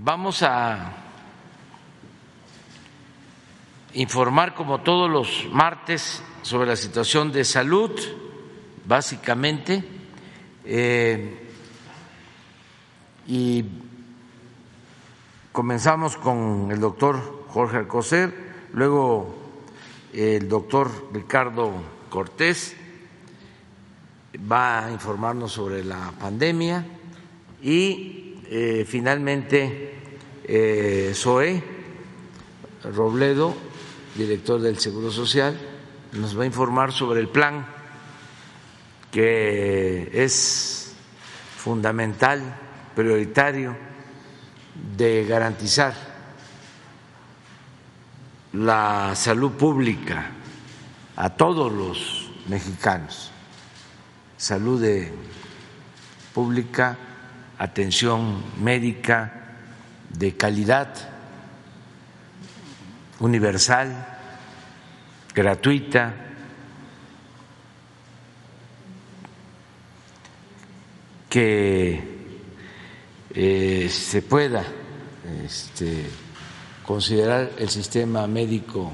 Vamos a informar como todos los martes sobre la situación de salud, básicamente, eh, y comenzamos con el doctor Jorge Alcocer, luego el doctor Ricardo Cortés va a informarnos sobre la pandemia y eh, finalmente eh, Zoe Robledo, director del Seguro Social, nos va a informar sobre el plan que es fundamental, prioritario, de garantizar la salud pública a todos los mexicanos, salud pública, atención médica de calidad, universal, gratuita, que eh, se pueda este, considerar el sistema médico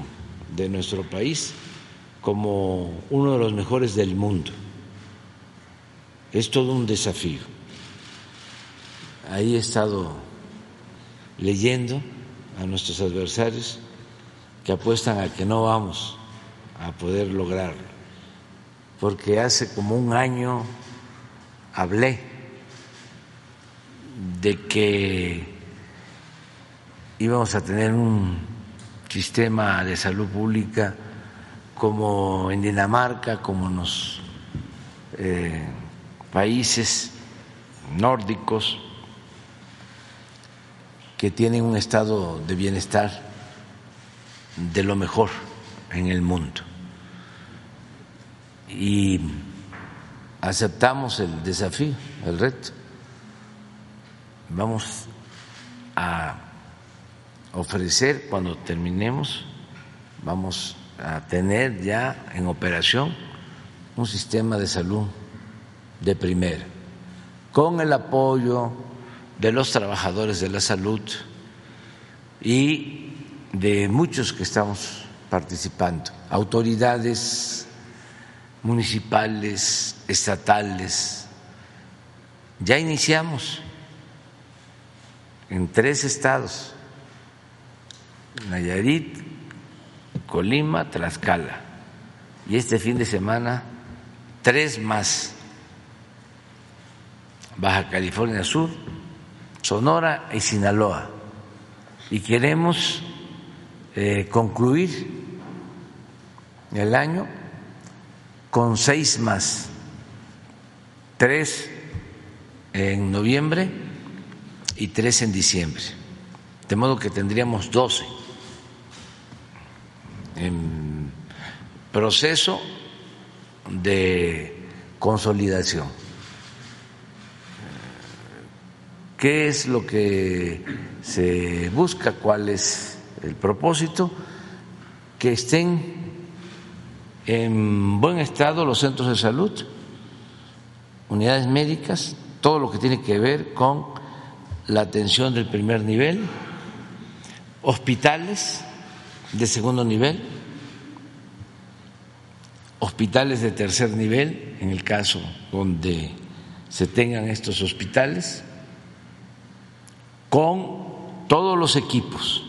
de nuestro país como uno de los mejores del mundo. Es todo un desafío. Ahí he estado leyendo a nuestros adversarios que apuestan a que no vamos a poder lograrlo, porque hace como un año hablé de que íbamos a tener un sistema de salud pública como en Dinamarca, como en los eh, países nórdicos que tienen un estado de bienestar de lo mejor en el mundo. Y aceptamos el desafío, el reto. Vamos a ofrecer cuando terminemos, vamos a tener ya en operación un sistema de salud de primera, con el apoyo de los trabajadores de la salud y de muchos que estamos participando, autoridades municipales, estatales. Ya iniciamos en tres estados, Nayarit, Colima, Tlaxcala, y este fin de semana tres más, Baja California Sur, Sonora y Sinaloa. Y queremos eh, concluir el año con seis más, tres en noviembre y tres en diciembre, de modo que tendríamos doce en proceso de consolidación. ¿Qué es lo que se busca? ¿Cuál es el propósito? Que estén en buen estado los centros de salud, unidades médicas, todo lo que tiene que ver con la atención del primer nivel, hospitales de segundo nivel, hospitales de tercer nivel, en el caso donde se tengan estos hospitales, con todos los equipos.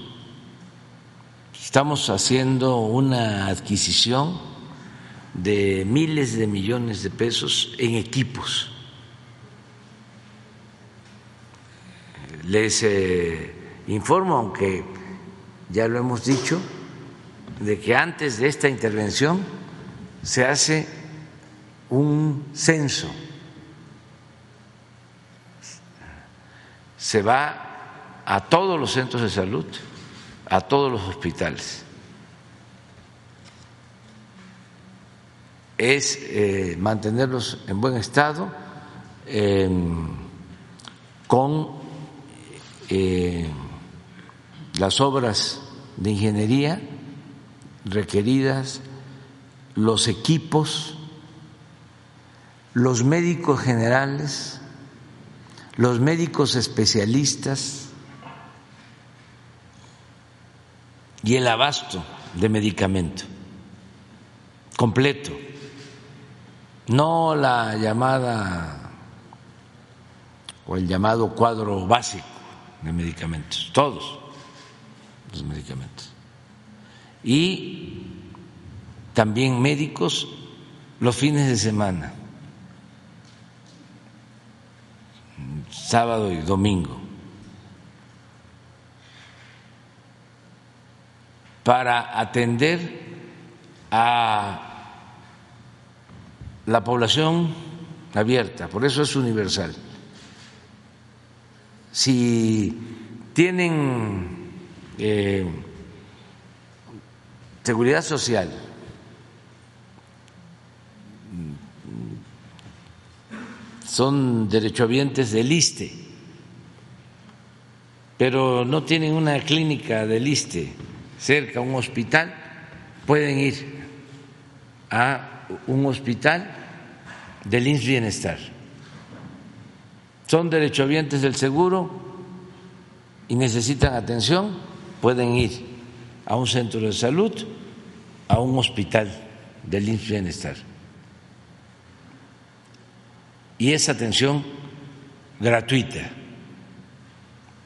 Estamos haciendo una adquisición de miles de millones de pesos en equipos. Les eh, informo, aunque ya lo hemos dicho, de que antes de esta intervención se hace un censo. Se va a todos los centros de salud, a todos los hospitales. Es eh, mantenerlos en buen estado, con eh, las obras de ingeniería requeridas, los equipos, los médicos generales, los médicos especialistas, y el abasto de medicamento completo, no la llamada o el llamado cuadro básico de medicamentos, todos los medicamentos. Y también médicos los fines de semana, sábado y domingo, para atender a la población abierta, por eso es universal. Si tienen eh, seguridad social, son derechohabientes del ISTE, pero no tienen una clínica del ISTE cerca, un hospital, pueden ir a un hospital del INS Bienestar. Son derechohabientes del seguro y necesitan atención, pueden ir a un centro de salud, a un hospital del INS Bienestar y esa atención gratuita.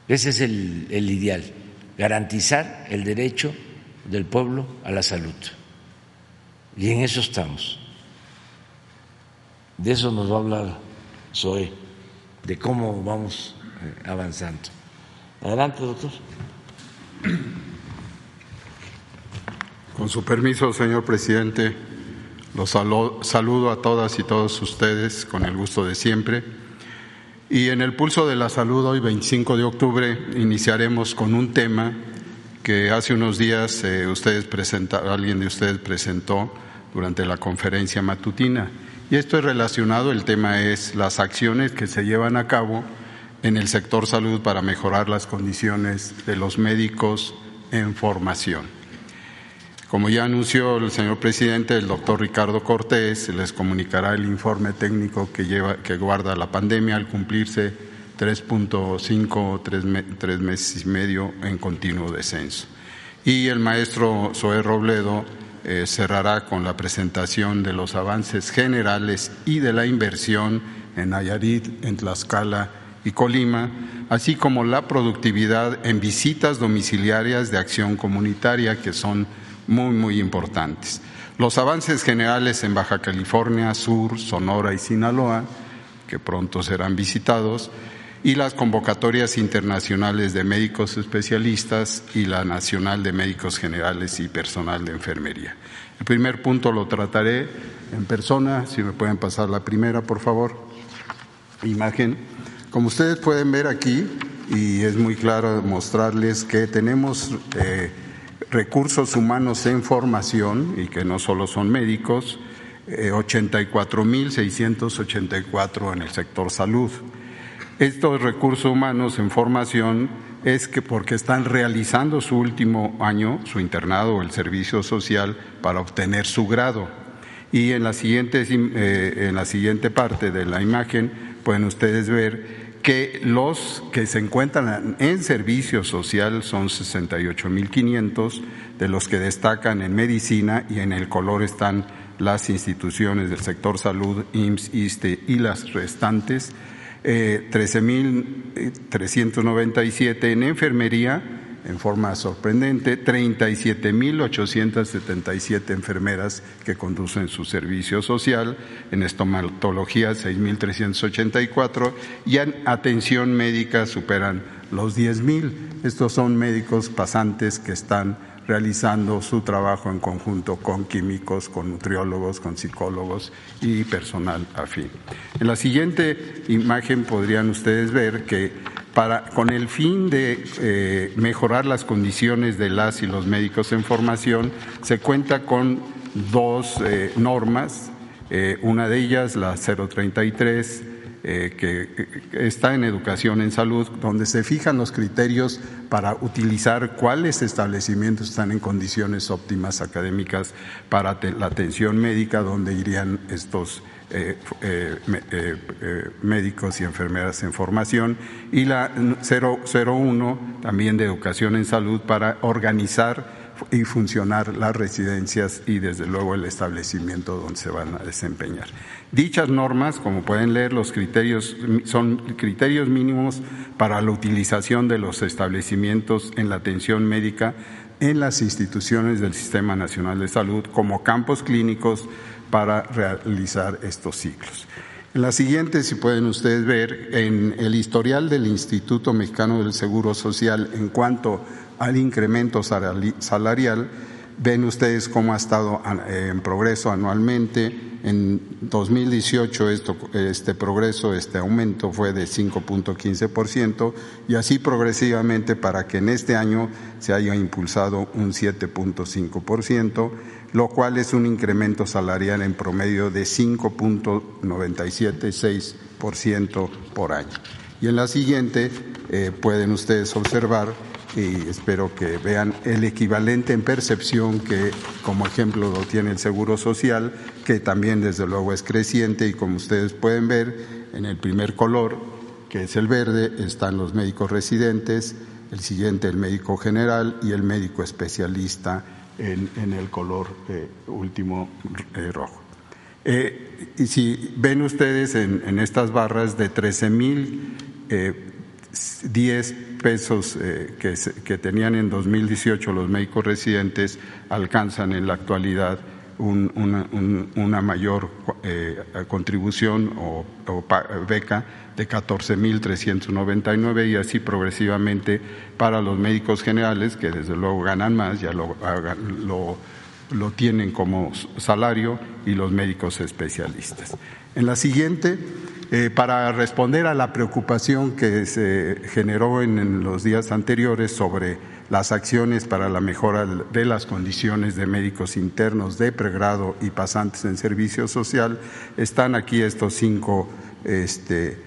Ese es el ideal, garantizar el derecho del pueblo a la salud. Y en eso estamos. De eso nos va a hablar Zoe, de cómo vamos eh, avanzando. Adelante, doctor. Con su permiso, señor presidente. Los saludo a todas y todos ustedes con el gusto de siempre. Y en el pulso de la salud, hoy 25 de octubre, iniciaremos con un tema que hace unos días eh, ustedes alguien de ustedes presentó durante la conferencia matutina. Y esto es relacionado, el tema es las acciones que se llevan a cabo en el sector salud para mejorar las condiciones de los médicos en formación. Como ya anunció el señor presidente, el doctor Ricardo Cortés les comunicará el informe técnico que, lleva, que guarda la pandemia al cumplirse 3.5, tres, tres meses y medio en continuo descenso. Y el maestro Zoé Robledo eh, cerrará con la presentación de los avances generales y de la inversión en Nayarit, en Tlaxcala y Colima, así como la productividad en visitas domiciliarias de acción comunitaria, que son muy, muy importantes. Los avances generales en Baja California Sur, Sonora y Sinaloa, que pronto serán visitados, y las convocatorias internacionales de médicos especialistas y la nacional de médicos generales y personal de enfermería. El primer punto lo trataré en persona, si me pueden pasar la primera, por favor. Imagen. Como ustedes pueden ver aquí, y es muy claro mostrarles que tenemos eh, recursos humanos en formación, y que no solo son médicos, 84.684 eh, en el sector salud. Estos recursos humanos en formación es que porque están realizando su último año, su internado el servicio social para obtener su grado. Y en la siguiente, eh, en la siguiente parte de la imagen pueden ustedes ver que los que se encuentran en servicio social son 68.500, de los que destacan en medicina y en el color están las instituciones del sector salud, IMSS, ISTE y las restantes, eh, 13.397 en enfermería, en forma sorprendente, 37.877 enfermeras que conducen su servicio social, en estomatología 6.384 y en atención médica superan los 10.000. Estos son médicos pasantes que están realizando su trabajo en conjunto con químicos, con nutriólogos, con psicólogos y personal afín. En la siguiente imagen podrían ustedes ver que para, con el fin de eh, mejorar las condiciones de las y los médicos en formación, se cuenta con dos eh, normas, eh, una de ellas la 033, que está en educación en salud, donde se fijan los criterios para utilizar cuáles establecimientos están en condiciones óptimas académicas para la atención médica, donde irían estos eh, eh, eh, médicos y enfermeras en formación, y la 001 también de educación en salud para organizar y funcionar las residencias y desde luego el establecimiento donde se van a desempeñar. Dichas normas, como pueden leer, los criterios son criterios mínimos para la utilización de los establecimientos en la atención médica en las instituciones del Sistema Nacional de Salud como campos clínicos para realizar estos ciclos. En la siguiente, si pueden ustedes ver, en el historial del Instituto Mexicano del Seguro Social en cuanto al incremento salarial, ven ustedes cómo ha estado en progreso anualmente. En 2018 esto, este progreso, este aumento fue de 5.15% y así progresivamente para que en este año se haya impulsado un 7.5% lo cual es un incremento salarial en promedio de 5.976% por año. Y en la siguiente eh, pueden ustedes observar y espero que vean el equivalente en percepción que como ejemplo lo tiene el Seguro Social, que también desde luego es creciente y como ustedes pueden ver en el primer color, que es el verde, están los médicos residentes, el siguiente el médico general y el médico especialista en, el color eh, último eh, rojo. Eh, y si ven ustedes en, estas barras de 13 mil 10 pesos que, que, tenían en 2018 los médicos residentes, alcanzan en la actualidad una, mayor contribución o, o beca de 14.399 y así progresivamente para los médicos generales, que desde luego ganan más, ya lo, lo, tienen como salario, y los médicos especialistas. En la siguiente, eh, para responder a la preocupación que se generó en, los días anteriores sobre las acciones para la mejora de las condiciones de médicos internos de pregrado y pasantes en servicio social, están aquí estos cinco este,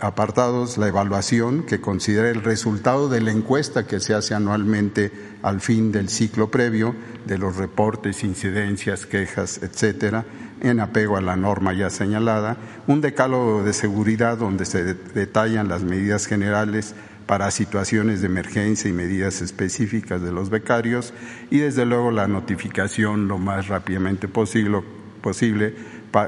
apartados. La evaluación que considera el resultado de la encuesta que se hace anualmente al fin del ciclo previo de los reportes, incidencias, quejas, etcétera, en apego a la norma ya señalada, un decálogo de seguridad donde se detallan las medidas generales para situaciones de emergencia y medidas específicas de los becarios y desde luego la notificación lo más rápidamente posible, posible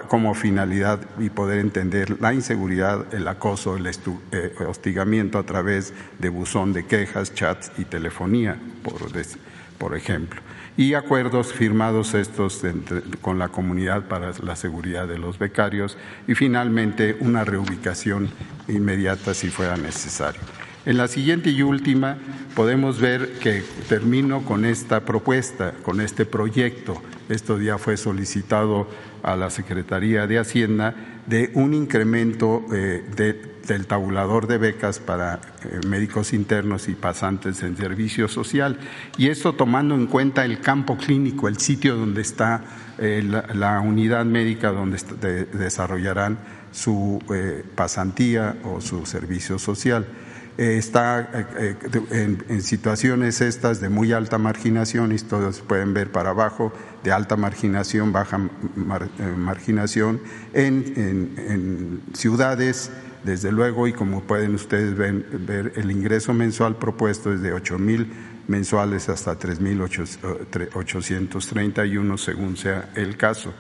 como finalidad y poder entender la inseguridad, el acoso, el eh, hostigamiento a través de buzón de quejas, chats y telefonía, por, ejemplo. Y acuerdos firmados estos con la comunidad para la seguridad de los becarios y finalmente una reubicación inmediata si fuera necesario. En la siguiente y última podemos ver que termino con esta propuesta, con este proyecto. Esto ya fue solicitado a la Secretaría de Hacienda de un incremento eh, del tabulador de becas para eh, médicos internos y pasantes en servicio social. Y esto tomando en cuenta el campo clínico, el sitio donde está eh, la, unidad médica donde desarrollarán su pasantía o su servicio social. Eh, está eh, eh, en, situaciones estas de muy alta marginación, y todos pueden ver para abajo, de alta marginación, baja marginación, en, ciudades, desde luego, y como pueden ustedes ver, el ingreso mensual propuesto es de 8 mil mensuales hasta 3.831 según sea el caso.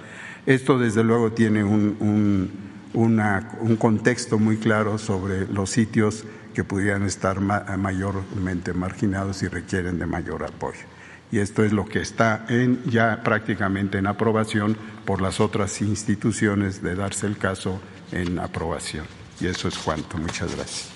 Esto desde luego tiene un, un contexto muy claro sobre los sitios que pudieran estar mayormente marginados y requieren de mayor apoyo. Y esto es lo que está en, ya prácticamente en aprobación por las otras instituciones de darse el caso en aprobación. Y eso es cuanto. Muchas gracias.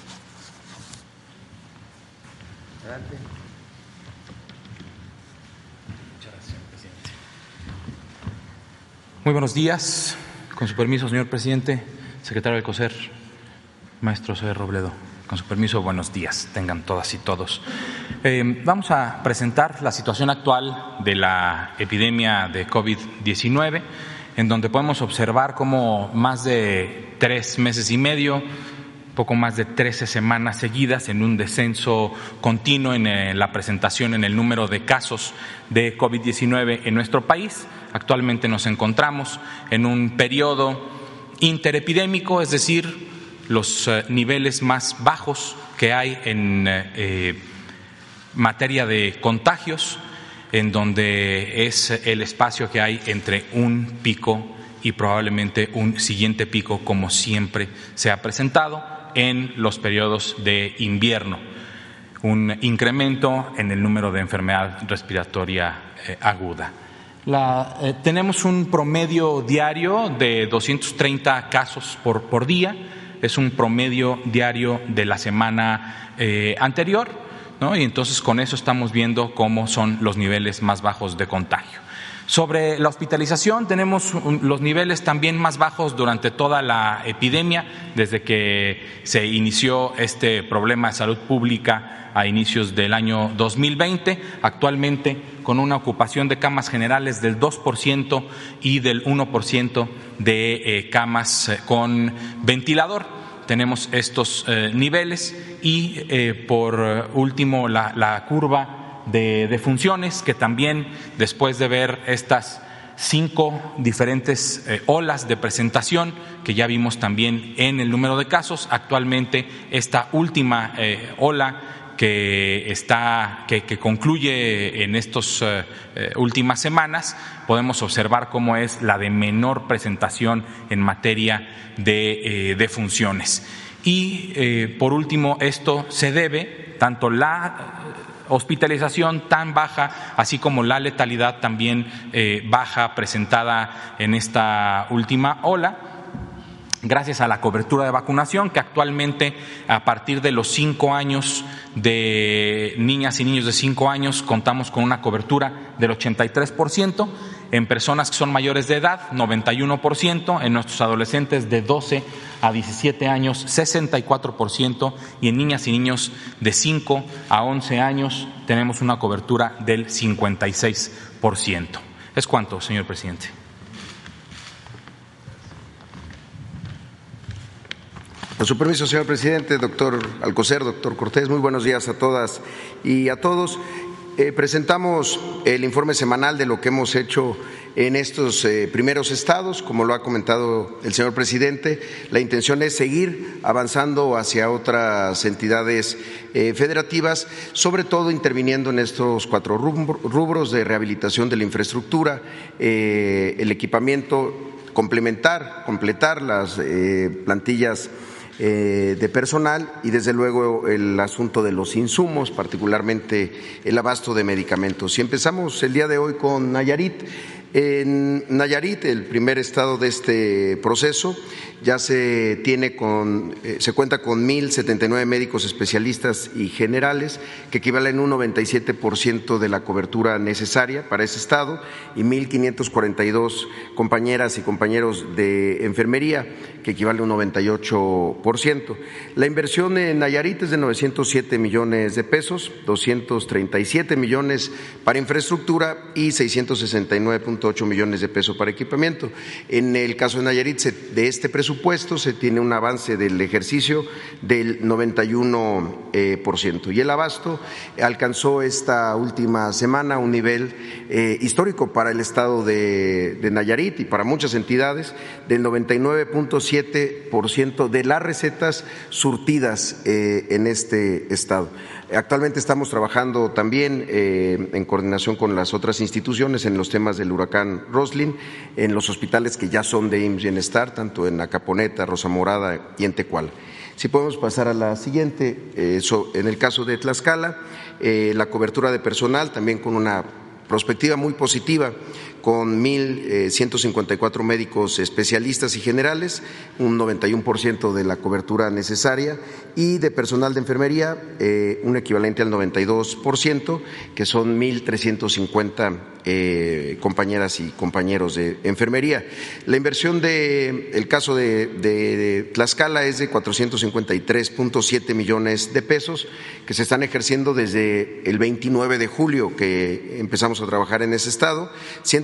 Muy buenos días. Con su permiso, señor presidente, secretario del COSER, maestro José Robledo. Con su permiso, buenos días, tengan todas y todos. Eh, vamos a presentar la situación actual de la epidemia de COVID-19, en donde podemos observar cómo más de tres meses y medio, poco más de trece semanas seguidas, en un descenso continuo en eh, la presentación en el número de casos de COVID-19 en nuestro país. Actualmente nos encontramos en un periodo interepidémico, es decir, los eh, niveles más bajos que hay en eh, materia de contagios. en donde es el espacio que hay entre un pico y probablemente un siguiente pico, como siempre se ha presentado en los periodos de invierno. Un incremento en el número de enfermedad respiratoria eh, aguda. Eh, tenemos un promedio diario de 230 casos por, por día, es un promedio diario de la semana eh, anterior, ¿no? y entonces con eso estamos viendo cómo son los niveles más bajos de contagio. Sobre la hospitalización, tenemos los niveles también más bajos durante toda la epidemia, desde que se inició este problema de salud pública a inicios del año 2020, actualmente con una ocupación de camas generales del 2% y del 1% de eh, camas eh, con ventilador. Tenemos estos eh, niveles y por último la, curva de, de funciones que también después de ver estas cinco diferentes olas de presentación que ya vimos también en el número de casos. Actualmente esta última ola que está que, concluye en estas eh, eh, últimas semanas podemos observar cómo es la de menor presentación en materia de, eh, funciones y por último esto se debe tanto la hospitalización tan baja, así como la letalidad también baja presentada en esta última ola, gracias a la cobertura de vacunación, que actualmente a partir de los cinco años de niñas y niños de cinco años contamos con una cobertura del 83%, en personas que son mayores de edad 91%, en nuestros adolescentes de 12 a 17 años 64% y en niñas y niños de 5 a 11 años tenemos una cobertura del 56%. ¿Es cuánto, señor presidente? Con su permiso, señor presidente, doctor Alcocer, doctor Cortés, muy buenos días a todas y a todos. Eh, presentamos el informe semanal de lo que hemos hecho en estos eh, primeros estados, como lo ha comentado el señor presidente. La intención es seguir avanzando hacia otras entidades eh, federativas, sobre todo interviniendo en estos cuatro rubros de rehabilitación de la infraestructura, el equipamiento, complementar, completar las plantillas de personal y desde luego el asunto de los insumos, particularmente el abasto de medicamentos. Si empezamos el día de hoy con Nayarit, en Nayarit, el primer estado de este proceso, ya se tiene con, eh, se cuenta con 1.079 médicos especialistas y generales, que equivalen un 97% de la cobertura necesaria para ese estado, y 1.542 compañeras y compañeros de enfermería, que equivale a un 98%. La inversión en Nayarit es de 907 millones de pesos, 237 millones para infraestructura y 669.8 millones de pesos para equipamiento. En el caso de Nayarit, de este presupuesto, presupuesto se tiene un avance del ejercicio del 91 eh, por ciento y el abasto alcanzó esta última semana un nivel eh, histórico para el estado de, Nayarit y para muchas entidades del 99.7 por ciento de las recetas surtidas eh, en este estado. Actualmente estamos trabajando también eh, en coordinación con las otras instituciones en los temas del huracán Roslin, en los hospitales que ya son de IMSS Bienestar, tanto en Acaponeta, Rosa Morada y en Tecual. Si podemos pasar a la siguiente, eh, en el caso de Tlaxcala, eh, la cobertura de personal también con una perspectiva muy positiva con 1.154 médicos especialistas y generales, un 91% de la cobertura necesaria, y de personal de enfermería, eh, un equivalente al 92%, que son 1.350 eh, compañeras y compañeros de enfermería. La inversión de caso de, de Tlaxcala es de 453.7 millones de pesos que se están ejerciendo desde el 29 de julio que empezamos a trabajar en ese estado,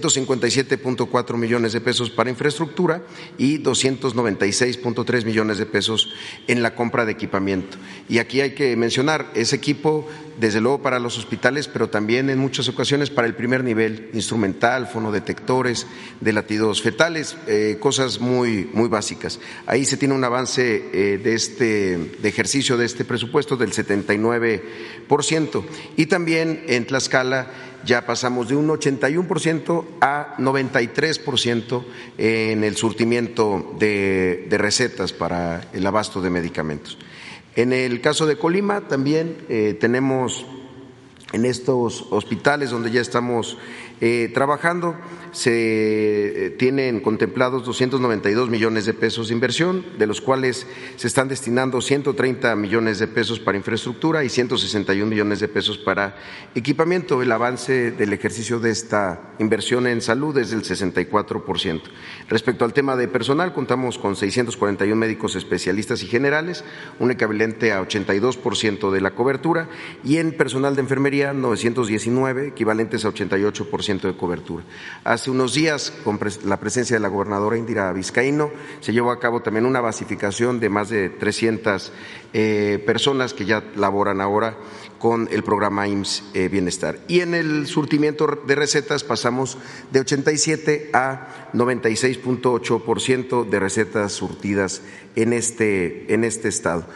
157.4 millones de pesos para infraestructura y 296.3 millones de pesos en la compra de equipamiento. Y aquí hay que mencionar ese equipo desde luego para los hospitales, pero también en muchas ocasiones para el primer nivel, instrumental, fonodetectores, de latidos fetales, eh, cosas muy, muy básicas. Ahí se tiene un avance eh, de este de ejercicio de este presupuesto del 79%. Y también en Tlaxcala ya pasamos de un 81% a 93% en el surtimiento de, recetas para el abasto de medicamentos. En el caso de Colima también eh, tenemos en estos hospitales donde ya estamos eh, trabajando se eh, tienen contemplados 292 millones de pesos de inversión, de los cuales se están destinando 130 millones de pesos para infraestructura y 161 millones de pesos para equipamiento. El avance del ejercicio de esta inversión en salud es del 64%. Respecto al tema de personal, contamos con 641 médicos especialistas y generales, un equivalente a 82% de la cobertura, y en personal de enfermería 919, equivalentes a 88% de cobertura unos días, con la presencia de la gobernadora Indira Vizcaíno, se llevó a cabo también una basificación de más de 300 eh, personas que ya laboran ahora con el programa IMSS eh, Bienestar. Y en el surtimiento de recetas pasamos de 87 a 96.8% de recetas surtidas en este, en este estado.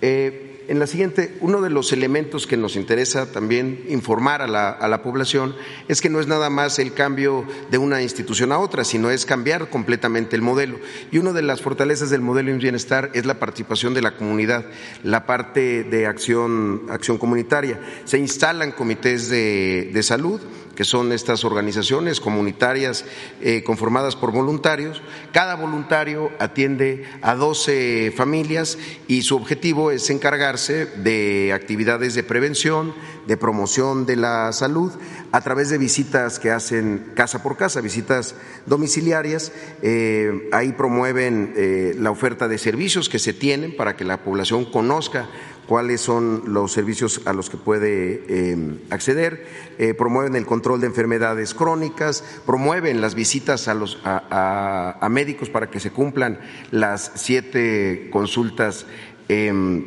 Eh, en la siguiente, uno de los elementos que nos interesa también informar a la, población es que no es nada más el cambio de una institución a otra, sino es cambiar completamente el modelo. Y una de las fortalezas del modelo en bienestar es la participación de la comunidad, la parte de acción, acción comunitaria. Se instalan comités de, de salud que son estas organizaciones comunitarias eh, conformadas por voluntarios. Cada voluntario atiende a 12 familias y su objetivo es encargarse de actividades de prevención, de promoción de la salud, a través de visitas que hacen casa por casa, visitas domiciliarias. Eh, ahí promueven eh, la oferta de servicios que se tienen para que la población conozca cuáles son los servicios a los que puede eh, acceder, eh, promueven el control de enfermedades crónicas, promueven las visitas a, los, a, médicos para que se cumplan las siete consultas em,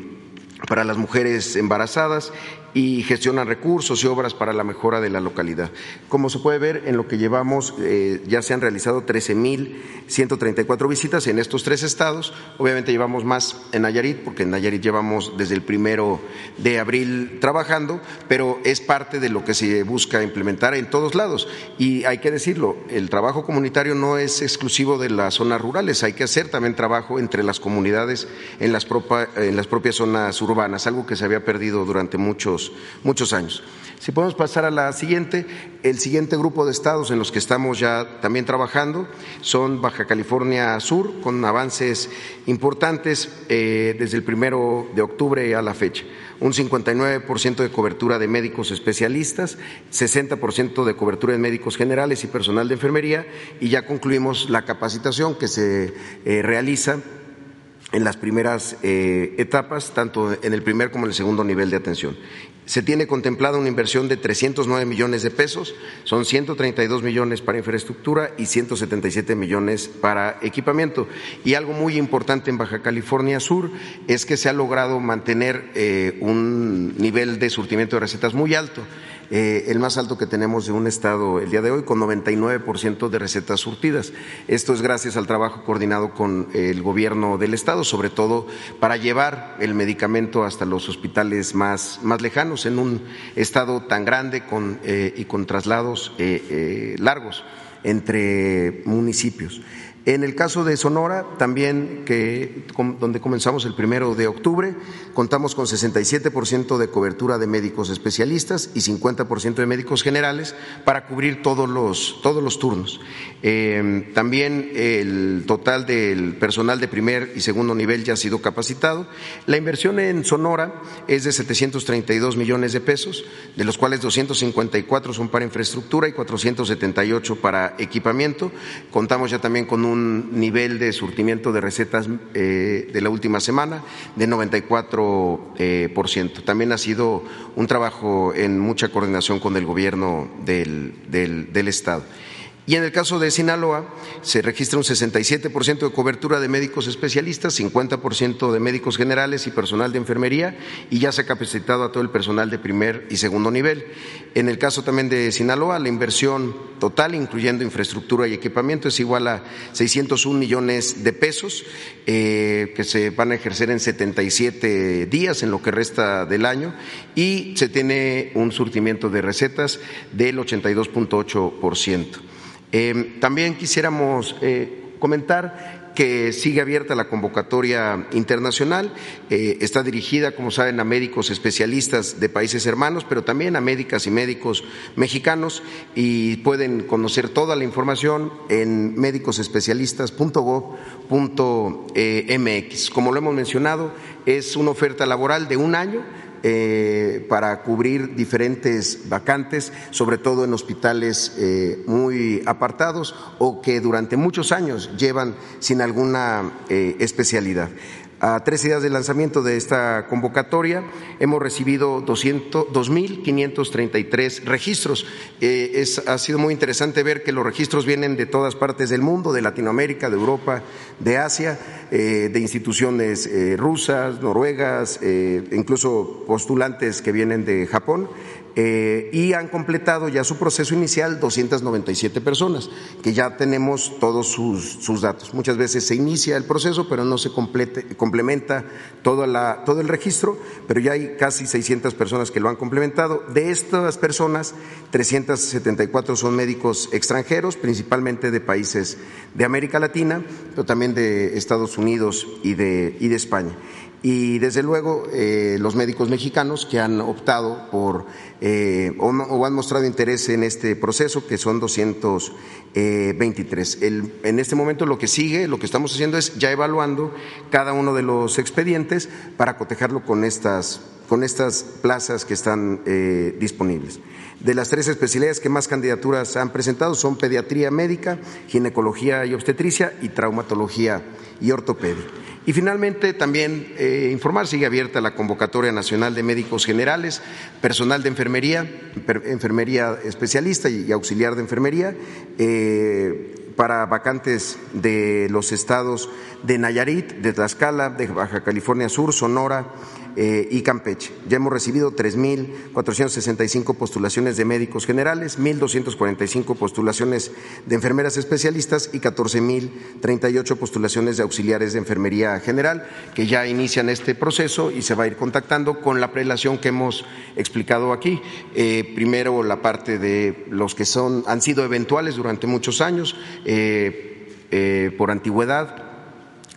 para las mujeres embarazadas y gestionan recursos y obras para la mejora de la localidad. Como se puede ver, en lo que llevamos eh, ya se han realizado 13.134 visitas en estos tres estados. Obviamente llevamos más en Nayarit, porque en Nayarit llevamos desde el primero de abril trabajando, pero es parte de lo que se busca implementar en todos lados. Y hay que decirlo, el trabajo comunitario no es exclusivo de las zonas rurales, hay que hacer también trabajo entre las comunidades en las, en las propias zonas urbanas, algo que se había perdido durante muchos muchos, años. Si podemos pasar a la siguiente, el siguiente grupo de estados en los que estamos ya también trabajando son Baja California Sur, con avances importantes eh, desde el primero de octubre a la fecha un 59% de cobertura de médicos especialistas, 60% de cobertura de médicos generales y personal de enfermería y ya concluimos la capacitación que se eh, realiza en las primeras eh, etapas, tanto en el primer como en el segundo nivel de atención. Se tiene contemplada una inversión de 309 millones de pesos, son 132 millones para infraestructura y 177 millones para equipamiento. Y algo muy importante en Baja California Sur es que se ha logrado mantener eh, un nivel de surtimiento de recetas muy alto. Eh, el más alto que tenemos de un estado el día de hoy, con 99% de recetas surtidas. Esto es gracias al trabajo coordinado con el gobierno del estado, sobre todo para llevar el medicamento hasta los hospitales más, más lejanos en un estado tan grande con, eh, y con traslados eh, largos entre municipios. En el caso de Sonora, también que donde comenzamos el primero de octubre, contamos con 67% de cobertura de médicos especialistas y 50% de médicos generales para cubrir todos los, todos los turnos. Eh, también el total del personal de primer y segundo nivel ya ha sido capacitado. La inversión en Sonora es de 732 millones de pesos, de los cuales 254 son para infraestructura y 478 para equipamiento. Contamos ya también con un un nivel de surtimiento de recetas eh, de la última semana de 94 eh, por ciento. También ha sido un trabajo en mucha coordinación con el gobierno del, del Estado. Y en el caso de Sinaloa se registra un 67% de cobertura de médicos especialistas, 50% de médicos generales y personal de enfermería y ya se ha capacitado a todo el personal de primer y segundo nivel. En el caso también de Sinaloa, la inversión total, incluyendo infraestructura y equipamiento, es igual a 601 millones de pesos eh, que se van a ejercer en 77 días en lo que resta del año y se tiene un surtimiento de recetas del 82.8%. Eh, también quisiéramos eh, comentar que sigue abierta la convocatoria internacional. Eh, está dirigida, como saben, a médicos especialistas de países hermanos, pero también a médicas y médicos mexicanos y pueden conocer toda la información en médicosespecialistas.gov.mx. Como lo hemos mencionado, es una oferta laboral de un año eh, para cubrir diferentes vacantes, sobre todo en hospitales eh, muy apartados o que durante muchos años llevan sin alguna eh, especialidad. A tres días del lanzamiento de esta convocatoria hemos recibido 2.533 registros. Eh, ha sido muy interesante ver que los registros vienen de todas partes del mundo, de Latinoamérica, de Europa, de Asia, eh, de instituciones eh, rusas, noruegas, incluso postulantes que vienen de Japón. Eh, y han completado ya su proceso inicial 297 personas, que ya tenemos todos sus, datos. Muchas veces se inicia el proceso, pero no se complementa todo, la, todo el registro, pero ya hay casi 600 personas que lo han complementado. De estas personas, 374 son médicos extranjeros, principalmente de países de América Latina, pero también de Estados Unidos y de, y de España y desde luego eh, los médicos mexicanos que han optado por eh, o, han mostrado interés en este proceso, que son 223. El, en este momento lo que sigue, lo que estamos haciendo es ya evaluando cada uno de los expedientes para cotejarlo con estas, con estas plazas que están eh, disponibles. De las tres especialidades que más candidaturas han presentado son pediatría médica, ginecología y obstetricia y traumatología y ortopedia. Y finalmente también eh, informar, sigue abierta la convocatoria nacional de médicos generales, personal de enfermería, enfermería especialista y auxiliar de enfermería, eh, para vacantes de los estados de Nayarit, de Tlaxcala, de Baja California Sur, Sonora, y Campeche. Ya hemos recibido 3.465 postulaciones de médicos generales, 1.245 postulaciones de enfermeras especialistas y 14.038 postulaciones de auxiliares de enfermería general, que ya inician este proceso y se va a ir contactando con la prelación que hemos explicado aquí. Eh, primero, la parte de los que son, han sido eventuales durante muchos años eh, por antigüedad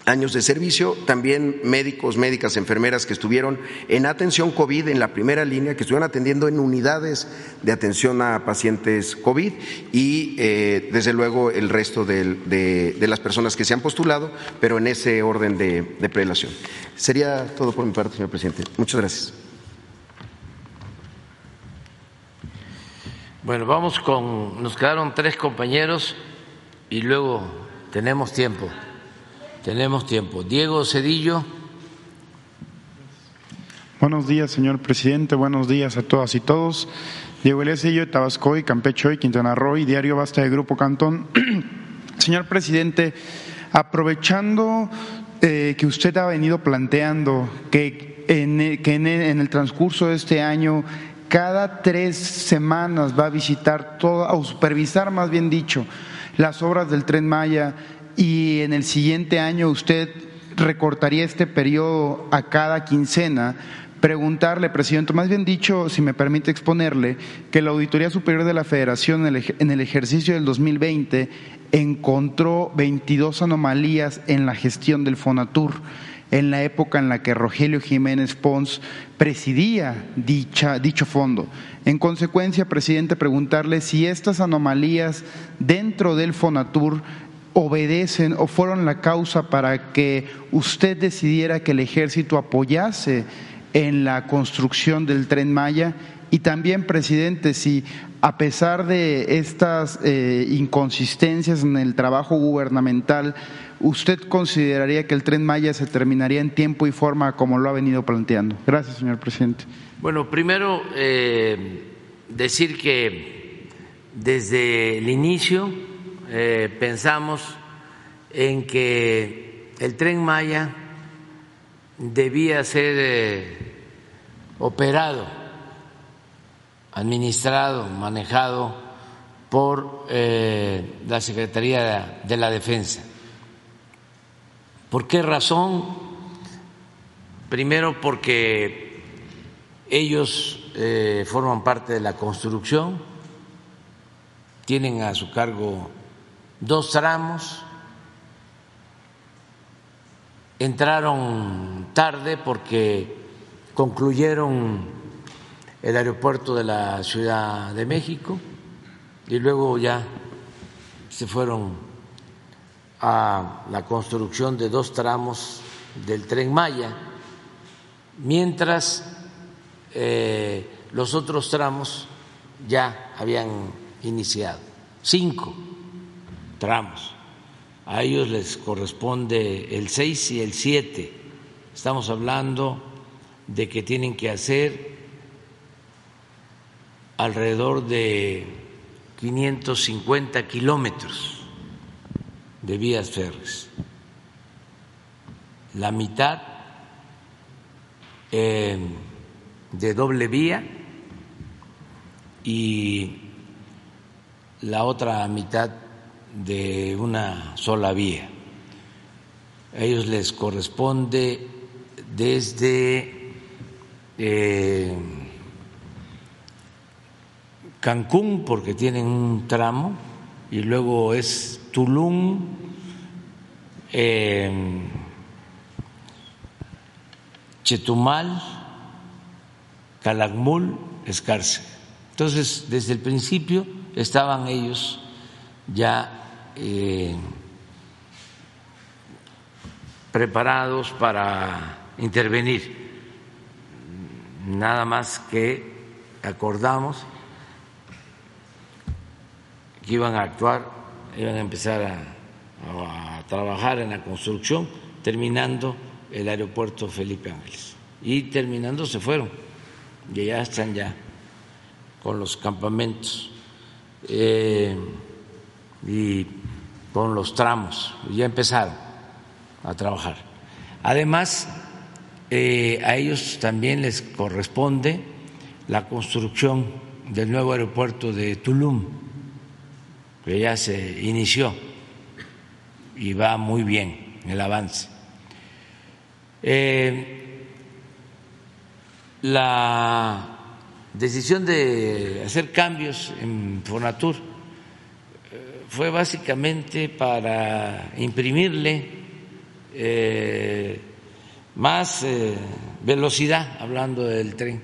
años de servicio, también médicos, médicas, enfermeras que estuvieron en atención COVID en la primera línea, que estuvieron atendiendo en unidades de atención a pacientes COVID y eh, desde luego el resto de, las personas que se han postulado, pero en ese orden de, de prelación. Sería todo por mi parte, señor presidente. Muchas gracias. Bueno, vamos con, nos quedaron tres compañeros y luego tenemos tiempo. Tenemos tiempo. Diego Cedillo. Buenos días, señor presidente. Buenos días a todas y todos. Diego Elías Cedillo de Tabasco y y Quintana Roo y Diario Basta de Grupo Cantón. señor presidente, aprovechando eh, que usted ha venido planteando que, en, que en, el transcurso de este año cada tres semanas va a visitar todo, o supervisar más bien dicho, las obras del tren Maya y en el siguiente año usted recortaría este periodo a cada quincena, preguntarle, presidente, más bien dicho, si me permite exponerle, que la Auditoría Superior de la Federación en el ejercicio del 2020 encontró 22 anomalías en la gestión del Fonatur en la época en la que Rogelio Jiménez Pons presidía dicha, dicho fondo. En consecuencia, presidente, preguntarle si estas anomalías dentro del Fonatur obedecen o fueron la causa para que usted decidiera que el ejército apoyase en la construcción del tren Maya y también, presidente, si a pesar de estas eh, inconsistencias en el trabajo gubernamental, ¿usted consideraría que el tren Maya se terminaría en tiempo y forma como lo ha venido planteando? Gracias, señor presidente. Bueno, primero eh, decir que desde el inicio eh, pensamos en que el tren Maya debía ser eh, operado, administrado, manejado por eh, la Secretaría de la Defensa. ¿Por qué razón? Primero porque ellos forman parte de la construcción, tienen a su cargo dos tramos, entraron tarde porque concluyeron el aeropuerto de la Ciudad de México y luego ya se fueron a la construcción de dos tramos del tren Maya, mientras eh, los otros tramos ya habían iniciado, cinco A ellos les corresponde el 6 y el 7. Estamos hablando de que tienen que hacer alrededor de 550 kilómetros de vías férreas. La mitad eh, de doble vía y la otra mitad de una sola vía. A ellos les corresponde desde eh, Cancún, porque tienen un tramo, y luego es Tulum, eh, Chetumal, Calakmul, Escárcega. Entonces, desde el principio estaban ellos ya eh, preparados para intervenir. Nada más que acordamos que iban a actuar, iban a empezar a, trabajar en la construcción, terminando el aeropuerto Felipe Ángeles. Y terminando se fueron y ya están ya con los campamentos eh, y con los tramos, ya empezaron a trabajar. Además, eh, a ellos también les corresponde la construcción del nuevo aeropuerto de Tulum, que ya se inició y va muy bien el avance. Eh, la decisión de hacer cambios en Fonatur fue básicamente para imprimirle eh, más eh, velocidad, hablando del tren,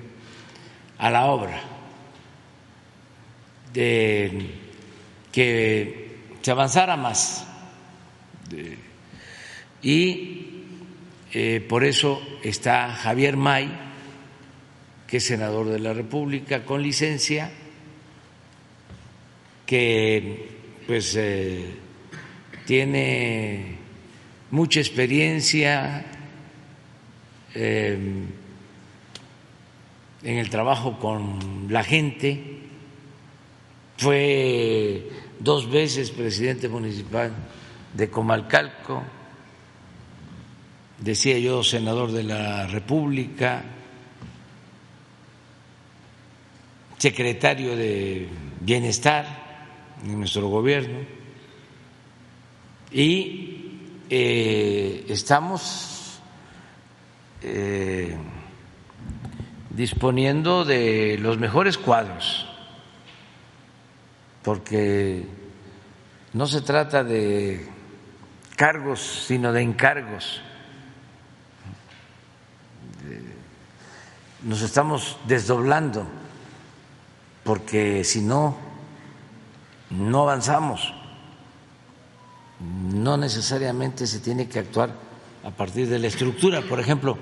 a la obra, de que se avanzara más. y por eso está Javier May que es senador de la República con licencia, que pues eh, tiene mucha experiencia em, en el trabajo con la gente, fue dos veces presidente municipal de Comalcalco, decía yo senador de la República, secretario de Bienestar en nuestro gobierno y eh, estamos eh, disponiendo de los mejores cuadros, porque no se trata de cargos, sino de encargos. Nos estamos desdoblando porque si no, no avanzamos. No necesariamente se tiene que actuar a partir de la estructura. Por ejemplo,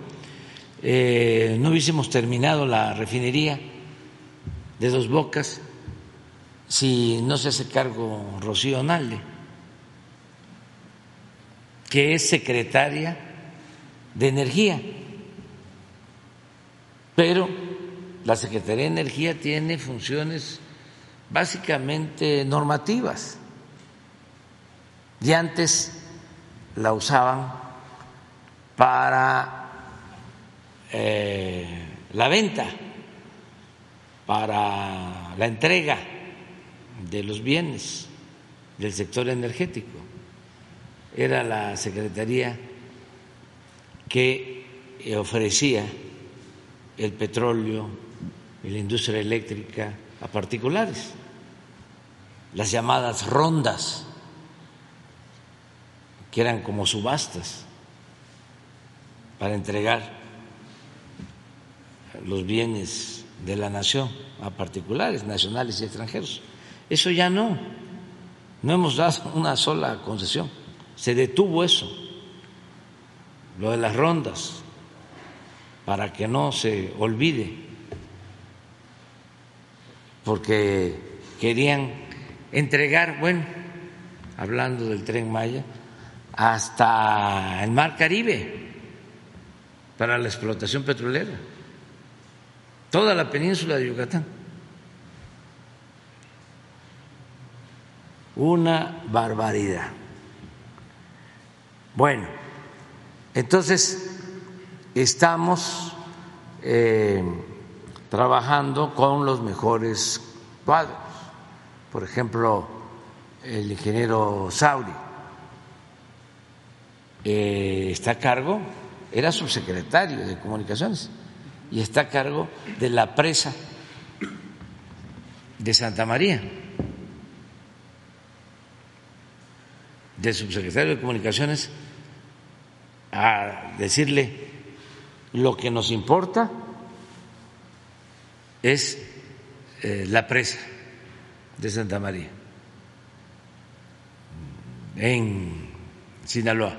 eh, no hubiésemos terminado la refinería de Dos Bocas si no se hace cargo Rocío Nalde, que es secretaria de Energía, pero la Secretaría de Energía tiene funciones básicamente normativas y antes la usaban para eh, la venta, para la entrega de los bienes del sector energético. Era la Secretaría que ofrecía el petróleo y la industria eléctrica a particulares, las llamadas rondas, que eran como subastas para entregar los bienes de la nación a particulares, nacionales y extranjeros. Eso ya no, no hemos dado una sola concesión, se detuvo eso, lo de las rondas, para que no se olvide, porque querían entregar, bueno, hablando del tren Maya, hasta el Mar Caribe para la explotación petrolera, toda la península de Yucatán. Una barbaridad. Bueno, entonces estamos eh, trabajando con los mejores cuadros. Por ejemplo, el ingeniero Sauri eh, está a cargo, era subsecretario de Comunicaciones y está a cargo de la presa de Santa María, del subsecretario de Comunicaciones a decirle lo que nos importa es eh, la presa de Santa María en Sinaloa.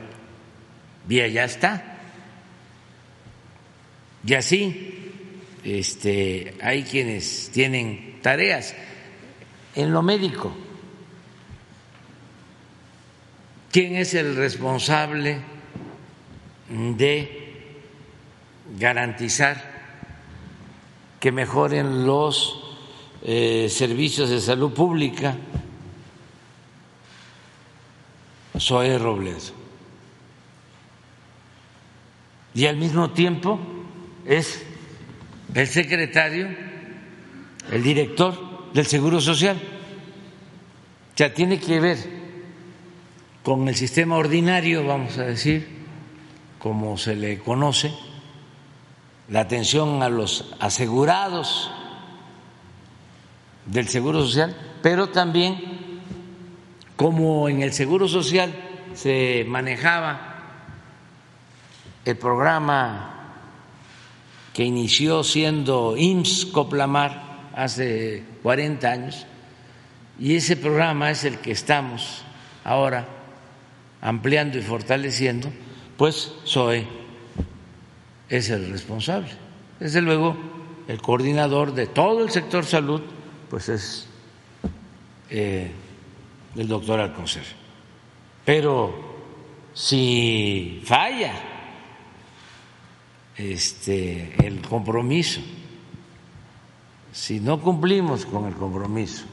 Y allá está. Y así este, hay quienes tienen tareas en lo médico. ¿Quién es el responsable de garantizar que mejoren los eh, servicios de salud pública? Soy Robledo. Y al mismo tiempo es el secretario, el director del Seguro Social. O sea, tiene que ver con el sistema ordinario, vamos a decir, como se le conoce, la atención a los asegurados del Seguro Social, pero también como en el Seguro Social se manejaba el programa que inició siendo IMSS Coplamar hace 40 años, y ese programa es el que estamos ahora ampliando y fortaleciendo, pues SOE es el responsable. Desde luego, el coordinador de todo el sector salud, pues es eh, el doctor Alcocer. Pero si falla este, el compromiso. Si no cumplimos con el compromiso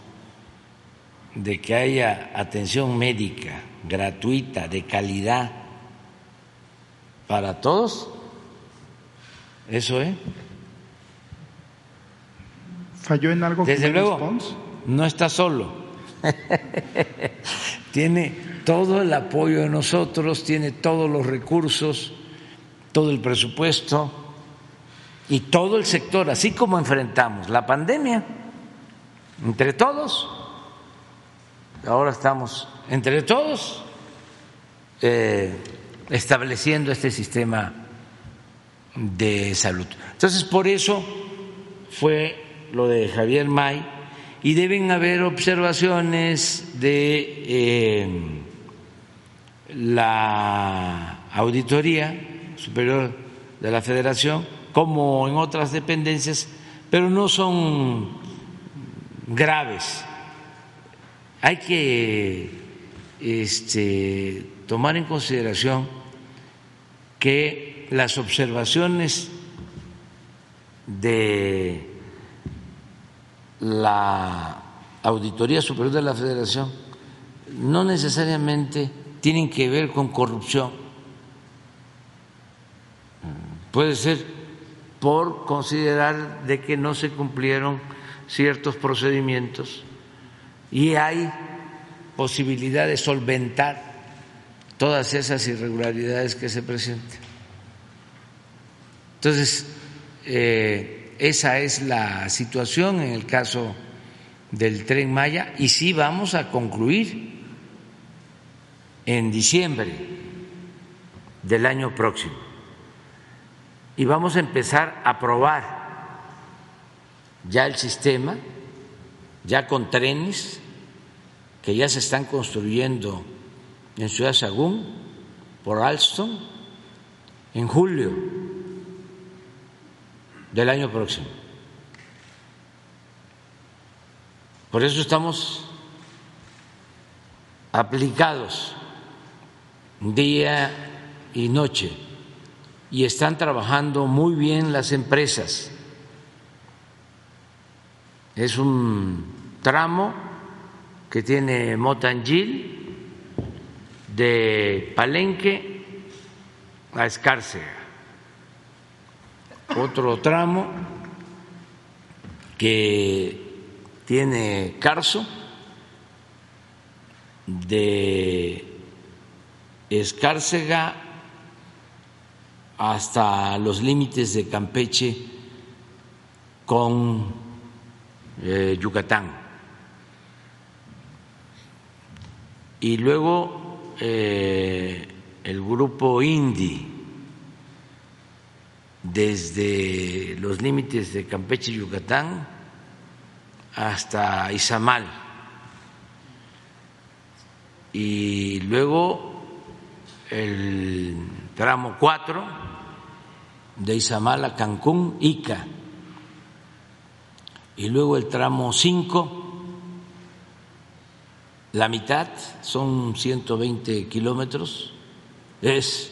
de que haya atención médica gratuita, de calidad, para todos, eso es. ¿Falló en algo? Desde luego, no está solo. tiene todo el apoyo de nosotros, tiene todos los recursos todo el presupuesto y todo el sector, así como enfrentamos la pandemia, entre todos, ahora estamos entre todos eh, estableciendo este sistema de salud. Entonces, por eso fue lo de Javier May y deben haber observaciones de eh, la auditoría Superior de la Federación, como en otras dependencias, pero no son graves. Hay que este, tomar en consideración que las observaciones de la Auditoría Superior de la Federación no necesariamente tienen que ver con corrupción. Puede ser por considerar de que no se cumplieron ciertos procedimientos y hay posibilidad de solventar todas esas irregularidades que se presenten. Entonces, eh, esa es la situación en el caso del tren Maya y sí vamos a concluir en diciembre del año próximo. Y vamos a empezar a probar ya el sistema, ya con trenes que ya se están construyendo en Ciudad Sagún por Alstom en julio del año próximo. Por eso estamos aplicados día y noche y están trabajando muy bien las empresas. Es un tramo que tiene Motangil de Palenque a Escárcega. Otro tramo que tiene Carso de Escárcega hasta los límites de Campeche con eh, Yucatán. Y luego eh, el grupo Indi desde los límites de Campeche y Yucatán hasta Izamal. Y luego el tramo 4 de Izamal a Cancún, Ica, y luego el tramo 5, la mitad, son 120 kilómetros, es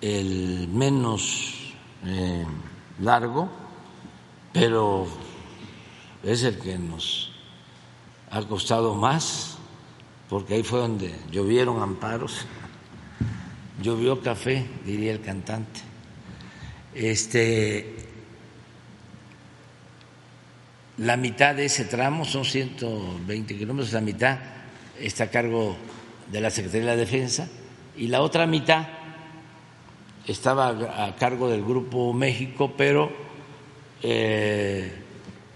el menos eh, largo, pero es el que nos ha costado más, porque ahí fue donde llovieron amparos llovió café, diría el cantante. Este, la mitad de ese tramo son 120 kilómetros, la mitad está a cargo de la Secretaría de la Defensa y la otra mitad estaba a cargo del Grupo México, pero eh,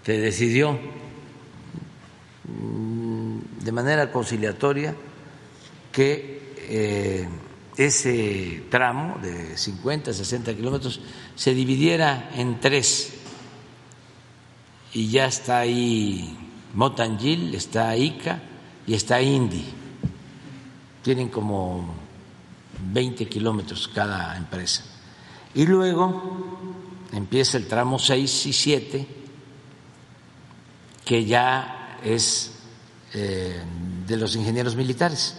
se decidió mm, de manera conciliatoria que eh, ese tramo de 50, 60 kilómetros se dividiera en tres y ya está ahí Motangil, está Ica y está Indy. Tienen como 20 kilómetros cada empresa. Y luego empieza el tramo 6 y 7, que ya es eh, de los ingenieros militares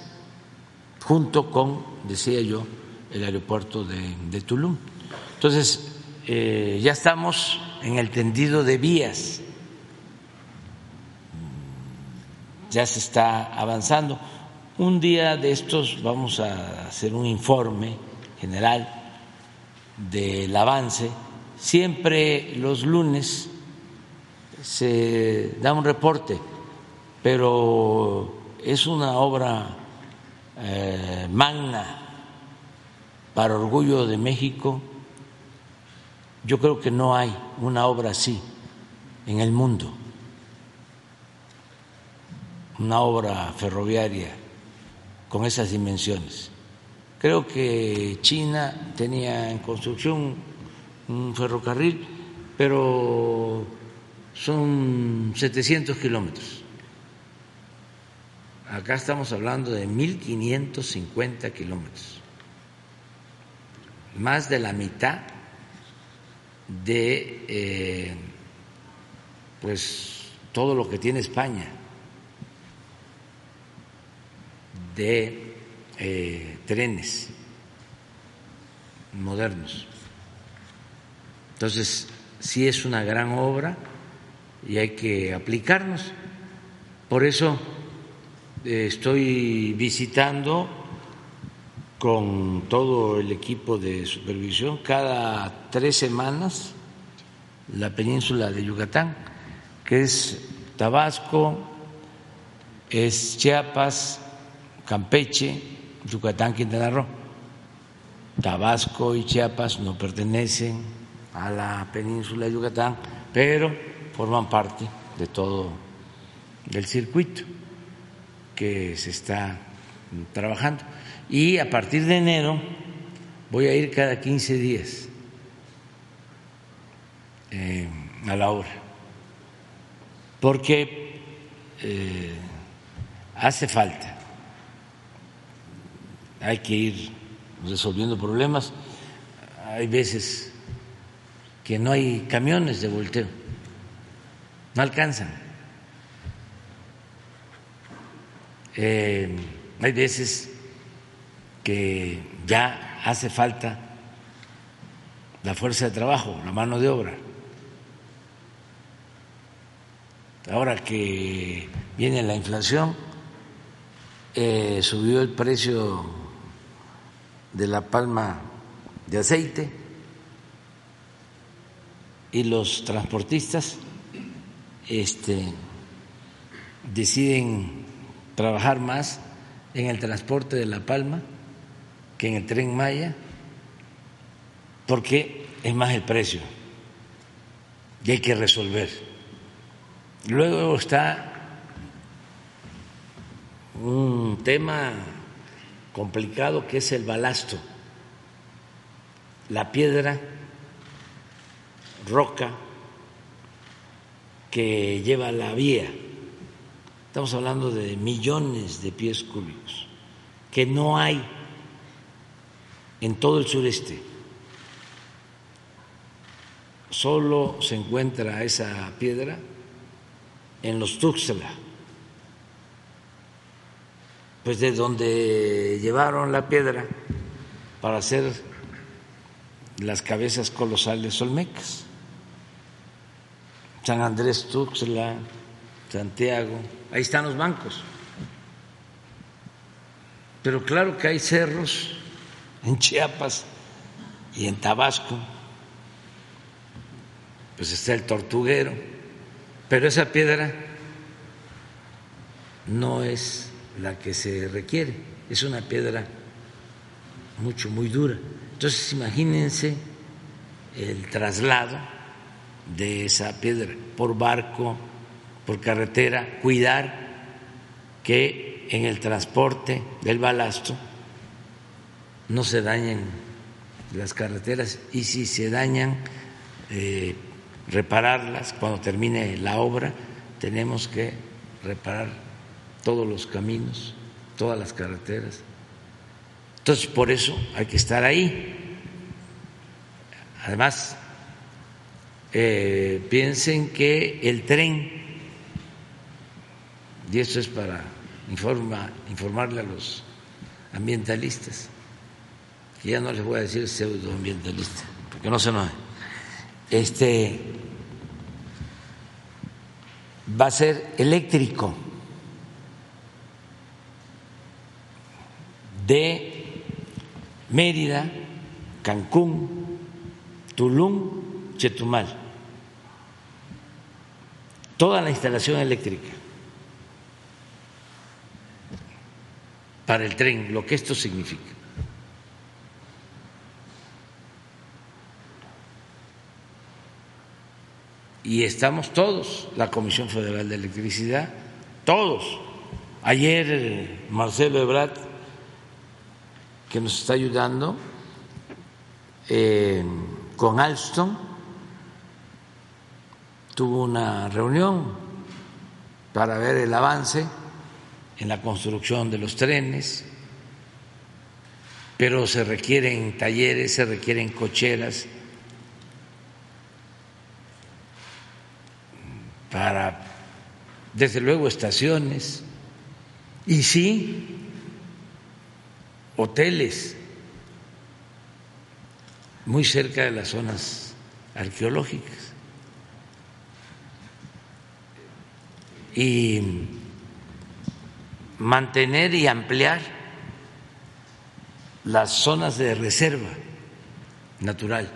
junto con, decía yo, el aeropuerto de, Tulum. Entonces, eh, ya estamos en el tendido de vías, ya se está avanzando. Un día de estos vamos a hacer un informe general del avance. Siempre los lunes se da un reporte, pero es una obra eh, magna para orgullo de México, yo creo que no hay una obra así en el mundo, una obra ferroviaria con esas dimensiones. Creo que China tenía en construcción un ferrocarril, pero son 700 kilómetros. Acá estamos hablando de 1.550 kilómetros, más de la mitad de eh, pues todo lo que tiene España de eh, trenes modernos. Entonces, sí es una gran obra y hay que aplicarnos. Por eso eh, estoy visitando con todo el equipo de supervisión cada tres semanas la península de Yucatán, que es Tabasco, es Chiapas, Campeche, Yucatán, Quintana Roo. Tabasco y Chiapas no pertenecen a la península de Yucatán, pero forman parte de todo el circuito que se está trabajando. Y a partir de enero voy a ir cada 15 días eh, a la obra, porque eh, hace falta, hay que ir resolviendo problemas, hay veces que no hay camiones de volteo, no alcanzan. Eh, hay veces que ya hace falta la fuerza de trabajo, la mano de obra. Ahora que viene la inflación, eh, subió el precio de la palma de aceite y los transportistas este, deciden trabajar más en el transporte de la palma que en el tren Maya porque es más el precio y hay que resolver. Luego está un tema complicado que es el balasto, la piedra, roca que lleva la vía. Estamos hablando de millones de pies cúbicos que no hay en todo el sureste. Solo se encuentra esa piedra en los Tuxtla, pues de donde llevaron la piedra para hacer las cabezas colosales olmecas. San Andrés Tuxtla, Santiago, ahí están los bancos. Pero claro que hay cerros en Chiapas y en Tabasco, pues está el tortuguero pero esa piedra no es la que se requiere, es una piedra mucho, muy dura. Entonces, imagínense el traslado de esa piedra por barco, por carretera, cuidar que en el transporte del balasto no se dañen las carreteras y si se dañan, eh, repararlas. Cuando termine la obra, tenemos que reparar todos los caminos, todas las carreteras. Entonces, por eso hay que estar ahí. Además, eh, piensen que el tren, y esto es para informarle a los ambientalistas, que ya no les voy a decir pseudoambientalista, porque no se enojen este va a ser eléctrico de Mérida, Cancún, Tulum, Chetumal. Toda la instalación eléctrica para el tren, lo que esto significa. y estamos todos, la Comisión Federal de Electricidad, todos. Ayer eh, Marcelo Ebrard, que nos está ayudando eh, con Alstom, tuvo una reunión para ver el avance en la construcción de los trenes, pero se requieren talleres, se requieren cocheras para, desde luego, estaciones. Y sí, hoteles muy cerca de las zonas arqueológicas. Y mantener y ampliar las zonas de reserva natural.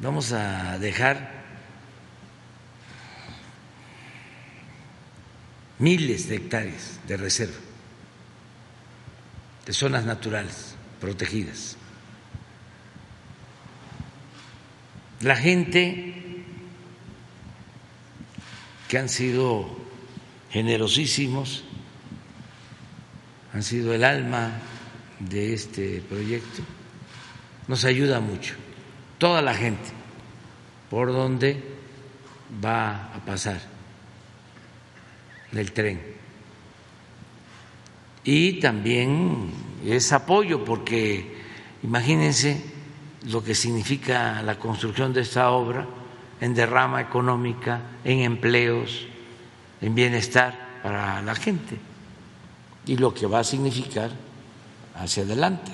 Vamos a dejar miles de hectáreas de reserva, de zonas naturales protegidas. La gente que han sido generosísimos, han sido el alma de este proyecto, nos ayuda mucho, toda la gente, por donde va a pasar el tren. Y también es apoyo, porque imagínense lo que significa la construcción de esta obra en derrama económica, en empleos, en bienestar para la gente y lo que va a significar hacia adelante.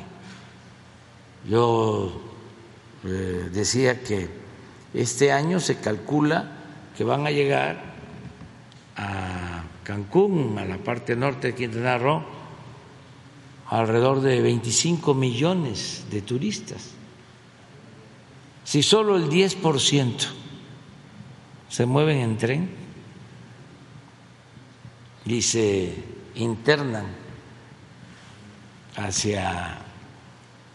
Yo eh, decía que este año se calcula que van a llegar a Cancún, a la parte norte de Quintana Roo, alrededor de 25 millones de turistas. Si solo el 10% se mueven en tren y se internan hacia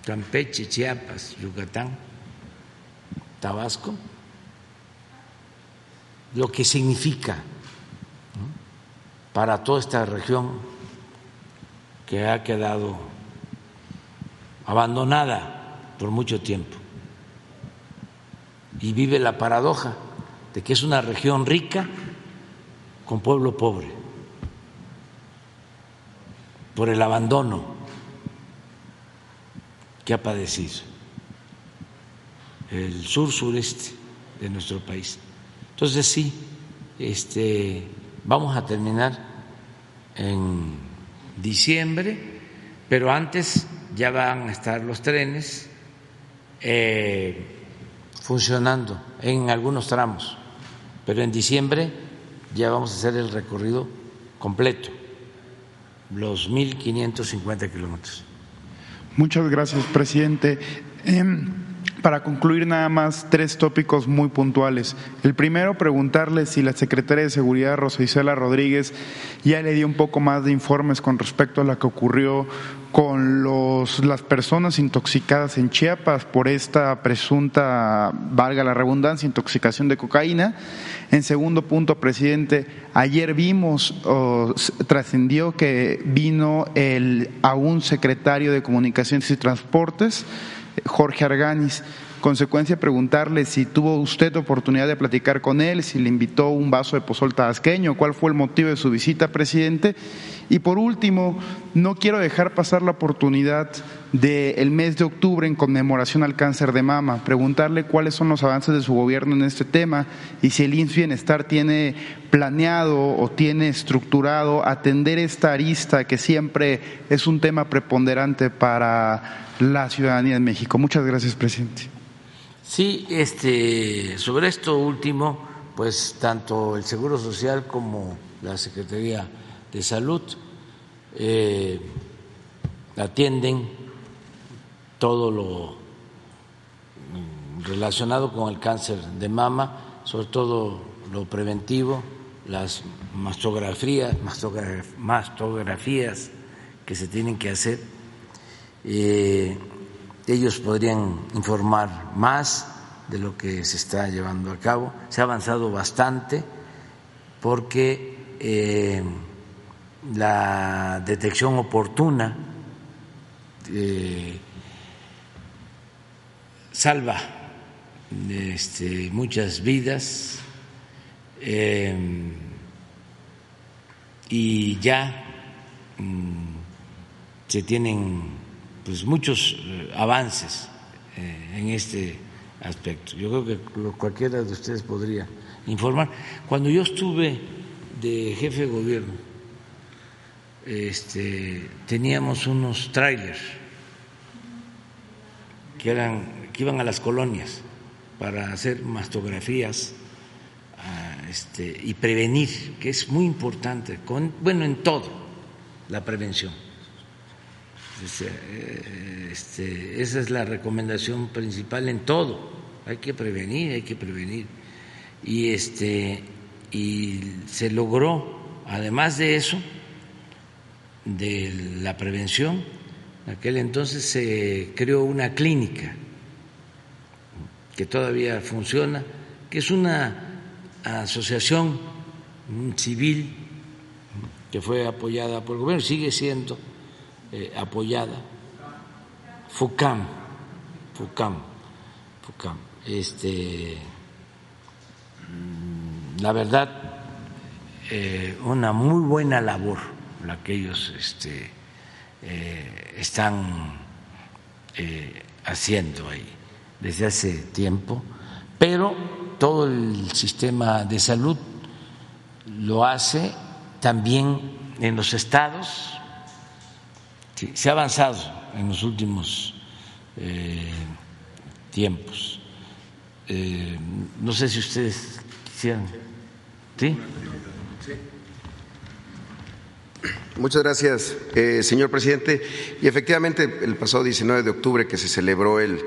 Campeche, Chiapas, Yucatán, Tabasco, lo que significa para toda esta región que ha quedado abandonada por mucho tiempo y vive la paradoja de que es una región rica con pueblo pobre por el abandono que ha padecido el sur sureste de nuestro país. Entonces sí, este, vamos a terminar en diciembre, pero antes ya van a estar los trenes eh, funcionando en algunos tramos, pero en diciembre ya vamos a hacer el recorrido completo, los 1.550 kilómetros. Muchas gracias, presidente. Em, para concluir nada más tres tópicos muy puntuales. El primero, preguntarle si la secretaria de Seguridad, Rosa Isela Rodríguez, ya le dio un poco más de informes con respecto a lo que ocurrió con los, las personas intoxicadas en Chiapas por esta presunta, valga la redundancia, intoxicación de cocaína. En segundo punto, presidente, ayer vimos, trascendió que vino el aún secretario de Comunicaciones y Transportes, Jorge Arganis. Consecuencia, preguntarle si tuvo usted oportunidad de platicar con él, si le invitó un vaso de pozol tabasqueño, cuál fue el motivo de su visita, presidente. Y por último, no quiero dejar pasar la oportunidad del mes de octubre en conmemoración al cáncer de mama, preguntarle cuáles son los avances de su gobierno en este tema y si el INS Bienestar tiene planeado o tiene estructurado atender esta arista que siempre es un tema preponderante para la ciudadanía de México. Muchas gracias, presidente. Sí, este, sobre esto último, pues tanto el Seguro Social como la Secretaría de Salud eh, atienden todo lo relacionado con el cáncer de mama, sobre todo lo preventivo, las mastografías, mastografías que se tienen que hacer eh, ellos podrían informar más de lo que se está llevando a cabo. Se ha avanzado bastante porque eh, la detección oportuna eh, salva este, muchas vidas y ya mm, se tienen pues muchos eh, avances eh, en este aspecto. Yo creo que cualquiera de ustedes podría informar. Cuando yo estuve de jefe de gobierno, este, teníamos unos trailers que eran iban a las colonias para hacer mastografías este, y prevenir, que es muy importante, con, bueno, en todo la prevención. Este, esa es la recomendación principal en todo. Hay que prevenir, hay que prevenir. Y este y se logró, además de eso, de la prevención, en aquel entonces se creó una clínica que todavía funciona, que es una asociación civil que fue apoyada por el gobierno, sigue siendo eh, apoyada, FUCAM, FUCAM, FUCAM. Este, mm, la verdad, eh, una muy buena labor la que ellos este, eh, están haciendo ahí desde hace tiempo, pero todo el sistema de salud lo hace también en los estados. se ha avanzado en los últimos eh, tiempos. Eh, no sé si ustedes quisieran. ¿Sí? Muchas gracias, eh, señor presidente. Y efectivamente, el pasado 19 de octubre que se celebró el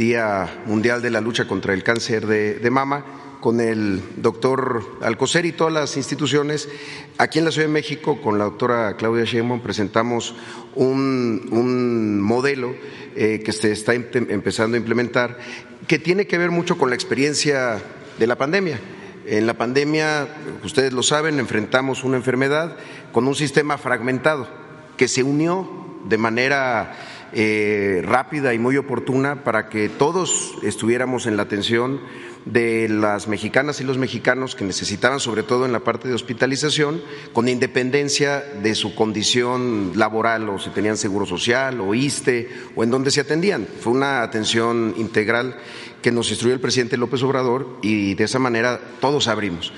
Día Mundial de la Lucha contra el Cáncer de Mama, con el doctor Alcocer y todas las instituciones. Aquí en la Ciudad de México, con la doctora Claudia Sheinbaum, presentamos un, modelo eh, que se está empezando a implementar que tiene que ver mucho con la experiencia de la pandemia. En la pandemia, ustedes lo saben, enfrentamos una enfermedad con un sistema fragmentado que se unió de manera eh, rápida y muy oportuna para que todos estuviéramos en la atención de las mexicanas y los mexicanos que necesitaban, sobre todo en la parte de hospitalización, con independencia de su condición laboral o si tenían seguro social o ISTE o en donde se atendían. Fue una atención integral que nos instruyó el presidente López Obrador y de esa manera todos abrimos.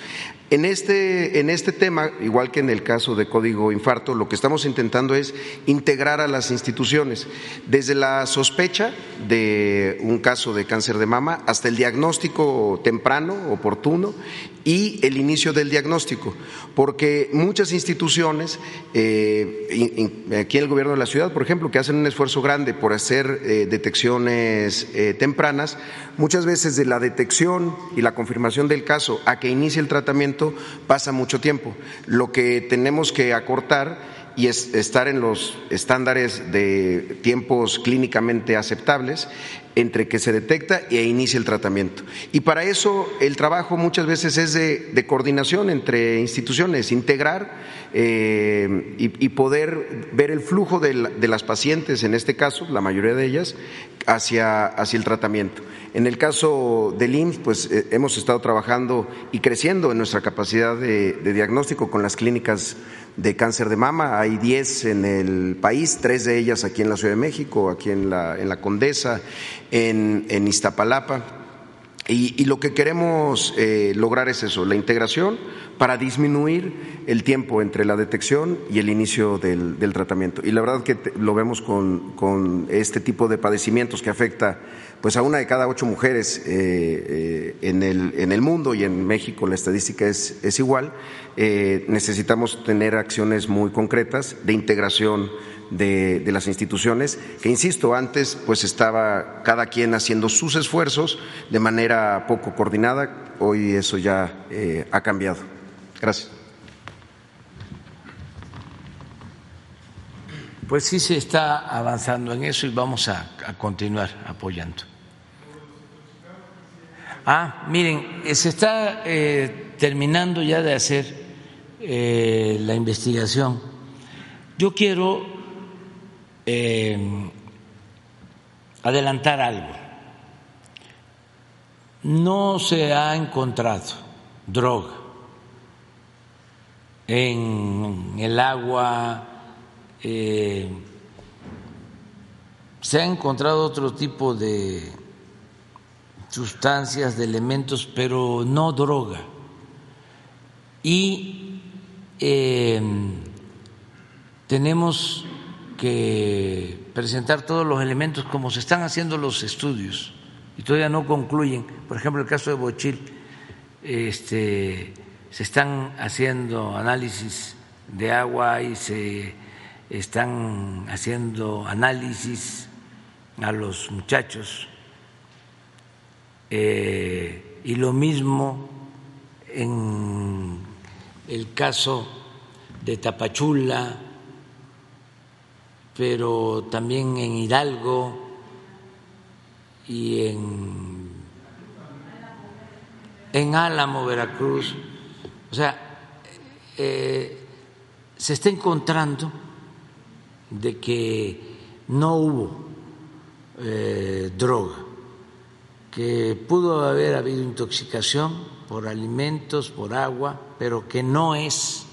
En este, en este tema, igual que en el caso de Código Infarto, lo que estamos intentando es integrar a las instituciones, desde la sospecha de un caso de cáncer de mama hasta el diagnóstico temprano, oportuno, y el inicio del diagnóstico, porque muchas instituciones, eh, aquí en el gobierno de la ciudad, por ejemplo, que hacen un esfuerzo grande por hacer eh, detecciones eh, tempranas, muchas veces de la detección y la confirmación del caso a que inicie el tratamiento pasa mucho tiempo. Lo que tenemos que acortar y estar en los estándares de tiempos clínicamente aceptables entre que se detecta e inicia el tratamiento. Y para eso el trabajo muchas veces es de, coordinación entre instituciones, integrar eh, y, poder ver el flujo de, las pacientes, en este caso, la mayoría de ellas, hacia, hacia el tratamiento. En el caso del IMSS, pues eh, hemos estado trabajando y creciendo en nuestra capacidad de, diagnóstico con las clínicas de cáncer de mama. Hay 10 en el país, tres de ellas aquí en la Ciudad de México, aquí en la, en la Condesa, en, en Iztapalapa. Y, lo que queremos eh, lograr es eso, la integración para disminuir el tiempo entre la detección y el inicio del, tratamiento. Y la verdad que lo vemos con, con este tipo de padecimientos que afecta pues a una de cada ocho mujeres eh, eh, en, el, en, el, mundo y en México la estadística es, es igual, eh, necesitamos tener acciones muy concretas de integración de, de, las instituciones, que insisto, antes pues estaba cada quien haciendo sus esfuerzos de manera poco coordinada, hoy eso ya ha cambiado. Gracias. Pues sí se está avanzando en eso y vamos a continuar apoyando. Ah, miren, se está eh, terminando ya de hacer eh, la investigación. Yo quiero eh, adelantar algo. No se ha encontrado droga en el agua, se ha encontrado otro tipo de sustancias, de elementos, pero no droga. Y em, tenemos que presentar todos los elementos como se están haciendo los estudios y todavía no concluyen. Por ejemplo, el caso de Bochil, este, se están haciendo análisis de agua y se están haciendo análisis a los muchachos eh, y lo mismo en el caso de Tapachula, pero también en Hidalgo y en, en Álamo, Veracruz. O sea, eh, se está encontrando de que no hubo eh, droga, que pudo haber habido intoxicación por alimentos, por agua, pero que no es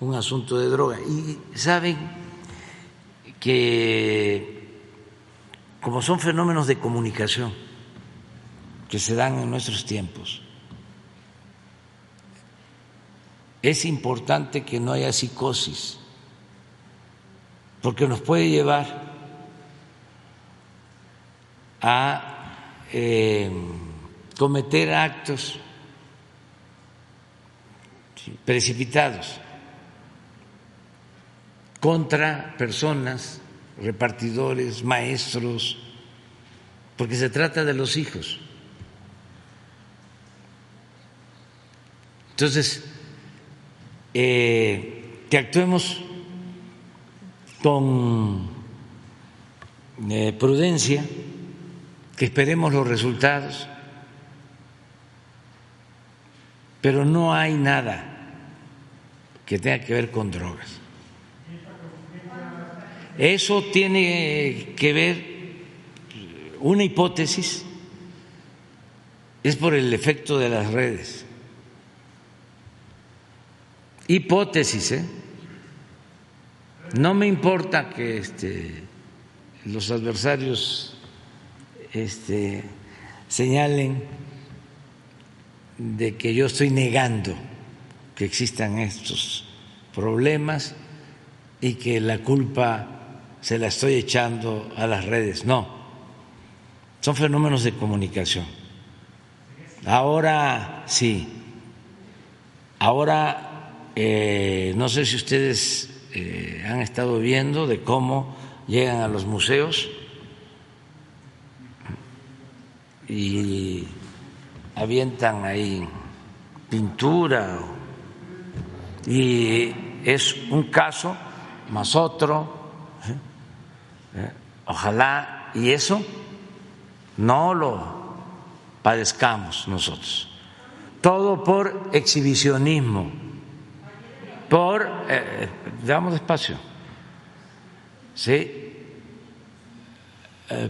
un asunto de droga. Y saben que como son fenómenos de comunicación que se dan en nuestros tiempos, es importante que no haya psicosis, porque nos puede llevar a eh, cometer actos precipitados contra personas, repartidores, maestros, porque se trata de los hijos. Entonces, eh, que actuemos con eh, prudencia, que esperemos los resultados, pero no hay nada que tenga que ver con drogas. Eso tiene que ver, una hipótesis, es por el efecto de las redes. Hipótesis, ¿eh? No me importa que este, los adversarios este, señalen de que yo estoy negando que existan estos problemas y que la culpa se la estoy echando a las redes. No, son fenómenos de comunicación. Ahora sí, ahora eh, no sé si ustedes eh, han estado viendo de cómo llegan a los museos y avientan ahí pintura y es un caso más otro. ¿eh? ¿Eh? Ojalá y eso no lo padezcamos nosotros. Todo por exhibicionismo, por, eh, damos despacio, ¿sí?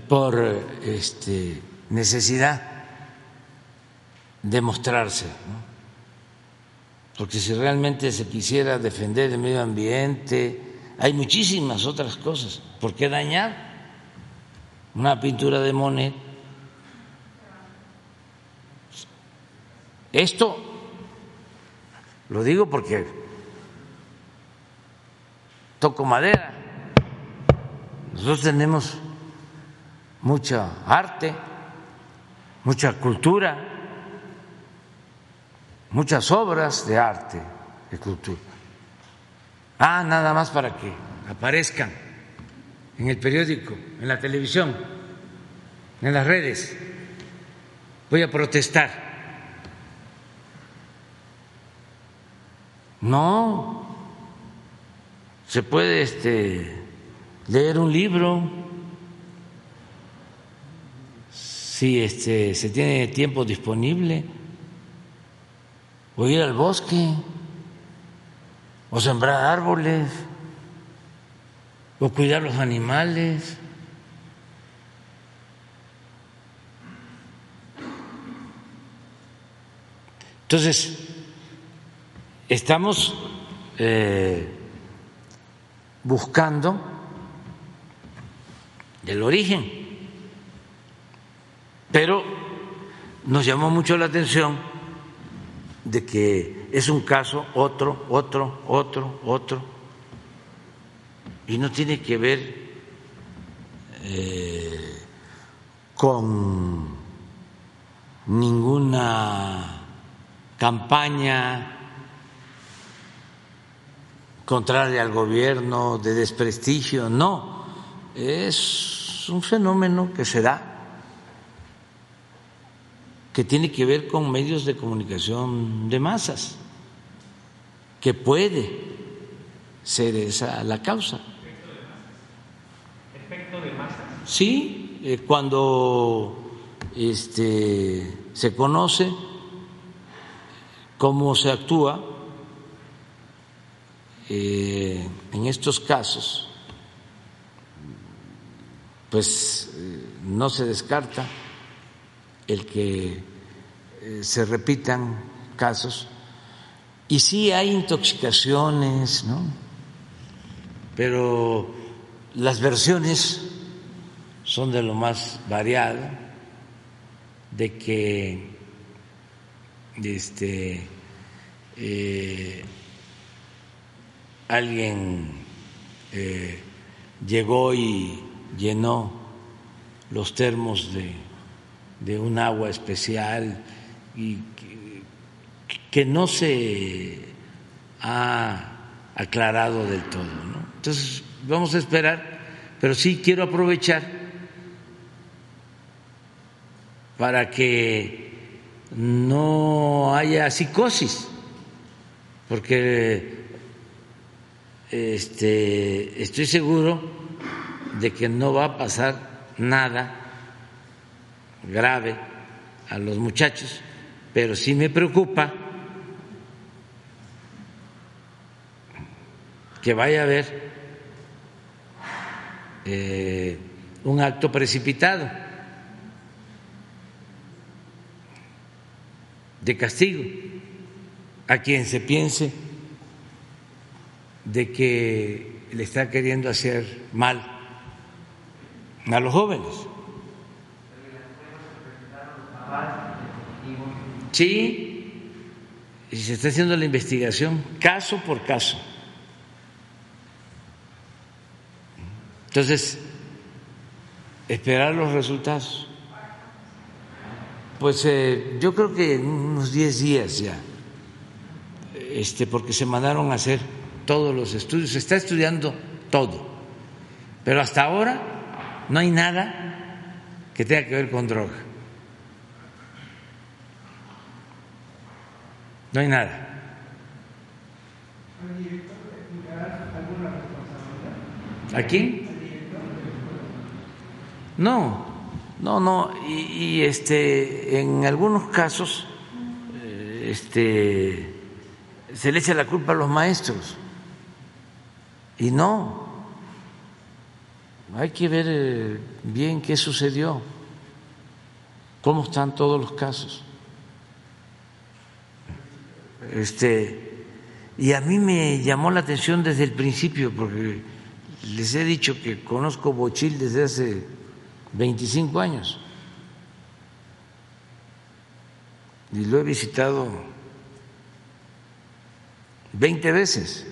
por este, necesidad de mostrarse. Porque si realmente se quisiera defender el medio ambiente, hay muchísimas otras cosas. ¿Por qué dañar una pintura de Monet? Esto lo digo porque toco madera. Nosotros tenemos mucha arte, mucha cultura muchas obras de arte, de cultura. Ah, nada más para que aparezcan en el periódico, en la televisión, en las redes. Voy a protestar. No, se puede este, leer un libro si este, se tiene tiempo disponible o ir al bosque, o sembrar árboles, o cuidar los animales. Entonces, estamos eh, buscando el origen, pero nos llamó mucho la atención de que es un caso, otro, otro, otro, otro, y no tiene que ver eh, con ninguna campaña contraria al gobierno, de desprestigio, no, es un fenómeno que se da, que tiene que ver con medios de comunicación de masas, que puede ser esa la causa. ¿Efecto de masas? Sí, eh, cuando este, se conoce cómo se actúa eh, en estos casos, pues eh, no se descarta el que eh, se repitan casos y sí hay intoxicaciones, ¿no? Pero las versiones son de lo más variado, de que este, alguien eh, llegó y llenó los termos de, un agua especial y que, no se ha aclarado del todo. Entonces, vamos a esperar, pero sí quiero aprovechar para que no haya psicosis, porque este, estoy seguro de que no va a pasar nada grave a los muchachos, pero sí me preocupa que vaya a haber eh, un acto precipitado de castigo a quien se piense de que le está queriendo hacer mal a los jóvenes. Sí, y se está haciendo la investigación caso por caso. Entonces, esperar los resultados. Pues eh, yo creo que unos 10 días ya, este, porque se mandaron a hacer todos los estudios, se está estudiando todo, pero hasta ahora no hay nada que tenga que ver con droga. No hay nada. ¿A quién? No, no, no. Y, y, este, en algunos casos, eh, este, se le echa la culpa a los maestros. Y no, hay que ver eh, bien qué sucedió, cómo están todos los casos. Este, y a mí me llamó la atención desde el principio, porque les he dicho que conozco Bochil desde hace 25 años. Y lo he visitado 20 veces.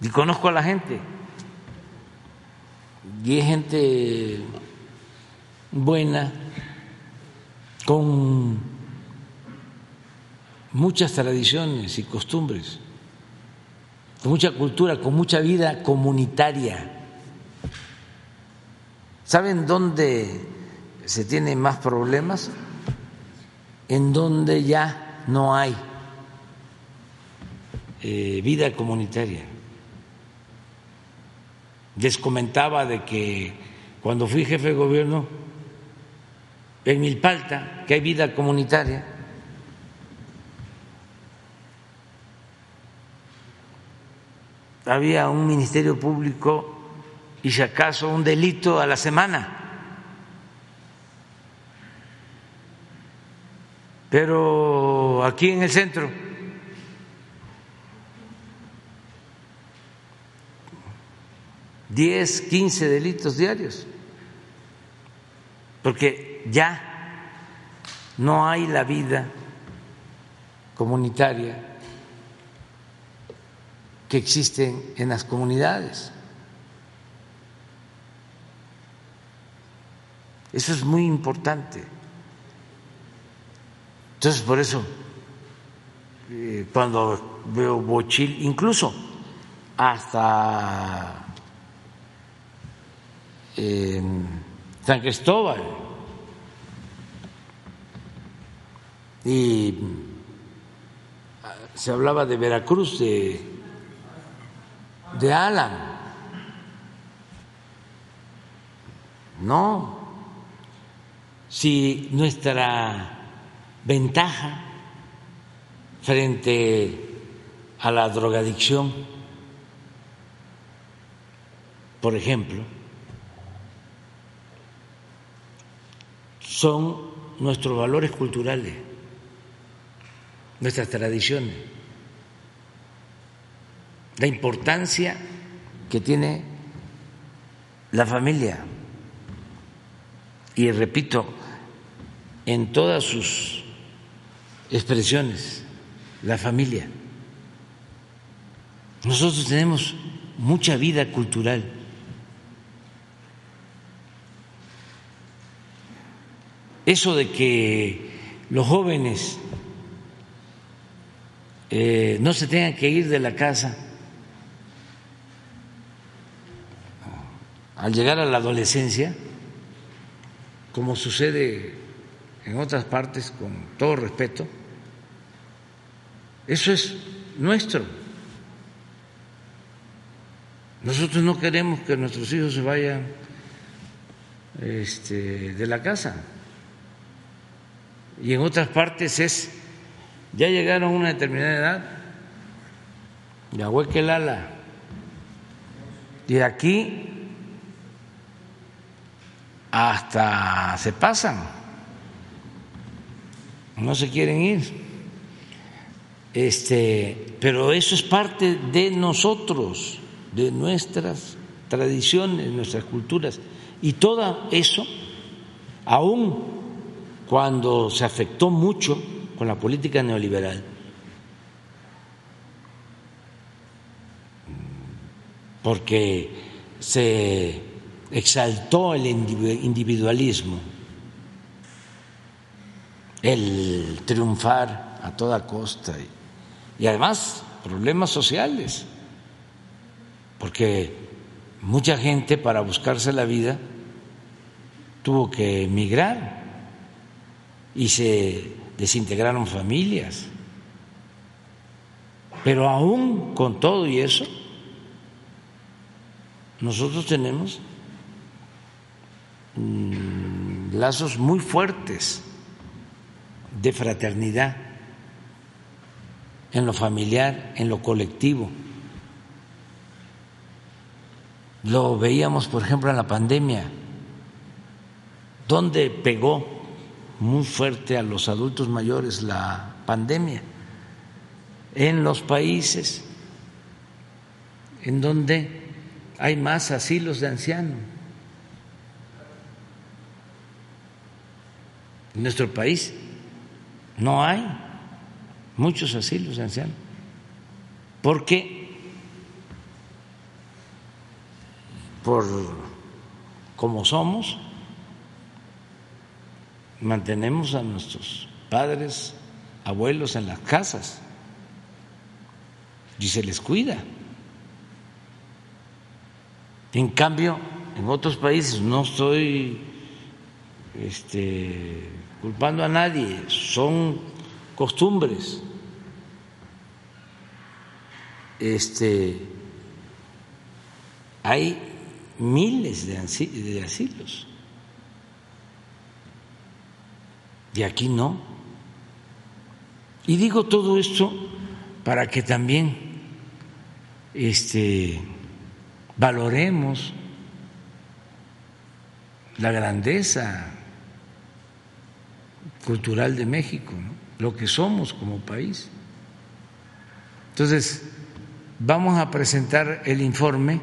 Y conozco a la gente. Y es gente buena con muchas tradiciones y costumbres, con mucha cultura, con mucha vida comunitaria. ¿Saben dónde se tienen más problemas? En donde ya no hay eh, vida comunitaria les comentaba de que cuando fui jefe de gobierno en Milpalta, que hay vida comunitaria, había un ministerio público y si acaso un delito a la semana. Pero aquí en el centro 10, 15 delitos diarios, porque ya no hay la vida comunitaria que existe en las comunidades. Eso es muy importante. Entonces, por eso eh, cuando veo Bochil, incluso hasta San Cristóbal y se hablaba de Veracruz, de, de Alan. No, si nuestra ventaja frente a la drogadicción, por ejemplo, son nuestros valores culturales, nuestras tradiciones, la importancia que tiene la familia. Y repito, en todas sus expresiones, la familia. Nosotros tenemos mucha vida cultural. Eso de que los jóvenes eh, no se tengan que ir de la casa al llegar a la adolescencia, como sucede en otras partes, con todo respeto, eso es nuestro. Nosotros no queremos que nuestros hijos se vayan este, de la casa. Y en otras partes es, ya llegaron a una determinada edad, ya que el ala. Y aquí hasta se pasan, no se quieren ir. Este, pero eso es parte de nosotros, de nuestras tradiciones, nuestras culturas. Y todo eso, aún cuando se afectó mucho con la política neoliberal, porque se exaltó el individualismo, el triunfar a toda costa y además problemas sociales, porque mucha gente para buscarse la vida tuvo que emigrar y se desintegraron familias. Pero aún con todo y eso, nosotros tenemos mm, lazos muy fuertes de fraternidad en lo familiar, en lo colectivo. Lo veíamos, por ejemplo, en la pandemia, donde pegó muy fuerte a los adultos mayores la pandemia, en los países en donde hay más asilos de ancianos. En nuestro país no hay muchos asilos de ancianos, porque por como somos, mantenemos a nuestros padres, abuelos en las casas y se les cuida. En cambio, en otros países no estoy este, culpando a nadie, son costumbres. Este, hay miles de asilos y aquí no. Y digo todo esto para que también este, valoremos la grandeza cultural de México. ¿no? lo que somos como país. Entonces, vamos a presentar el informe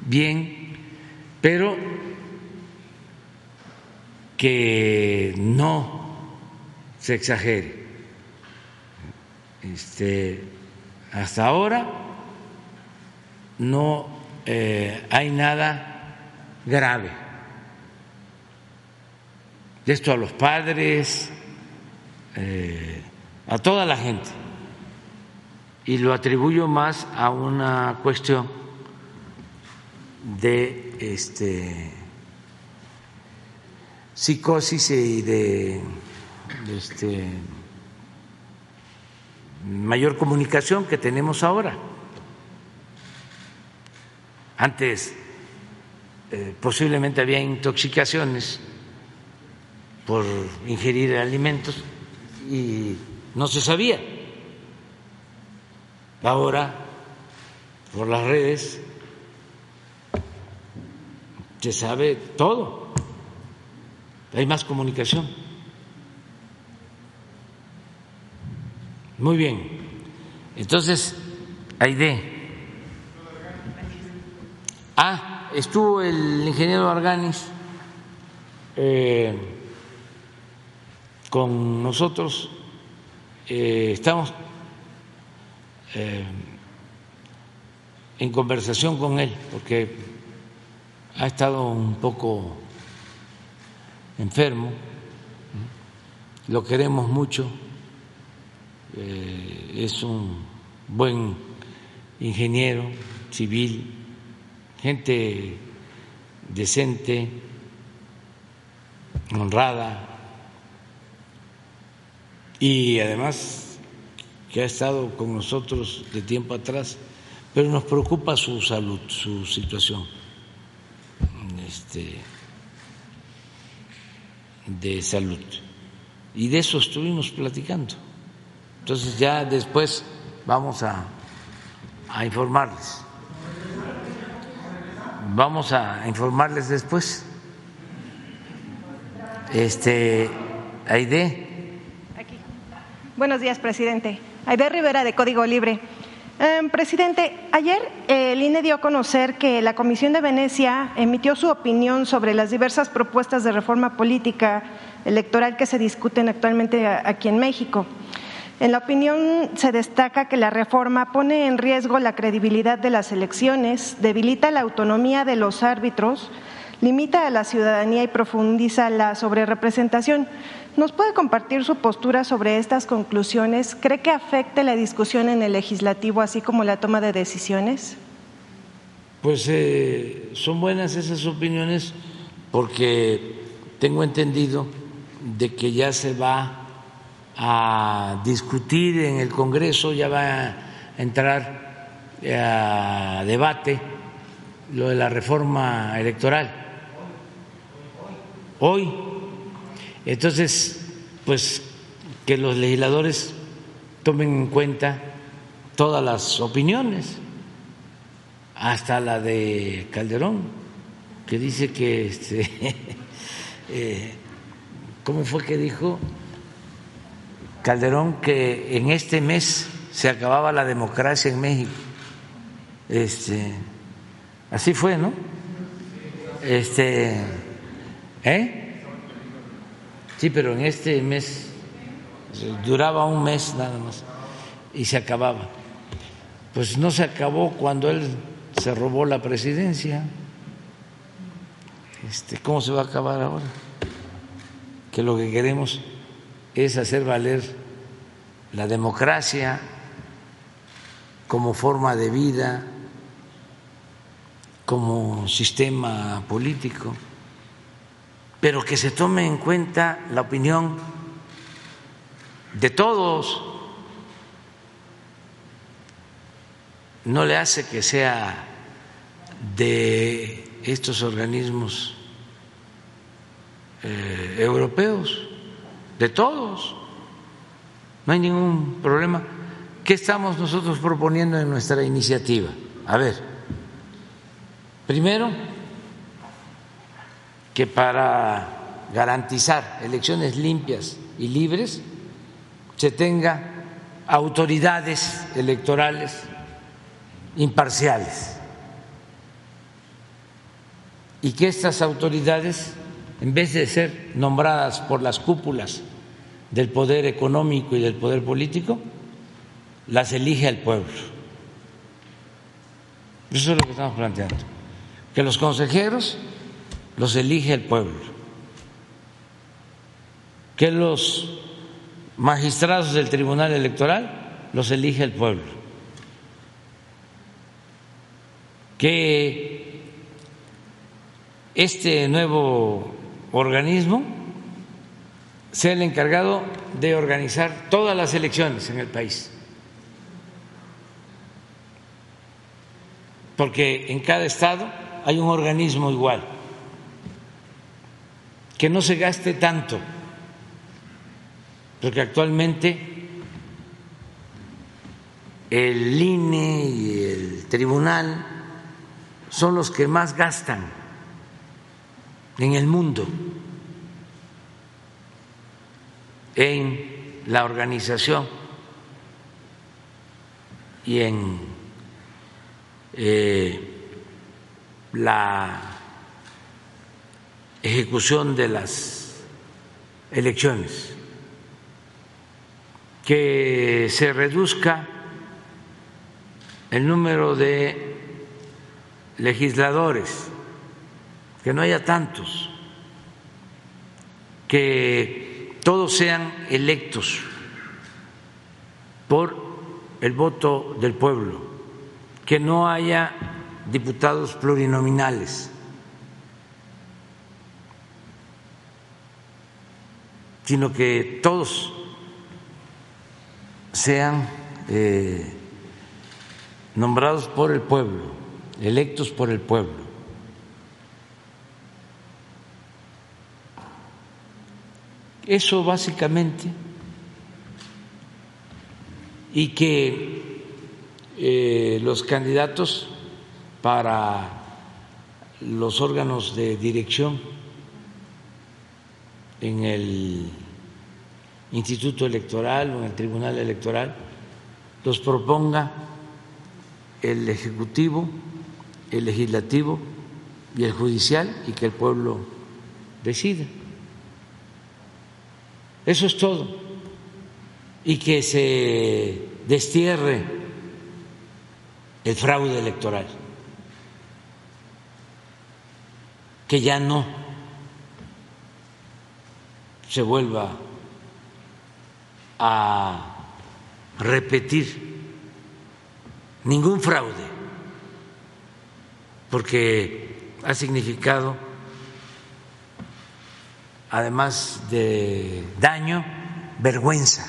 bien, pero que no se exagere. Este, hasta ahora no eh, hay nada grave. Esto a los padres, eh, a toda la gente y lo atribuyo más a una cuestión de este psicosis y de este mayor comunicación que tenemos ahora. Antes eh, posiblemente había intoxicaciones por ingerir alimentos y no se sabía. Ahora, por las redes, se sabe todo. Hay más comunicación. Muy bien. Entonces, Aide. Ah, estuvo el ingeniero Arganis eh, con nosotros. Eh, estamos eh, en conversación con él porque ha estado un poco enfermo. Lo queremos mucho eh, es un buen ingeniero civil, gente decente, honrada y además que ha estado con nosotros de tiempo atrás, pero nos preocupa su salud, su situación este, de salud. Y de eso estuvimos platicando. Entonces ya después vamos a, informarles. Vamos a informarles después. Este, Aide. Buenos días, presidente. Aide Rivera, de Código Libre. Em, presidente, ayer el INE dio a conocer que la Comisión de Venecia emitió su opinión sobre las diversas propuestas de reforma política electoral que se discuten actualmente aquí en México. En la opinión se destaca que la reforma pone en riesgo la credibilidad de las elecciones, debilita la autonomía de los árbitros, limita a la ciudadanía y profundiza la sobrerepresentación. ¿Nos puede compartir su postura sobre estas conclusiones? ¿Cree que afecte la discusión en el legislativo así como la toma de decisiones? Pues eh, son buenas esas opiniones porque tengo entendido de que ya se va a discutir en el Congreso, ya va a entrar a debate lo de la reforma electoral. Hoy. Entonces, pues que los legisladores tomen en cuenta todas las opiniones, hasta la de Calderón, que dice que, este, eh, ¿cómo fue que dijo? Calderón que en este mes se acababa la democracia en México. Este, así fue, ¿no? Este, ¿eh? Sí, pero en este mes duraba un mes nada más y se acababa. Pues no se acabó cuando él se robó la presidencia. Este, ¿cómo se va a acabar ahora? Que lo que queremos es hacer valer la democracia como forma de vida, como sistema político, pero que se tome en cuenta la opinión de todos. No le hace que sea de estos organismos eh, europeos de todos. No hay ningún problema. ¿Qué estamos nosotros proponiendo en nuestra iniciativa? A ver, primero, que para garantizar elecciones limpias y libres se tenga autoridades electorales imparciales y que estas autoridades en vez de ser nombradas por las cúpulas del poder económico y del poder político, las elige el pueblo. Eso es lo que estamos planteando, que los consejeros los elige el pueblo, que los magistrados del Tribunal Electoral los elige el pueblo. Que este nuevo organismo sea el encargado de organizar todas las elecciones en el país. Porque en cada estado hay un organismo igual, que no se gaste tanto, porque actualmente el INE y el tribunal son los que más gastan en el mundo en la organización y en eh, la ejecución de las elecciones, que se reduzca el número de legisladores, que no haya tantos, que todos sean electos por el voto del pueblo, que no haya diputados plurinominales, sino que todos sean eh, nombrados por el pueblo, electos por el pueblo. Eso básicamente. Y que eh, los candidatos para los órganos de dirección en el Instituto Electoral o en el Tribunal Electoral los proponga el Ejecutivo, el Legislativo y el Judicial y que el pueblo decida. Eso es todo. Y que se destierre el fraude electoral. Que ya no se vuelva a repetir ningún fraude, porque ha significado además de daño, vergüenza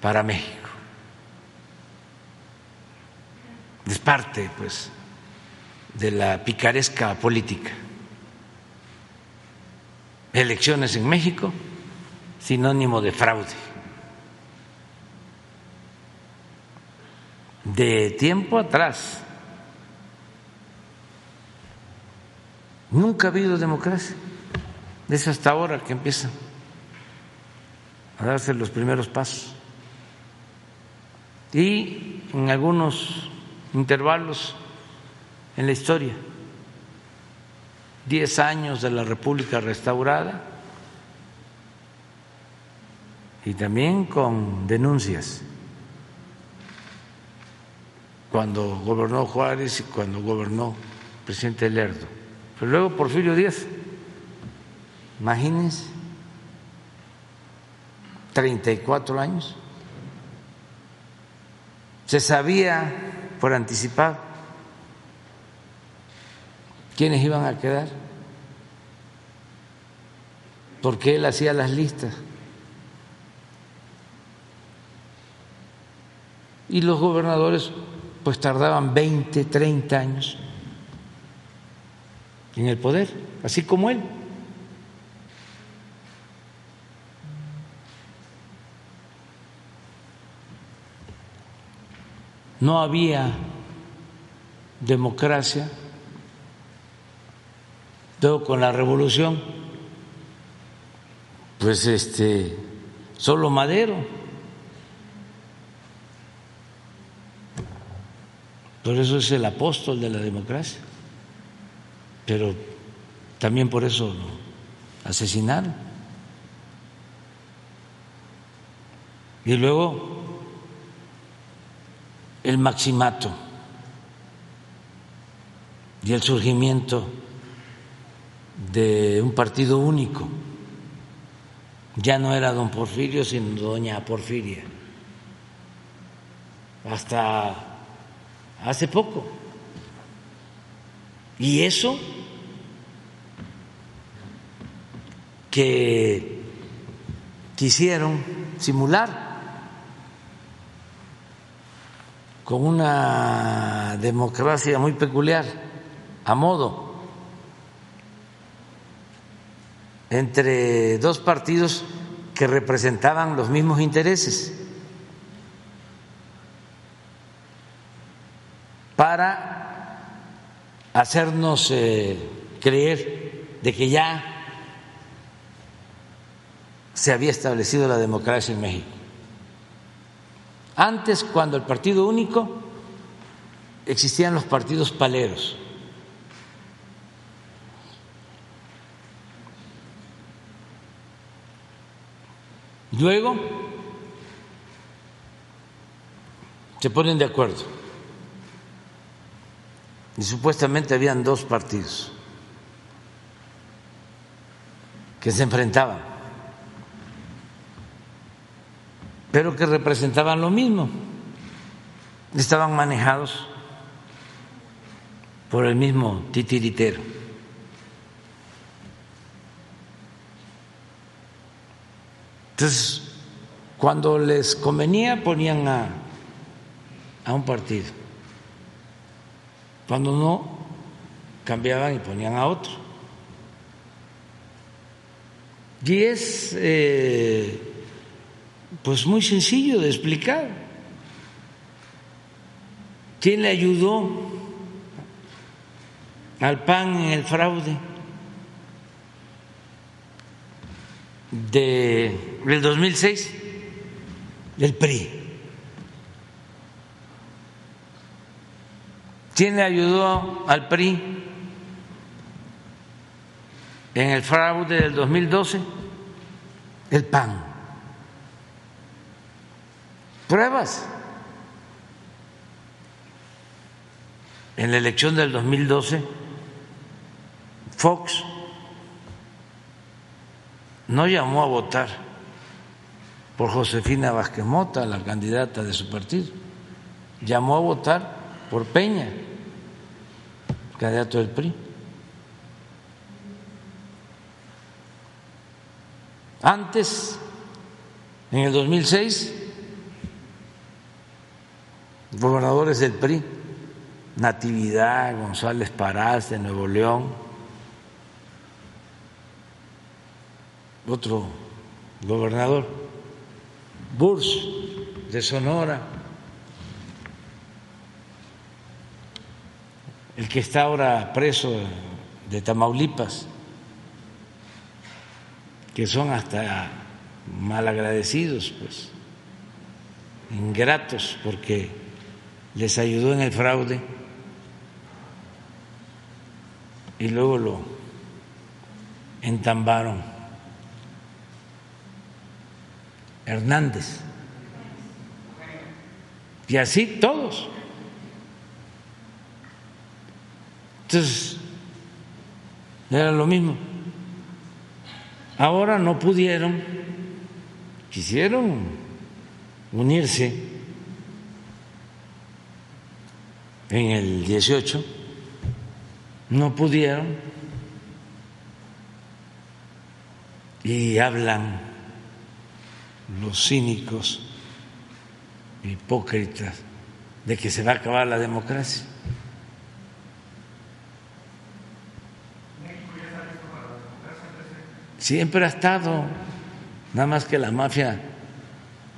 para México. Es parte, pues, de la picaresca política. Elecciones en México, sinónimo de fraude. De tiempo atrás, nunca ha habido democracia. Es hasta ahora que empiezan a darse los primeros pasos. Y en algunos intervalos en la historia, diez años de la República restaurada y también con denuncias cuando gobernó Juárez y cuando gobernó el presidente Lerdo. Pero luego Porfirio Díaz Imagínense, 34 años. Se sabía por anticipado quiénes iban a quedar, porque él hacía las listas. Y los gobernadores pues tardaban 20, 30 años en el poder, así como él. no había democracia, todo con la revolución, pues este, solo Madero. Por eso es el apóstol de la democracia. Pero también por eso lo asesinaron. Y luego el maximato y el surgimiento de un partido único. Ya no era don Porfirio, sino doña Porfiria. Hasta hace poco, Y eso que quisieron simular con una democracia muy peculiar, a modo, entre dos partidos que representaban los mismos intereses, para hacernos eh, creer de que ya se había establecido la democracia en México. Antes, cuando el partido único, existían los partidos paleros. Luego se ponen de acuerdo y supuestamente habían dos partidos que se enfrentaban. pero que representaban lo mismo, estaban manejados por el mismo titiritero. Entonces, cuando les convenía ponían a, a un partido, cuando no, cambiaban y ponían a otro. Y es eh, pues muy sencillo de explicar. ¿Quién le ayudó al PAN en el fraude de, del 2006? El PRI. ¿Quién le ayudó al PRI en el fraude del 2012? El PAN pruebas. En la elección del 2012, Fox no llamó a votar por Josefina Vázquez Mota, la candidata de su partido, llamó a votar por Peña, candidato del PRI. Antes, en el 2006, gobernadores del PRI, Natividad, González Parás de Nuevo León, otro gobernador, Burs de Sonora, el que está ahora preso de Tamaulipas, que son hasta malagradecidos, pues, ingratos, porque les ayudó en el fraude y luego lo entambaron. Hernández. Y así todos. Entonces, era lo mismo. Ahora no pudieron, quisieron unirse en el 18, no pudieron y hablan los cínicos, hipócritas, de que se va a acabar la democracia. Siempre ha estado, nada más que la mafia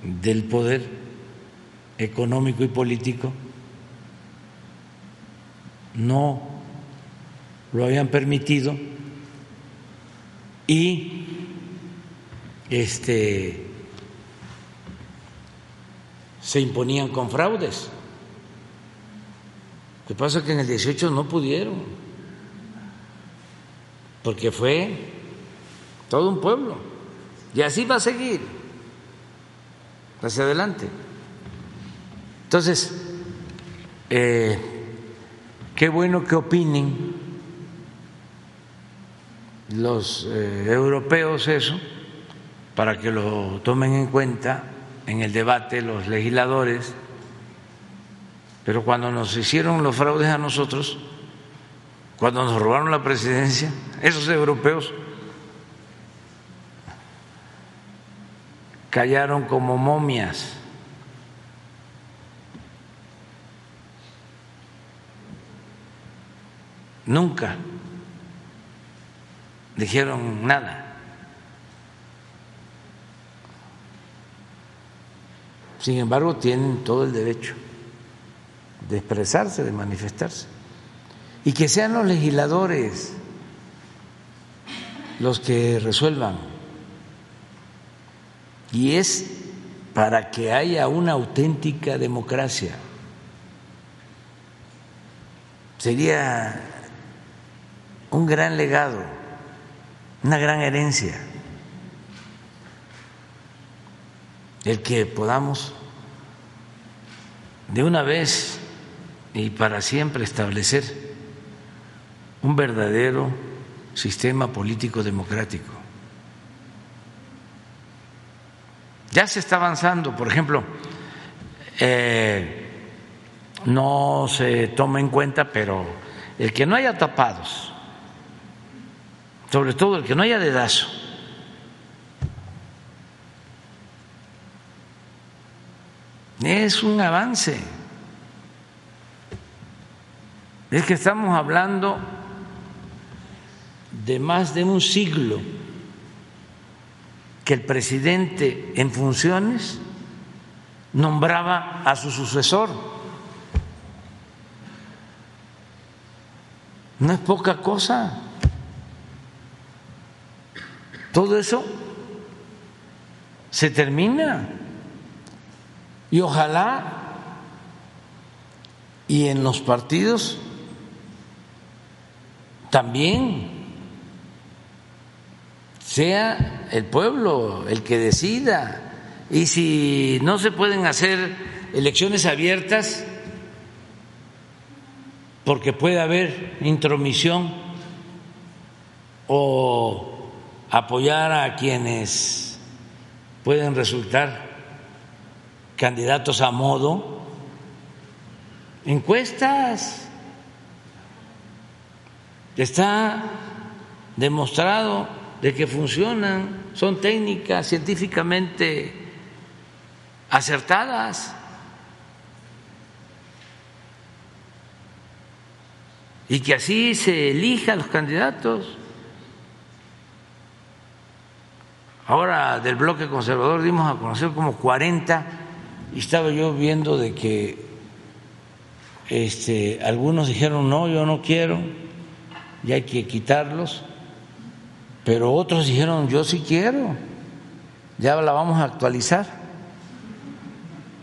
del poder económico y político no lo habían permitido y este se imponían con fraudes. Lo que pasa es que en el 18 no pudieron, porque fue todo un pueblo, y así va a seguir hacia adelante. Entonces, eh, Qué bueno que opinen los eh, europeos eso, para que lo tomen en cuenta en el debate los legisladores, pero cuando nos hicieron los fraudes a nosotros, cuando nos robaron la presidencia, esos europeos callaron como momias. Nunca dijeron nada. Sin embargo, tienen todo el derecho de expresarse, de manifestarse. Y que sean los legisladores los que resuelvan. Y es para que haya una auténtica democracia. Sería un gran legado, una gran herencia, el que podamos de una vez y para siempre establecer un verdadero sistema político democrático. Ya se está avanzando, por ejemplo, eh, no se toma en cuenta, pero el que no haya tapados, sobre todo el que no haya dedazo, es un avance. Es que estamos hablando de más de un siglo que el presidente en funciones nombraba a su sucesor. No es poca cosa. Todo eso se termina. Y ojalá y en los partidos también sea el pueblo el que decida. Y si no se pueden hacer elecciones abiertas, porque puede haber intromisión o apoyar a quienes pueden resultar candidatos a modo, encuestas. Está demostrado de que funcionan, son técnicas científicamente acertadas. Y que así se elijan los candidatos. Ahora del bloque conservador dimos a conocer como 40 y estaba yo viendo de que este, algunos dijeron no, yo no quiero, y hay que quitarlos pero otros dijeron, yo sí quiero, ya la vamos a actualizar.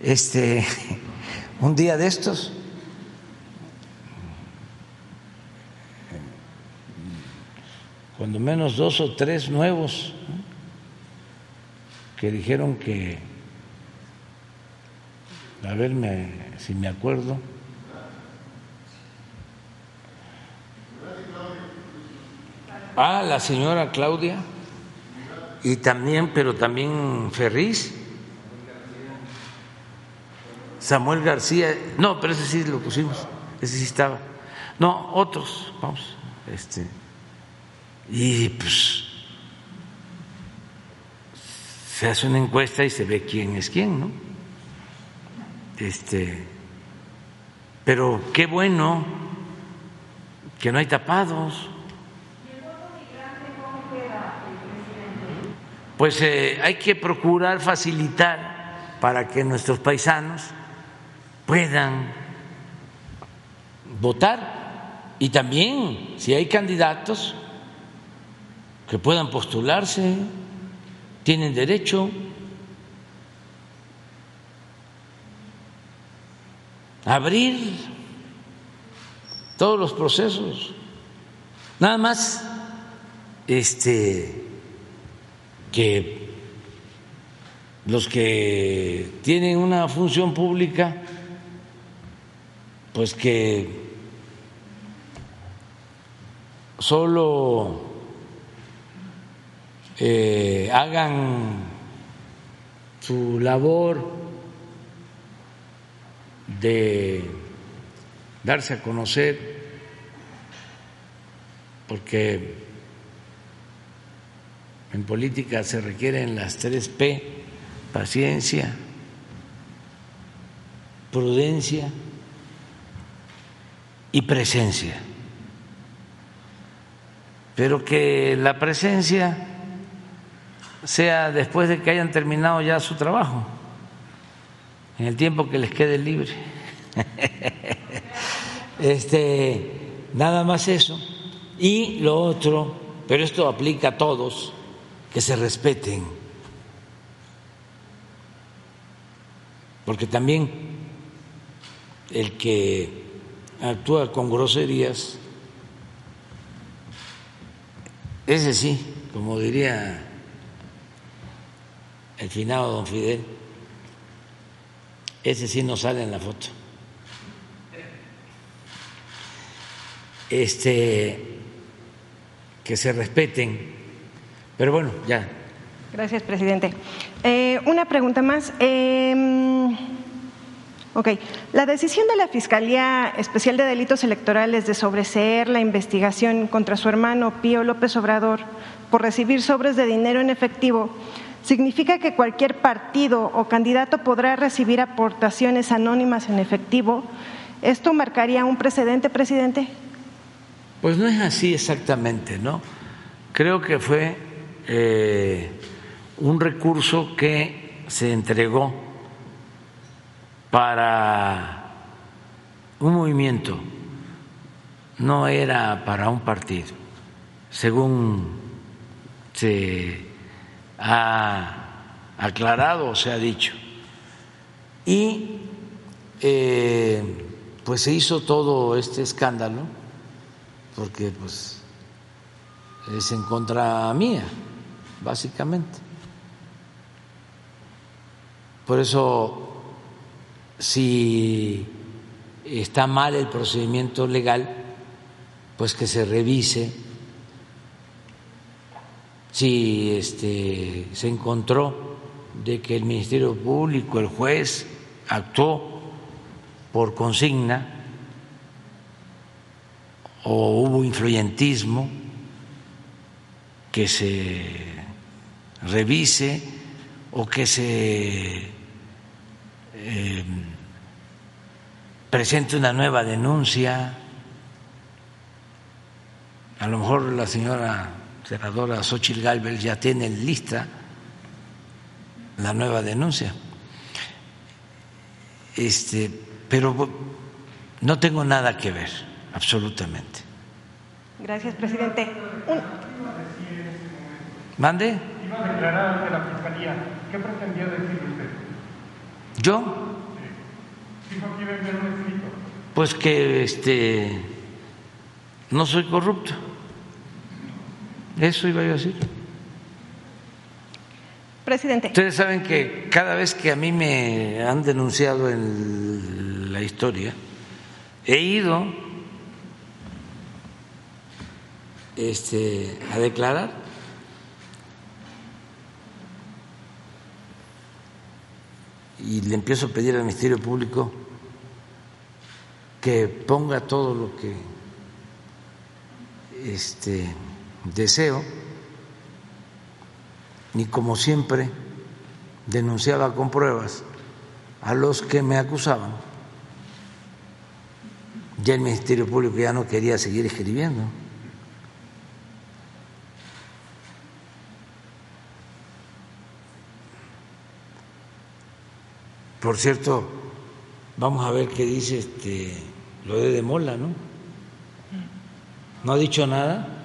Este, un día de estos. Cuando menos dos o tres nuevos que dijeron que, a ver si me acuerdo, Ah, la señora Claudia y también, pero también Ferriz. Samuel García, no, pero ese sí lo pusimos, ese sí estaba. No, otros, vamos, este. Y pues se hace una encuesta y se ve quién es quién, ¿no? Este, pero qué bueno que no hay tapados. pues eh, hay que procurar facilitar para que nuestros paisanos puedan votar y también si hay candidatos que puedan postularse, tienen derecho. Abrir todos los procesos. Nada más este que los que tienen una función pública, pues que solo eh, hagan su labor de darse a conocer porque en política se requieren las tres P, paciencia, prudencia y presencia. Pero que la presencia sea después de que hayan terminado ya su trabajo, en el tiempo que les quede libre. Este, nada más eso. Y lo otro, pero esto aplica a todos, que se respeten. Porque también el que actúa con groserías, ese sí, como diría el finado don Fidel, ese sí no sale en la foto. Este, que se respeten. Pero bueno, ya. Gracias, presidente. Eh, una pregunta más. Eh, ok, la decisión de la Fiscalía Especial de Delitos Electorales de sobreseer la investigación contra su hermano Pío López Obrador por recibir sobres de dinero en efectivo significa que cualquier partido o candidato podrá recibir aportaciones anónimas en efectivo. ¿Esto marcaría un precedente, presidente? Pues no es así exactamente, ¿no? Creo que fue eh, un recurso que se entregó para un movimiento, no era para un partido, según se ha aclarado o se ha dicho. Y eh, pues se hizo todo este escándalo porque pues es en contra mía, básicamente. Por eso, si está mal el procedimiento legal, pues que se revise si este, se encontró de que el Ministerio Público, el juez, actuó por consigna o hubo influyentismo, que se revise o que se eh, presente una nueva denuncia. A lo mejor la señora senadora Xochitl Galvez ya tiene lista la nueva denuncia. Este, pero no tengo nada que ver, absolutamente. Gracias, presidente. ¿Mande? Iba a declarar ante la Fiscalía. ¿Qué pretendía decir usted? ¿Yo? Dijo que iba a enviar un escrito. Pues que este, no soy corrupto. Eso iba yo a decir. Presidente. Ustedes saben que cada vez que a mí me han denunciado en la historia, he ido este, a declarar. Y le empiezo a pedir al Ministerio Público que ponga todo lo que este, deseo, ni como siempre denunciaba con pruebas a los que me acusaban. Ya el Ministerio Público ya no quería seguir escribiendo. Por cierto, vamos a ver qué dice este lo de De Mola, ¿no? No ha dicho nada.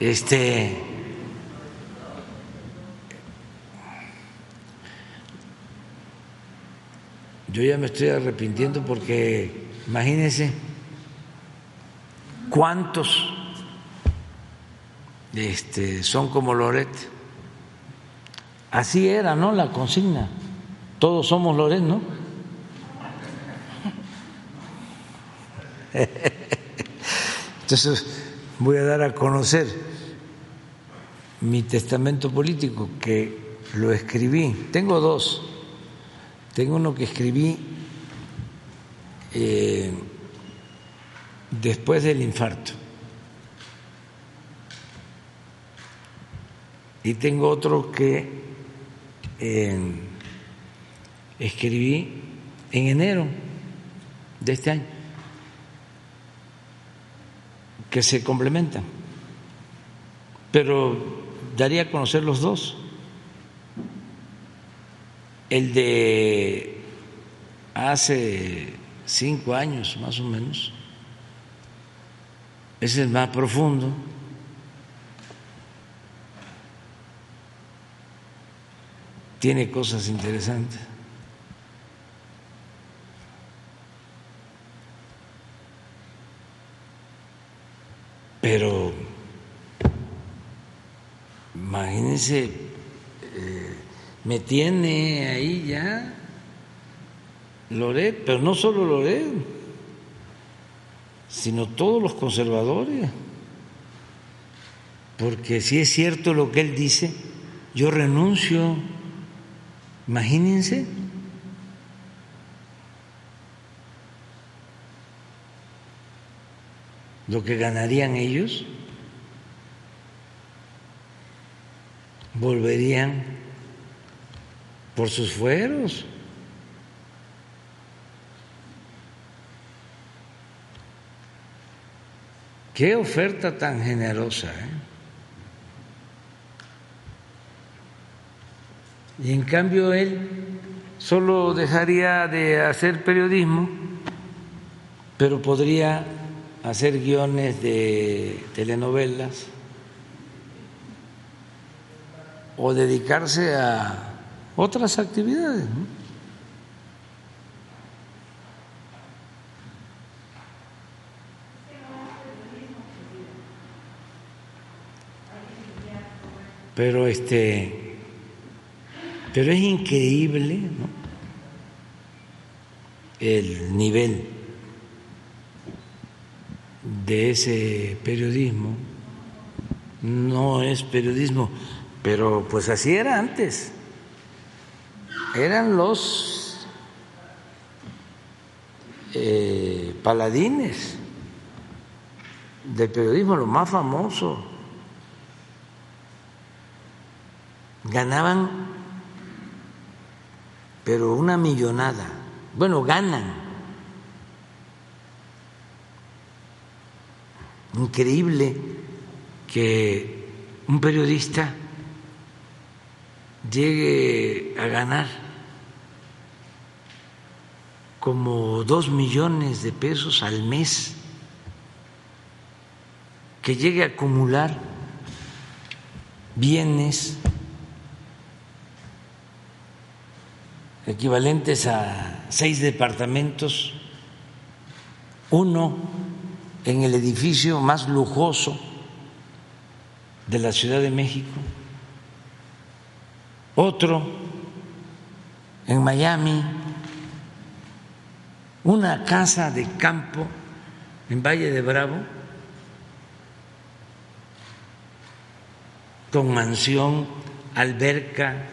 Este yo ya me estoy arrepintiendo porque imagínense cuántos este, son como Loret. Así era, ¿no? La consigna. Todos somos Loret, ¿no? Entonces voy a dar a conocer mi testamento político que lo escribí. Tengo dos. Tengo uno que escribí eh, después del infarto. Y tengo otro que eh, escribí en enero de este año, que se complementan, pero daría a conocer los dos. El de hace cinco años más o menos, es el más profundo. Tiene cosas interesantes. Pero imagínense, eh, me tiene ahí ya Loret, pero no solo Loret, sino todos los conservadores. Porque si es cierto lo que él dice, yo renuncio. Imagínense. Lo que ganarían ellos, volverían por sus fueros. Qué oferta tan generosa. ¿eh? Y en cambio él solo dejaría de hacer periodismo, pero podría hacer guiones de telenovelas o dedicarse a otras actividades. Pero este pero es increíble el nivel de ese periodismo. No es periodismo, pero pues así era antes. Eran los eh, paladines del periodismo, los más famosos. Ganaban, pero una millonada. Bueno, ganan increíble que un periodista llegue a ganar como dos millones de pesos al mes, que llegue a acumular bienes equivalentes a seis departamentos, uno en el edificio más lujoso de la Ciudad de México, otro en Miami, una casa de campo en Valle de Bravo, con mansión, alberca,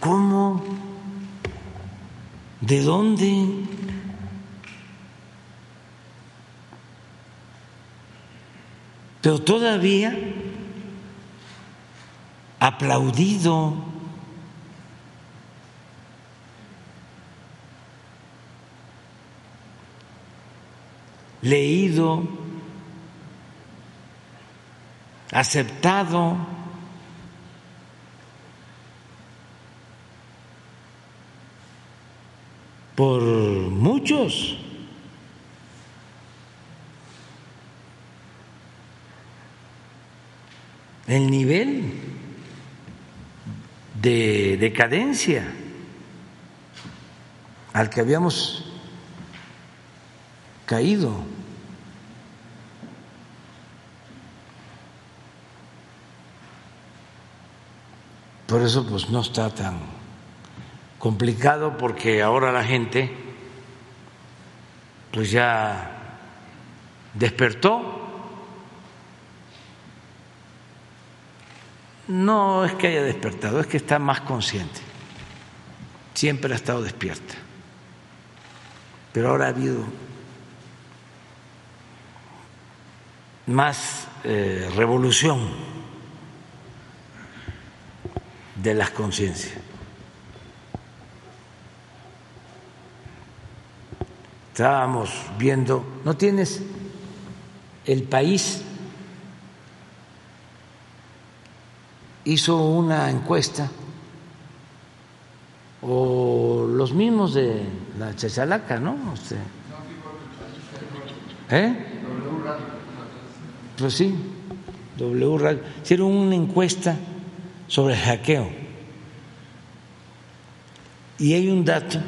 ¿cómo ¿De dónde? Pero todavía aplaudido. leído, aceptado. Por muchos. El nivel de decadencia al que habíamos caído. Por eso pues no está tan complicado porque ahora la gente pues ya despertó. No es que haya despertado, es que está más consciente. Siempre ha estado despierta. pero ahora ha habido más eh, revolución de las conciencias. Estábamos viendo, ¿no tienes el país? Hizo una encuesta, o los mismos de la Chachalaca, ¿no? ¿Eh? Pues sí, W Radio. Hicieron una encuesta sobre el hackeo. Y hay un dato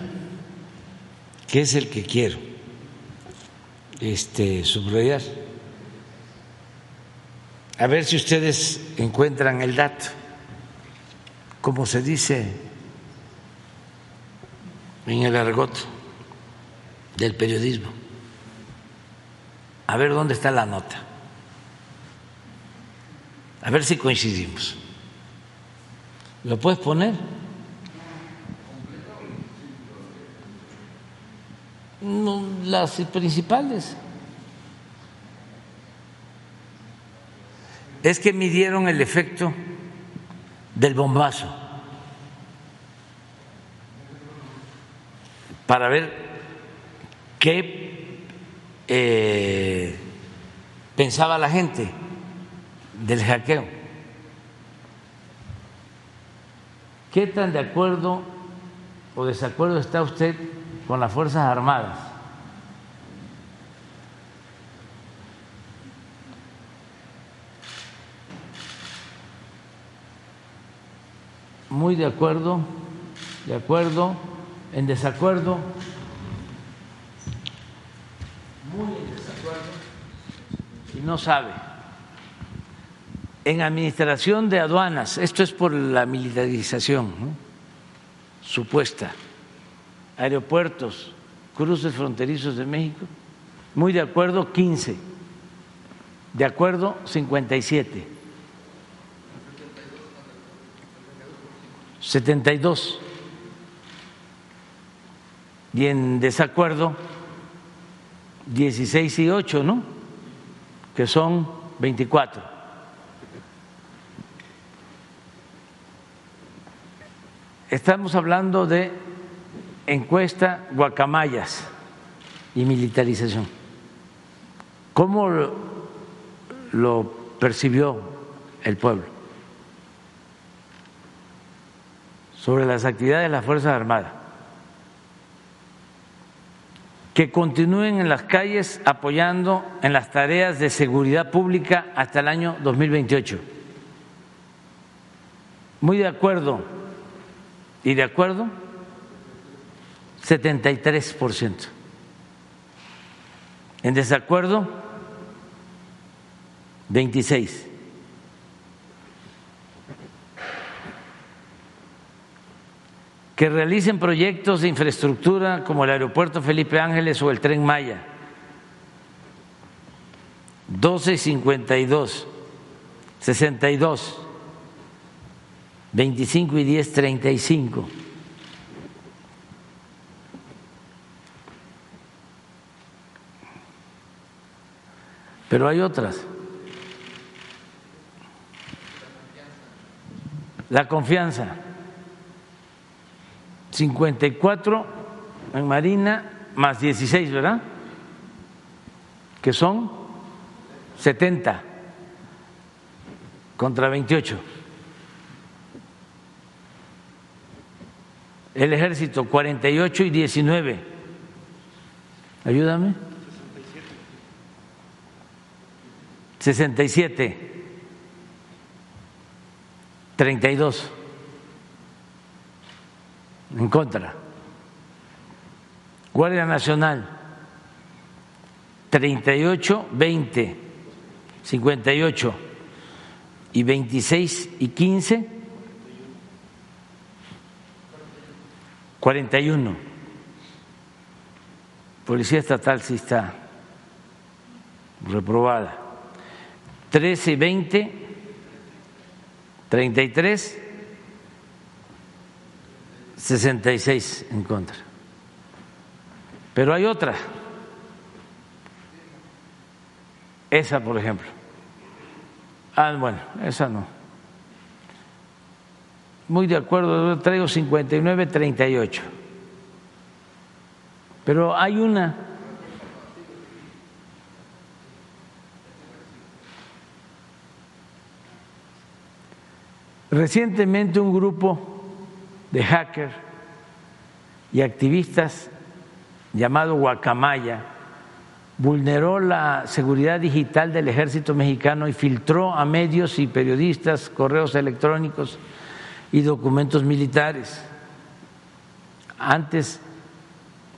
que es el que quiero este, subrayar. A ver si ustedes encuentran el dato, como se dice en el argot del periodismo. A ver dónde está la nota. A ver si coincidimos. ¿Lo puedes poner? No, las principales. Es que midieron el efecto del bombazo para ver qué eh, pensaba la gente del hackeo. ¿Qué tan de acuerdo o desacuerdo está usted con las Fuerzas Armadas? Muy de acuerdo, de acuerdo, en desacuerdo, muy en desacuerdo. Y no sabe. En administración de aduanas, esto es por la militarización supuesta, aeropuertos, cruces fronterizos de México, muy de acuerdo 15, de acuerdo 57, 72 y en desacuerdo 16 y 8, ¿no? Que son 24. Estamos hablando de encuesta guacamayas y militarización. ¿Cómo lo percibió el pueblo sobre las actividades de las Fuerzas Armadas? Que continúen en las calles apoyando en las tareas de seguridad pública hasta el año 2028. Muy de acuerdo ¿Y de acuerdo? 73%. En desacuerdo, 26. Que realicen proyectos de infraestructura como el aeropuerto Felipe Ángeles o el tren Maya. 12.52, 62. 25 y 10, 35. Pero hay otras. La confianza. 54 en Marina más 16, ¿verdad? Que son 70 contra 28. el ejército 48 y 19. Ayúdame. 67. 32. En contra. Guardia Nacional 38, 20, 58 y 26 y 15 41. Policía Estatal sí está reprobada. 13 y 20, 33, 66 en contra. Pero hay otra. Esa, por ejemplo. Ah, bueno, esa no. Muy de acuerdo, traigo 59-38. Pero hay una Recientemente un grupo de hackers y activistas llamado Guacamaya vulneró la seguridad digital del ejército mexicano y filtró a medios y periodistas correos electrónicos y documentos militares. Antes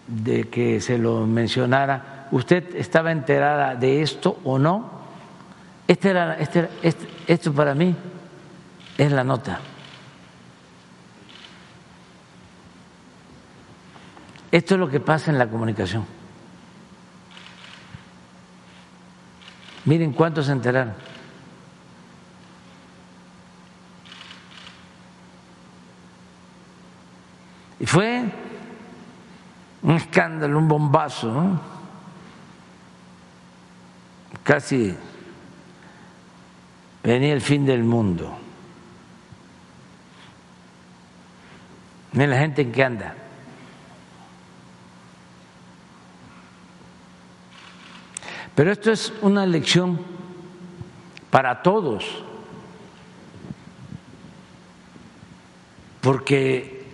de que se lo mencionara, ¿usted estaba enterada de esto o no? Este era, este, este esto para mí es la nota. Esto es lo que pasa en la comunicación. Miren cuántos se enteraron. Y fue un escándalo, un bombazo, ¿no? casi venía el fin del mundo. Miren la gente en qué anda. Pero esto es una lección para todos, porque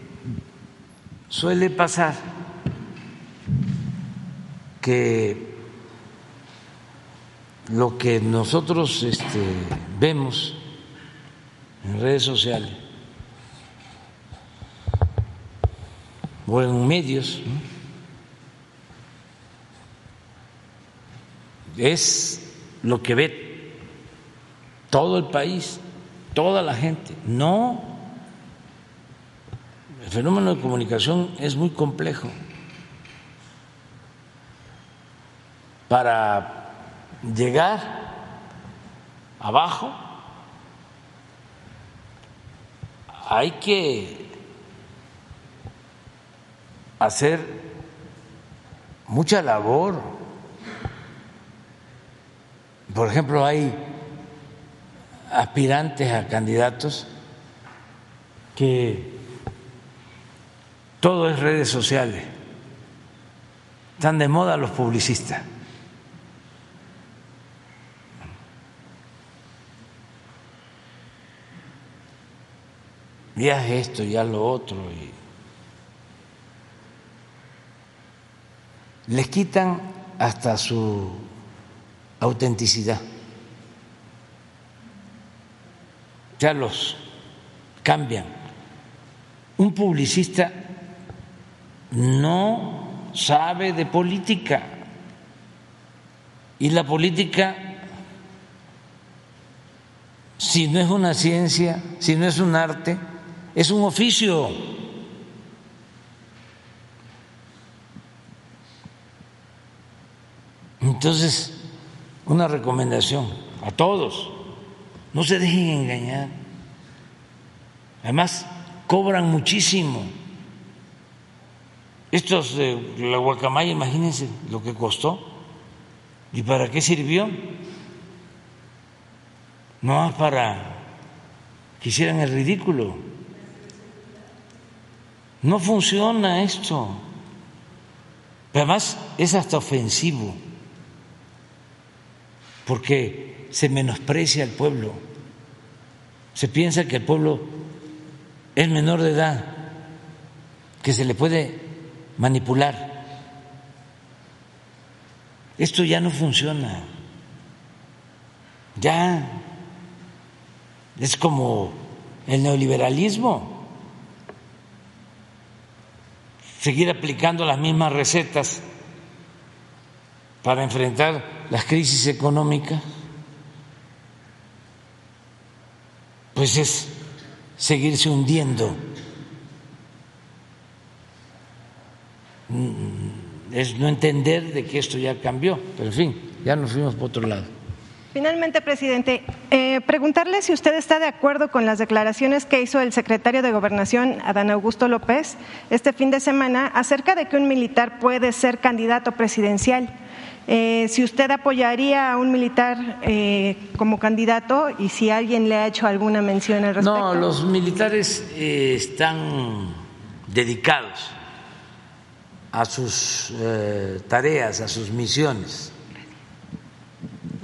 suele pasar que lo que nosotros este, vemos en redes sociales o en medios es lo que ve todo el país, toda la gente. No, el fenómeno de comunicación es muy complejo. Para llegar abajo hay que hacer mucha labor. Por ejemplo, hay aspirantes a candidatos que todo es redes sociales. Están de moda los publicistas. Ya esto, ya lo otro. Y les quitan hasta su autenticidad. Ya los cambian. Un publicista no sabe de política y la política, si no es una ciencia, si no es un arte, es un oficio. Entonces, una recomendación a todos, no se dejen engañar. Además, cobran muchísimo. Estos de la guacamaya, imagínense lo que costó y para qué sirvió. No más para que hicieran el ridículo. No funciona esto. Además, es hasta ofensivo porque se menosprecia al pueblo, se piensa que el pueblo es menor de edad, que se le puede manipular. Esto ya no funciona, ya es como el neoliberalismo, seguir aplicando las mismas recetas para enfrentar las crisis económicas, pues es seguirse hundiendo, mm, es no entender de que esto ya cambió, pero en fin, ya nos fuimos por otro lado. Finalmente, presidente, eh, preguntarle si usted está de acuerdo con las declaraciones que hizo el secretario de Gobernación, Adán Augusto López, este fin de semana acerca de que un militar puede ser candidato presidencial. Eh, si usted apoyaría a un militar eh, como candidato y si alguien le ha hecho alguna mención al respecto. No, los militares están dedicados a sus tareas, a sus misiones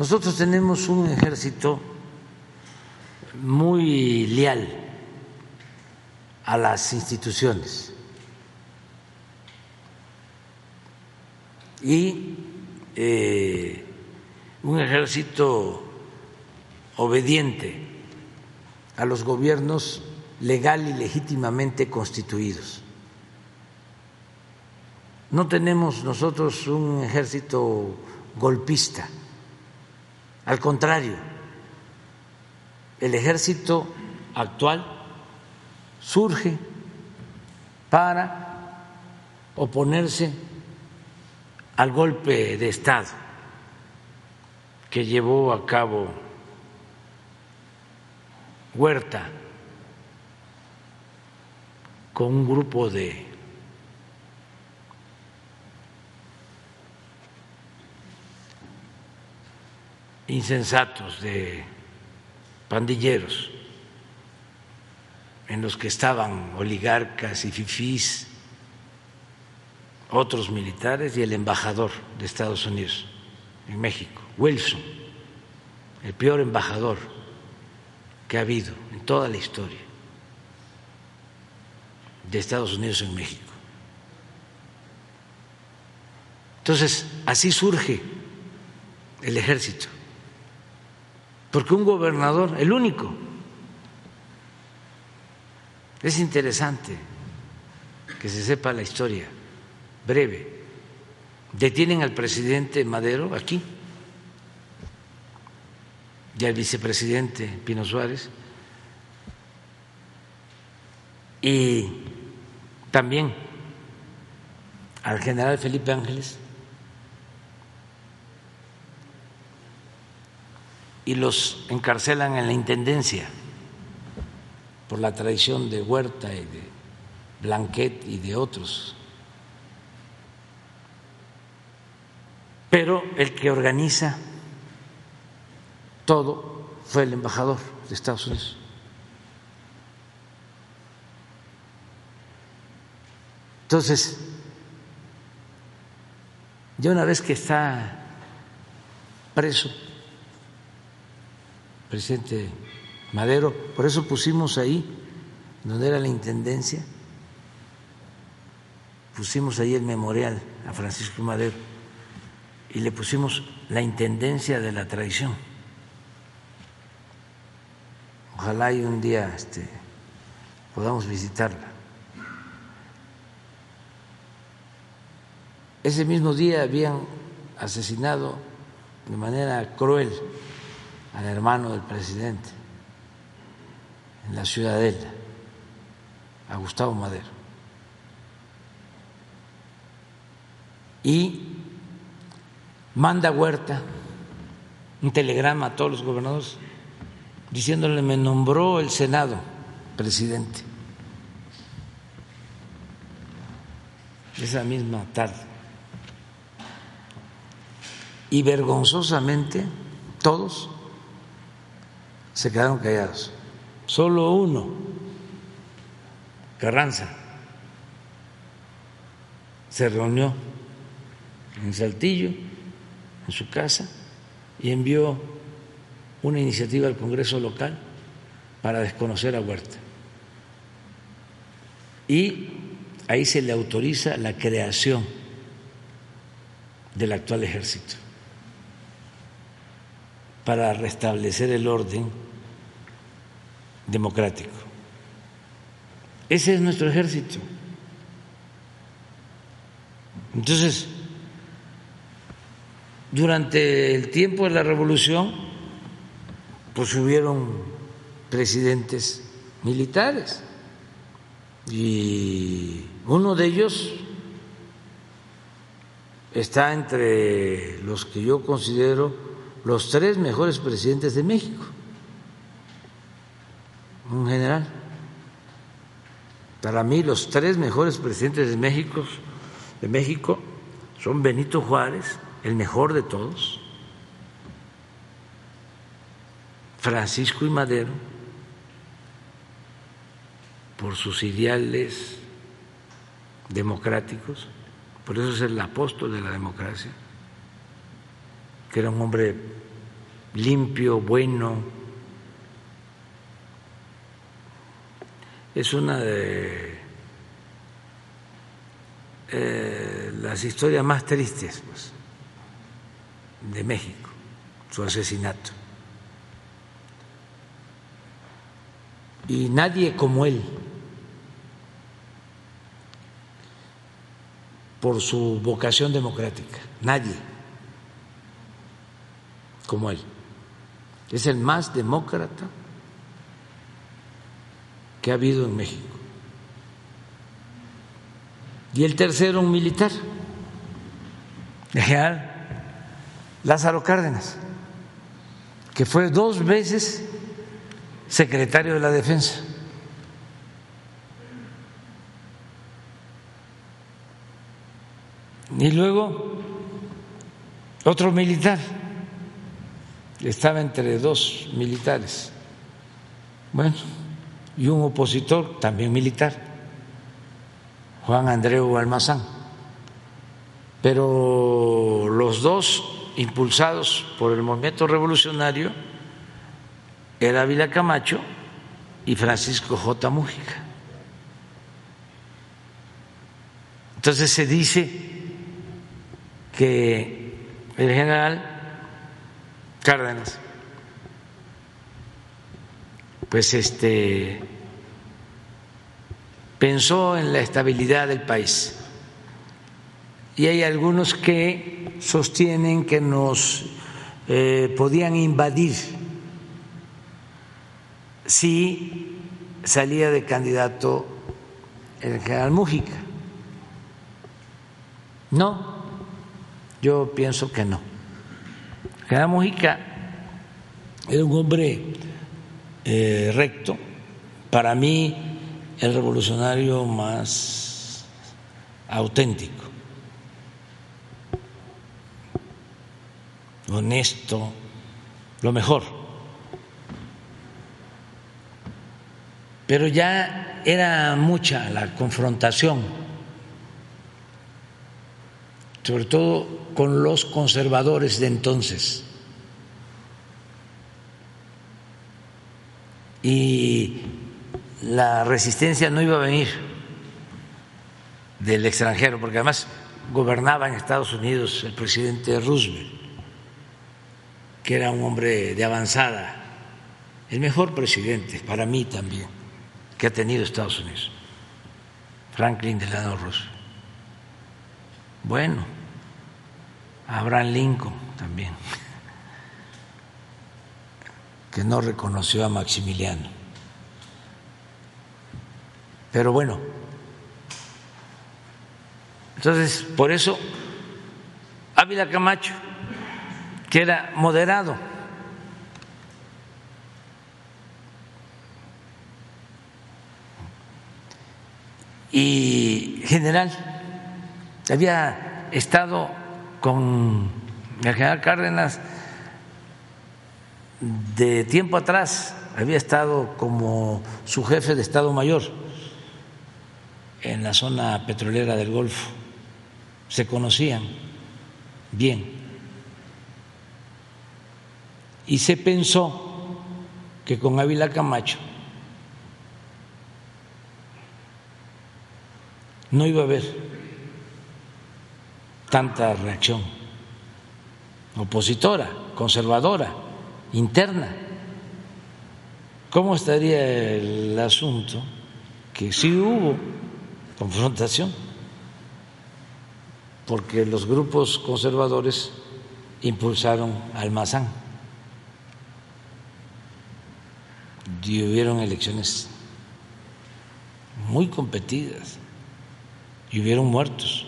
nosotros tenemos un ejército muy leal a las instituciones y eh, un ejército obediente a los gobiernos legal y legítimamente constituidos. No tenemos nosotros un ejército golpista al contrario, el ejército actual surge para oponerse al golpe de Estado que llevó a cabo Huerta con un grupo de insensatos, de pandilleros, en los que estaban oligarcas y fifís, otros militares y el embajador de Estados Unidos en México, Wilson, el peor embajador que ha habido en toda la historia de Estados Unidos en México. Entonces, así surge el ejército porque un gobernador, el único, es interesante que se sepa la historia breve. Detienen al presidente Madero aquí y al vicepresidente Pino Suárez y también al general Felipe Ángeles y los encarcelan en la Intendencia por la traición de Huerta y de Blanquet y de otros. Pero el que organiza todo fue el embajador de Estados Unidos. Entonces, ya una vez que está preso, presidente Madero, por eso pusimos ahí, donde era la intendencia, pusimos ahí el memorial a Francisco Madero y le pusimos la intendencia de la traición. Ojalá y un día este, podamos visitarla. Ese mismo día habían asesinado de manera cruel al hermano del presidente en la ciudadela, a Gustavo Madero. Y manda Huerta un telegrama a todos los gobernadores diciéndole me nombró el Senado presidente. Esa misma tarde. Y vergonzosamente todos se quedaron callados. Solo uno, Carranza, se reunió en Saltillo, en su casa, y envió una iniciativa al Congreso local para desconocer a Huerta. Y ahí se le autoriza la creación del actual ejército para restablecer el orden democrático. Ese es nuestro ejército. Entonces, durante el tiempo de la revolución, pues hubieron presidentes militares y uno de ellos está entre los que yo considero los tres mejores presidentes de México, un general. Para mí los tres mejores presidentes de México, de México son Benito Juárez, el mejor de todos, Francisco y Madero, por sus ideales democráticos, por eso es el apóstol de la democracia, que era un hombre limpio, bueno. Es una de eh, las historias más tristes pues, de México, su asesinato. Y nadie como él por su vocación democrática, nadie como él. Es el más demócrata que ha habido en México. Y el tercero, un militar, general Lázaro Cárdenas, que fue dos veces secretario de la Defensa. Y luego otro militar, estaba entre dos militares, bueno, y un opositor también militar, Juan Andreu Almazán. Pero los dos impulsados por el movimiento revolucionario era Ávila Camacho y Francisco J. Mújica. Entonces se dice que el general Cárdenas pues este pensó en la estabilidad del país y hay algunos que sostienen que nos eh, podían invadir si salía de candidato el general Mújica. No, yo pienso que no. General Mujica era un hombre eh, recto, para mí el revolucionario más auténtico, honesto, lo mejor. Pero ya era mucha la confrontación sobre todo con los conservadores de entonces. Y la resistencia no iba a venir del extranjero, porque además gobernaba en Estados Unidos el presidente Roosevelt, que era un hombre de avanzada, el mejor presidente para mí también que ha tenido Estados Unidos, Franklin Delano Roosevelt. Bueno, Abraham Lincoln también, que no reconoció a Maximiliano. Pero bueno, entonces por eso Ávila Camacho, que era moderado, y general había estado con el general Cárdenas de tiempo atrás, había estado como su jefe de Estado Mayor en la zona petrolera del Golfo, se conocían bien. Y se pensó que con Ávila Camacho no iba a haber tanta reacción opositora, conservadora, interna. ¿Cómo estaría el asunto? Que sí hubo confrontación, porque los grupos conservadores impulsaron al Mazán y hubieron elecciones muy competidas y hubieron muertos.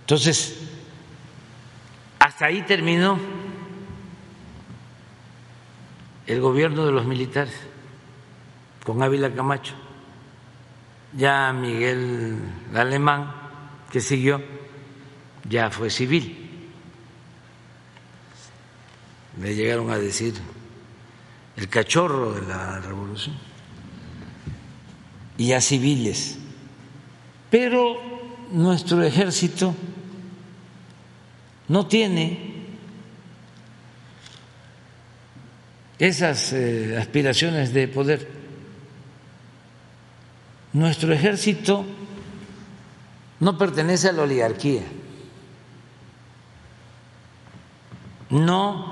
Entonces, hasta ahí terminó el gobierno de los militares con Ávila Camacho. Ya Miguel Alemán, que siguió, ya fue civil. Le llegaron a decir el cachorro de la revolución. Y a civiles. Pero nuestro ejército no tiene esas eh, aspiraciones de poder. Nuestro ejército no pertenece a la oligarquía, no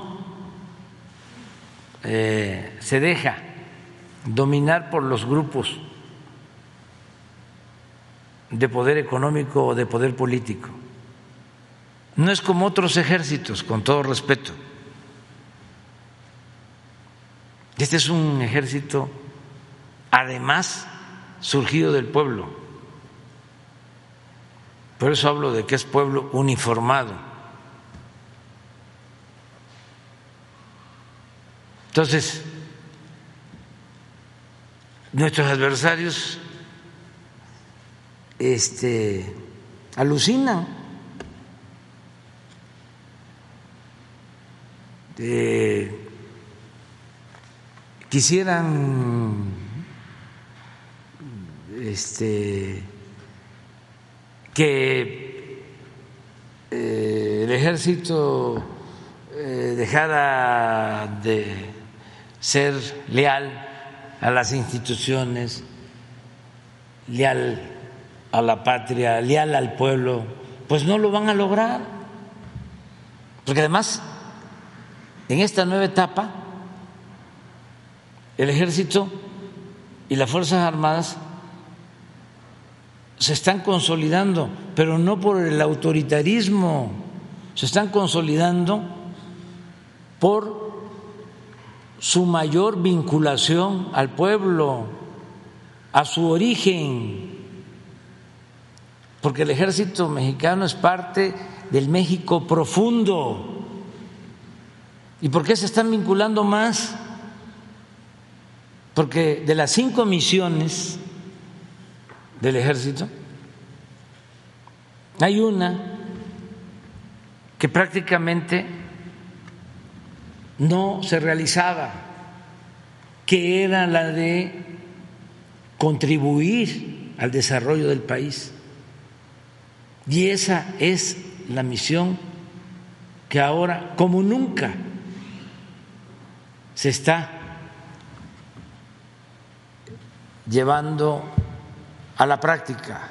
eh, se deja dominar por los grupos de poder económico o de poder político. No es como otros ejércitos, con todo respeto. Este es un ejército, además, surgido del pueblo. Por eso hablo de que es pueblo uniformado. Entonces, nuestros adversarios este, alucinan. Quisieran este, que eh, el ejército eh, dejara de ser leal a las instituciones, leal a la patria, leal al pueblo, pues no lo van a lograr. Porque además, en esta nueva etapa, el ejército y las Fuerzas Armadas se están consolidando, pero no por el autoritarismo, se están consolidando por su mayor vinculación al pueblo, a su origen, porque el ejército mexicano es parte del México profundo. ¿Y por qué se están vinculando más? Porque de las cinco misiones del ejército, hay una que prácticamente no se realizaba, que era la de contribuir al desarrollo del país. Y esa es la misión que ahora, como nunca, se está llevando a la práctica.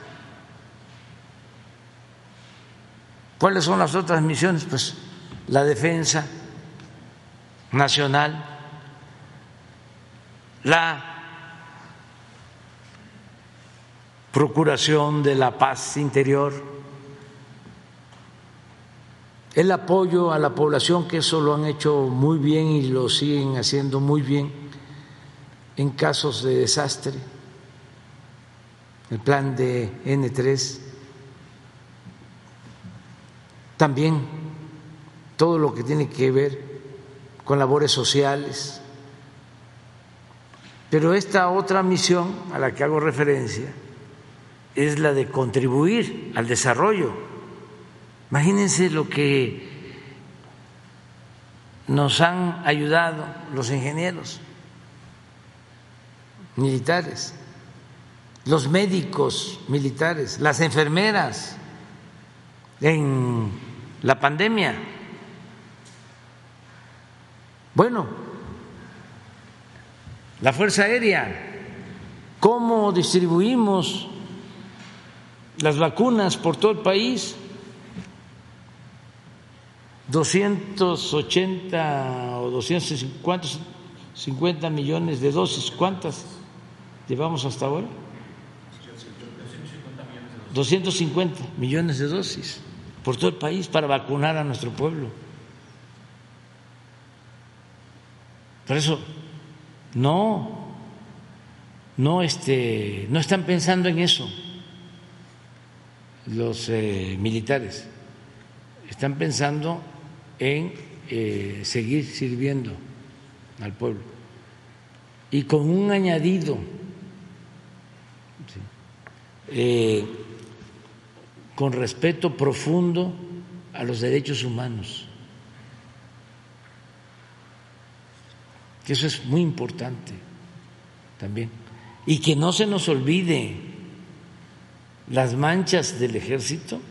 ¿Cuáles son las otras misiones? Pues la defensa nacional, la procuración de la paz interior, el apoyo a la población, que eso lo han hecho muy bien y lo siguen haciendo muy bien en casos de desastre, el plan de N3, también todo lo que tiene que ver con labores sociales. Pero esta otra misión a la que hago referencia es la de contribuir al desarrollo. Imagínense lo que nos han ayudado los ingenieros militares, los médicos militares, las enfermeras en la pandemia. Bueno, la Fuerza Aérea, ¿cómo distribuimos las vacunas por todo el país? 280 o 250 millones de dosis, ¿cuántas? llevamos hasta ahora? 250 millones de dosis por todo el país para vacunar a nuestro pueblo. Por eso, no, no, este, no están pensando en eso los eh, militares, están pensando en eh, seguir sirviendo al pueblo. Y con un añadido eh, con respeto profundo a los derechos humanos. Que eso es muy importante también. Y que no se nos olvide las manchas del ejército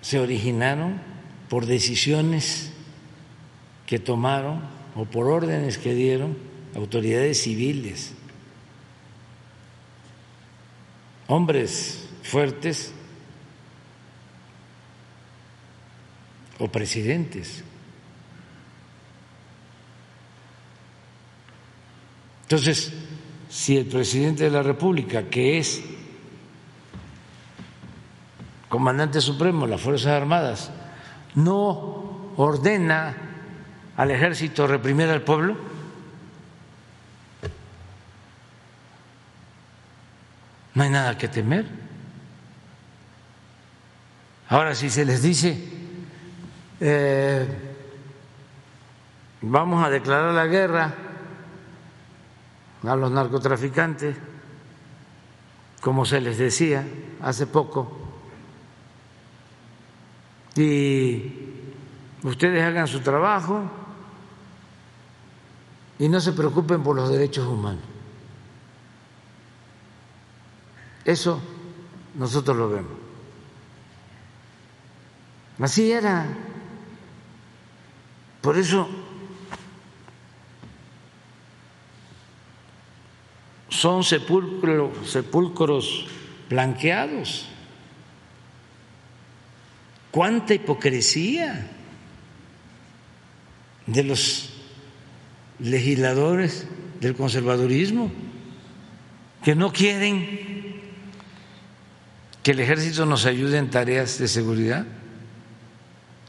se originaron por decisiones que tomaron o por órdenes que dieron autoridades civiles hombres fuertes o presidentes. Entonces, si el presidente de la República, que es comandante supremo de las Fuerzas Armadas, no ordena al ejército reprimir al pueblo, no hay nada que temer. Ahora, si se les dice, eh, vamos a declarar la guerra a los narcotraficantes, como se les decía hace poco, y ustedes hagan su trabajo y no se preocupen por los derechos humanos. Eso nosotros lo vemos. Así era. Por eso son sepulcros, sepulcros blanqueados. Cuánta hipocresía de los legisladores del conservadurismo que no quieren que el ejército nos ayude en tareas de seguridad?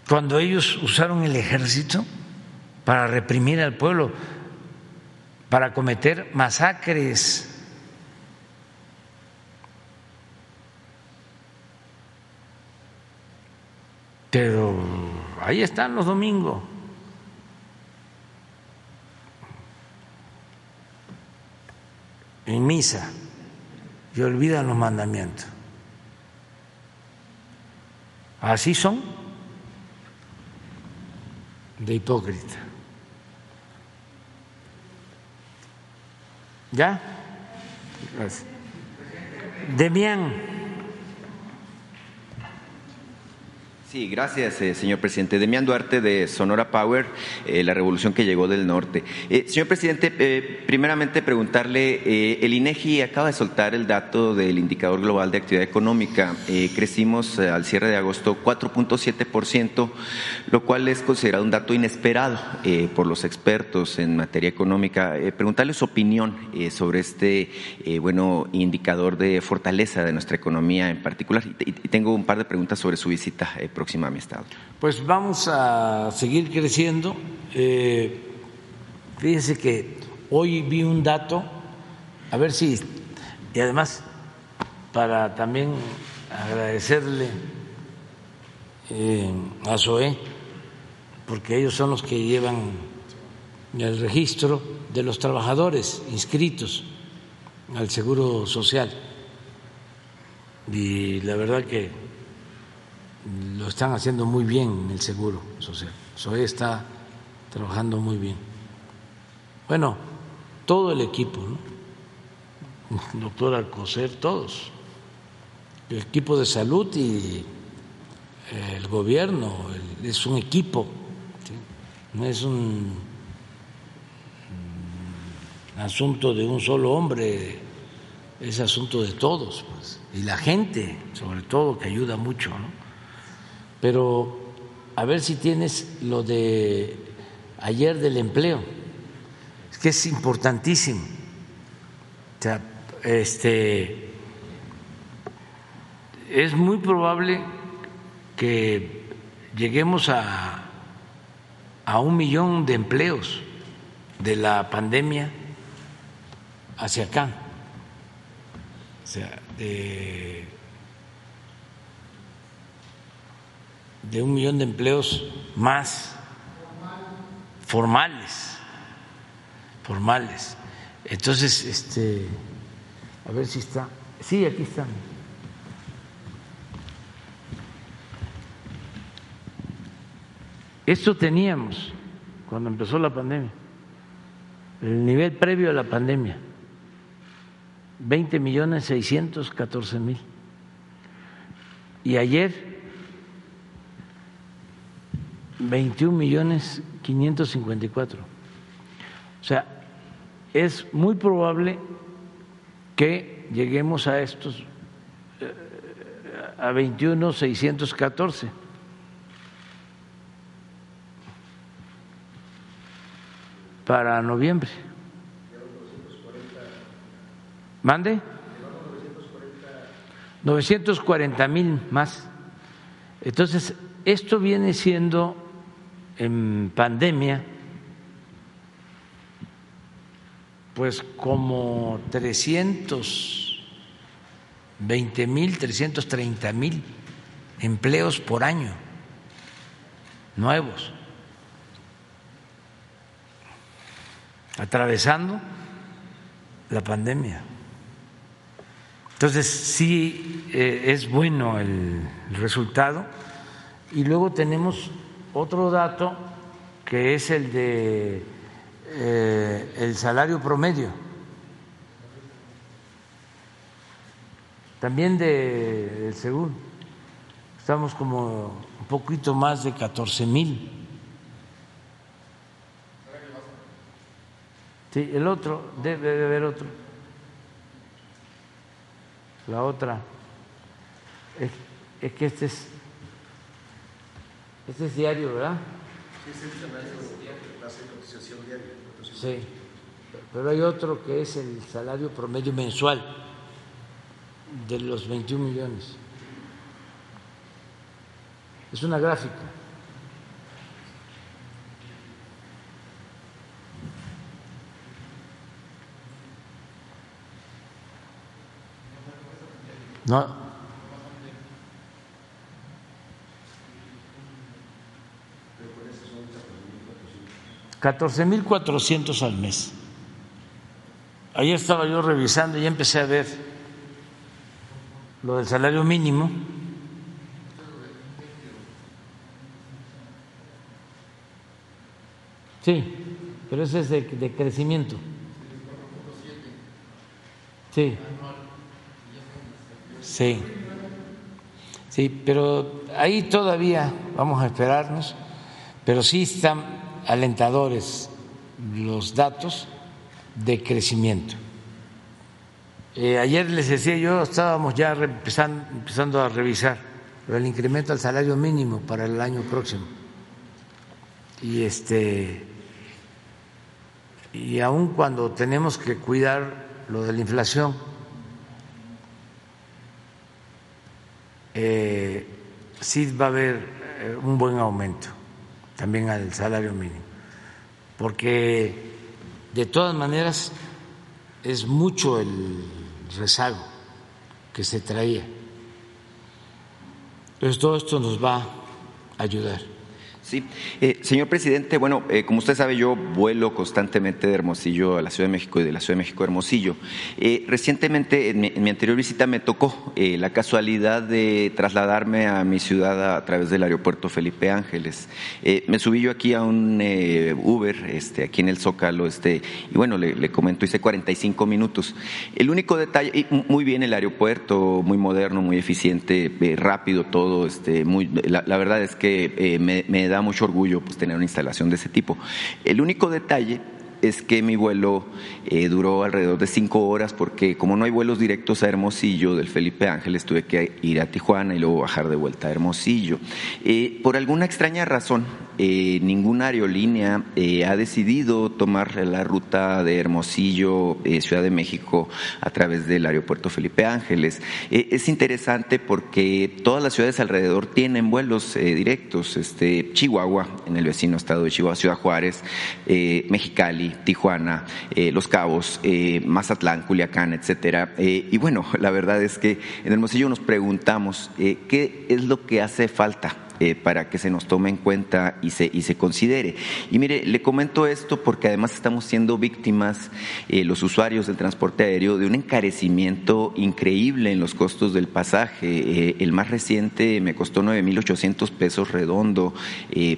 Cuando ellos usaron el ejército para reprimir al pueblo, para cometer masacres. Pero ahí están los domingos. En misa y olvidan los mandamientos. Así son de hipócrita. ¿Ya? Demián. Sí, gracias, eh, señor presidente. Demián Duarte de Sonora Power, eh, la revolución que llegó del norte. Eh, señor presidente, primeramente preguntarle, el INEGI acaba de soltar el dato del indicador global de actividad económica. crecimos al cierre de agosto 4.7%, lo cual es considerado un dato inesperado por los expertos en materia económica. preguntarle su opinión sobre este bueno indicador de fortaleza de nuestra economía en particular. Y, tengo un par de preguntas sobre su visita próxima a mi estado? Pues vamos a seguir creciendo. Eh, fíjese que hoy vi un dato, a ver si, y además para también agradecerle eh, a SOE, porque ellos son los que llevan el registro de los trabajadores inscritos al Seguro Social. Y la verdad que lo están haciendo muy bien en el seguro social. SOE está trabajando muy bien. Bueno, todo el equipo, ¿no? doctor Alcocer, todos, el equipo de salud y eh, el gobierno, es un equipo, no es un, asunto de un solo hombre, es asunto de todos, pues, y la gente, sobre todo, que ayuda mucho, ¿no? Pero a ver si tienes lo de ayer del empleo, es que es importantísimo. O sea, este, es muy probable que lleguemos a, a un millón de empleos de la pandemia hacia acá. O sea, de de un millón de empleos más formales, formales. Entonces, este, a ver si está. Sí, aquí están. Esto teníamos cuando empezó la pandemia, el nivel previo a la pandemia, 20 millones 614 mil. Y ayer, 21 millones 554. O sea, es muy probable que lleguemos a estos, eh, a 21 614 para noviembre. ¿Mande? 940 mil más. Entonces, esto viene siendo en pandemia, pues como 320 mil, 330 mil empleos por año nuevos. atravesando la pandemia. Entonces, sí eh, es bueno el, resultado. Y luego tenemos otro dato que es el de eh, el salario promedio. También de, del seguro. Estamos como un poquito más de 14 mil Sí, el otro, debe de haber otro. La otra, es, es, que este es, este es diario, ¿verdad? Sí, es el salario diario. Sí, pero hay otro que es el salario promedio mensual de los 21 millones. Es una gráfica. No. Catorce mil cuatrocientos al mes. Ayer estaba yo revisando y empecé a ver lo del salario mínimo. Sí, pero ese es de, de crecimiento. Sí. Sí, sí, pero ahí todavía vamos a esperarnos, pero sí están alentadores los datos de crecimiento. Eh, ayer les decía yo, estábamos ya empezando, empezando a revisar el incremento al salario mínimo para el año próximo. Y este y aun cuando tenemos que cuidar lo de la inflación, eh, sí va a haber eh, un buen aumento también al salario mínimo, porque de todas maneras es mucho el rezago que se traía. Entonces todo esto nos va a ayudar. Sí, eh, señor presidente, bueno, eh, como usted sabe, yo vuelo constantemente de Hermosillo a la Ciudad de México y de la Ciudad de México a Hermosillo. Eh, recientemente, en mi, anterior visita, me tocó la casualidad de trasladarme a mi ciudad a, través del aeropuerto Felipe Ángeles. me subí yo aquí a un Uber, este, aquí en el Zócalo, este, y bueno, le, comento, hice 45 minutos. El único detalle, muy bien el aeropuerto, muy moderno, muy eficiente, rápido todo, este, muy, la, verdad es que me, me da mucho orgullo pues, tener una instalación de ese tipo. El único detalle es que mi vuelo eh, duró alrededor de cinco horas porque como no hay vuelos directos a Hermosillo del Felipe Ángeles, tuve que ir a Tijuana y luego bajar de vuelta a Hermosillo. Eh, por alguna extraña razón, eh, ninguna aerolínea ha decidido tomar la ruta de Hermosillo, Ciudad de México, a través del aeropuerto Felipe Ángeles. es interesante porque todas las ciudades alrededor tienen vuelos directos. Este, Chihuahua, en el vecino estado de Chihuahua, Ciudad Juárez, Mexicali, Tijuana, eh, Los Cabos, eh, Mazatlán, Culiacán, etcétera. Eh, y bueno, la verdad es que en Hermosillo nos preguntamos qué es lo que hace falta eh, para que se nos tome en cuenta y se, y se considere. Y mire, le comento esto porque además estamos siendo víctimas, eh, los usuarios del transporte aéreo, de un encarecimiento increíble en los costos del pasaje. Eh, el más reciente me costó 9.800 pesos redondo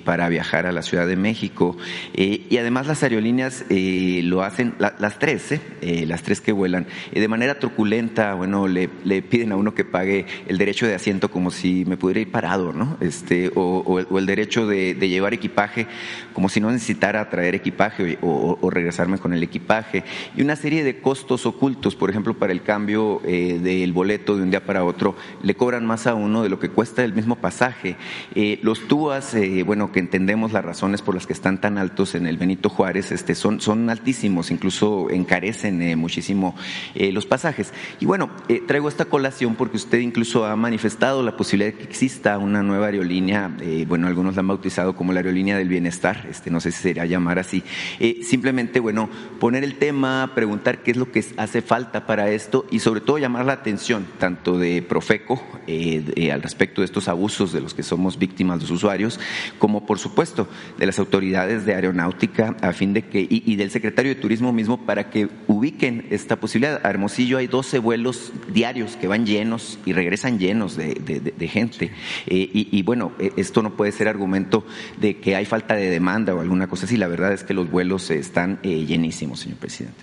para viajar a la Ciudad de México. y además las aerolíneas lo hacen, las tres, las tres que vuelan, de manera truculenta, bueno, le, le piden a uno que pague el derecho de asiento como si me pudiera ir parado, ¿no? Este, o, el derecho de, llevar equipaje como si no necesitara traer equipaje o, regresarme con el equipaje. Y una serie de costos ocultos, por ejemplo, para el cambio eh, del boleto de un día para otro, le cobran más a uno de lo que cuesta el mismo pasaje. Eh, los TUAS, eh, bueno, que entendemos las razones por las que están tan altos en el Benito Juárez, este, son, son altísimos, incluso encarecen muchísimo los pasajes. Y bueno, traigo esta colación porque usted incluso ha manifestado la posibilidad de que exista una nueva aerolínea, eh, bueno, algunos la han bautizado como la aerolínea del bienestar, este, no sé si sería llamar así. Eh, simplemente, bueno, poner el tema, preguntar qué es lo que hace falta para esto y sobre todo llamar la atención tanto de Profeco eh, al respecto de estos abusos de los que somos víctimas los usuarios, como por supuesto de las autoridades de aeronáutica a fin de que, y, del secretario de Turismo mismo para que ubiquen esta posibilidad. A Hermosillo hay 12 vuelos diarios que van llenos y regresan llenos de, gente. Y, bueno, eh, esto no puede ser argumento de que hay falta de demanda o alguna cosa así. La verdad es que los vuelos están eh, llenísimos, señor presidente.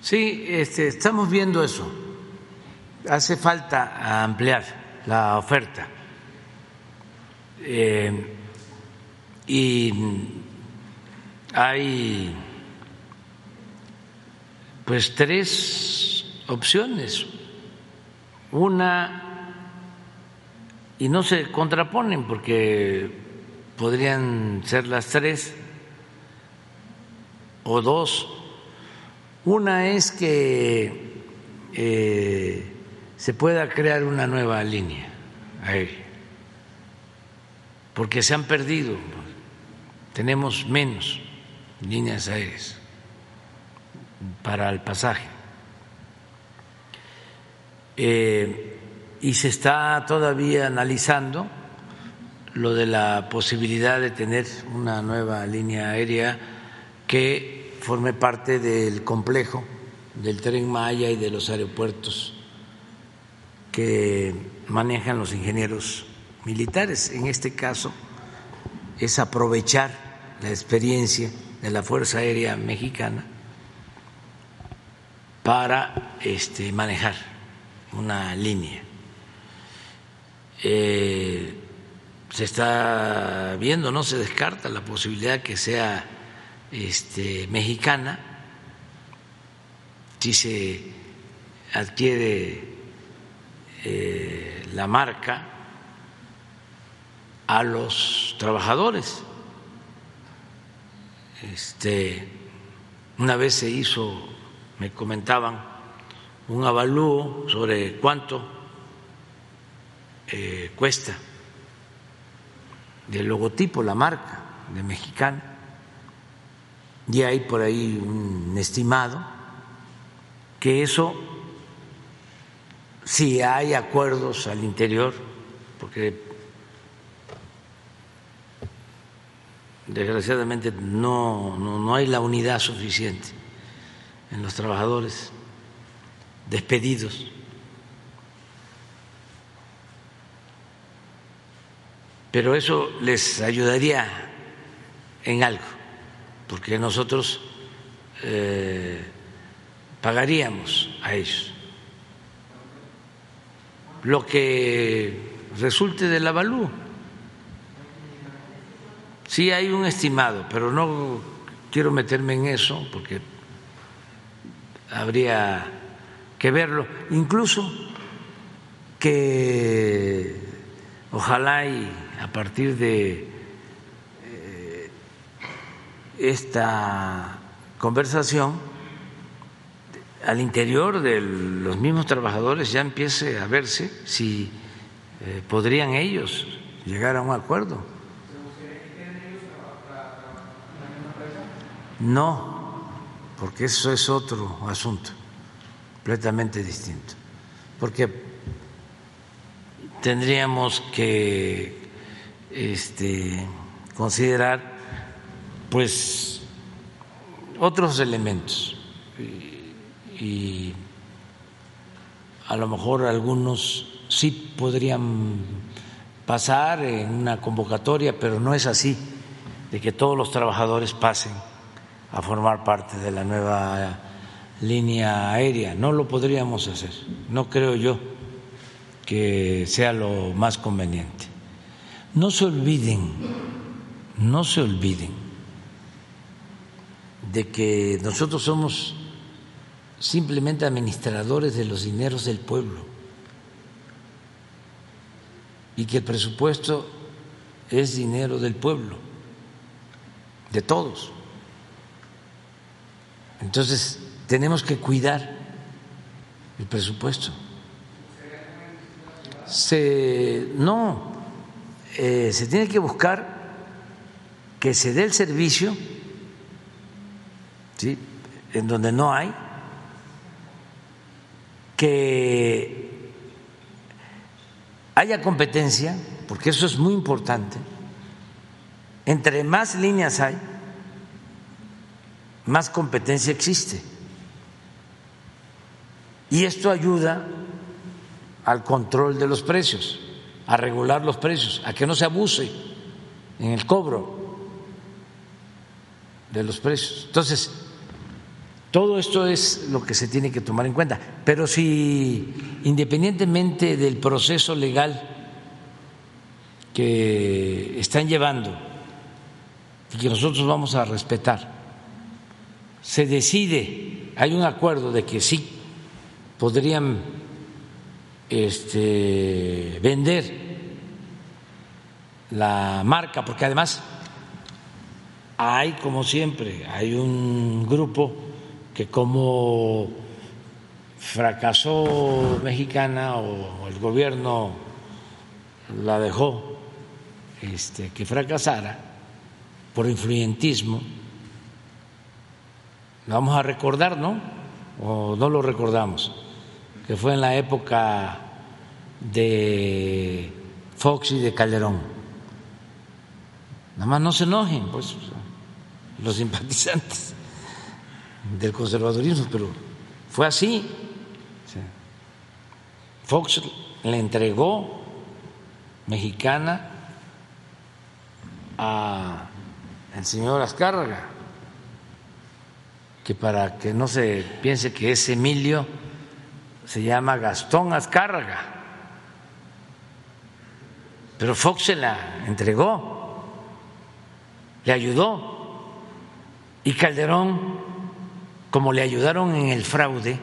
Sí, este, estamos viendo eso. Hace falta ampliar la oferta. y hay pues tres opciones. Una y no se contraponen porque podrían ser las tres o dos. Una es que eh, se pueda crear una nueva línea aérea, porque se han perdido, tenemos menos líneas aéreas para el pasaje. Eh, y se está todavía analizando lo de la posibilidad de tener una nueva línea aérea que forme parte del complejo del tren Maya y de los aeropuertos que manejan los ingenieros militares. En este caso es aprovechar la experiencia de la Fuerza Aérea Mexicana para este, manejar una línea eh, se está viendo, no se descarta la posibilidad que sea este, mexicana, si se adquiere eh, la marca a los trabajadores. Este, una vez se hizo, me comentaban, un avalúo sobre cuánto eh, cuesta. Del logotipo, la marca de mexicano, y hay por ahí un estimado que eso, si hay acuerdos al interior, porque desgraciadamente no, no, no hay la unidad suficiente en los trabajadores despedidos pero eso les ayudaría en algo, porque nosotros eh, pagaríamos a ellos lo que resulte del avalúo. Sí hay un estimado, pero no quiero meterme en eso porque habría que verlo. Incluso que ojalá y a partir de eh, esta conversación, al interior de los mismos trabajadores ya empiece a verse si eh, podrían ellos llegar a un acuerdo. No, porque eso es otro asunto, completamente distinto. Porque tendríamos que este, considerar pues otros elementos y a lo mejor algunos sí podrían pasar en una convocatoria, pero no es así, de que todos los trabajadores pasen a formar parte de la nueva línea aérea. No lo podríamos hacer, no creo yo que sea lo más conveniente. No se olviden, no se olviden de que nosotros somos simplemente administradores de los dineros del pueblo y que el presupuesto es dinero del pueblo, de todos. Entonces, tenemos que cuidar el presupuesto. Se, no, eh, se tiene que buscar que se dé el servicio, ¿sí? en donde no hay, que haya competencia, porque eso es muy importante. Entre más líneas hay, más competencia existe. Y esto ayuda al control de los precios, a regular los precios, a que no se abuse en el cobro de los precios. Entonces, todo esto es lo que se tiene que tomar en cuenta. Pero si, independientemente del proceso legal que están llevando y que nosotros vamos a respetar, se decide, hay un acuerdo de que sí podrían este, vender la marca, porque además hay, como siempre, hay un grupo que como fracasó Mexicana o el gobierno la dejó este, que fracasara por influyentismo, lo vamos a recordar, ¿no? ¿O no lo recordamos? Que fue en la época de Fox y de Calderón. Nada más no se enojen, pues, los simpatizantes del conservadurismo, pero fue así. Fox le entregó mexicana al señor Azcárraga, que para que no se piense que es Emilio, se llama Gastón Azcárraga. Pero Fox se la entregó, le ayudó. Y Calderón como le ayudaron en el fraude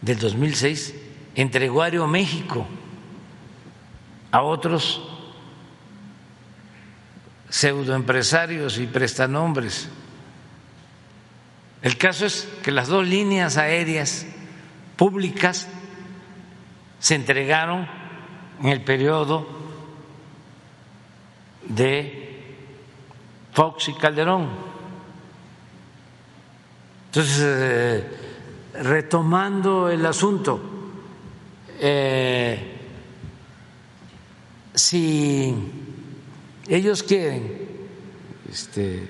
del 2006, entregó a Aeroméxico a otros pseudoempresarios y prestanombres. El caso es que las dos líneas aéreas públicas se entregaron en el periodo de Fox y Calderón. Entonces, eh, retomando el asunto, eh, si ellos quieren este,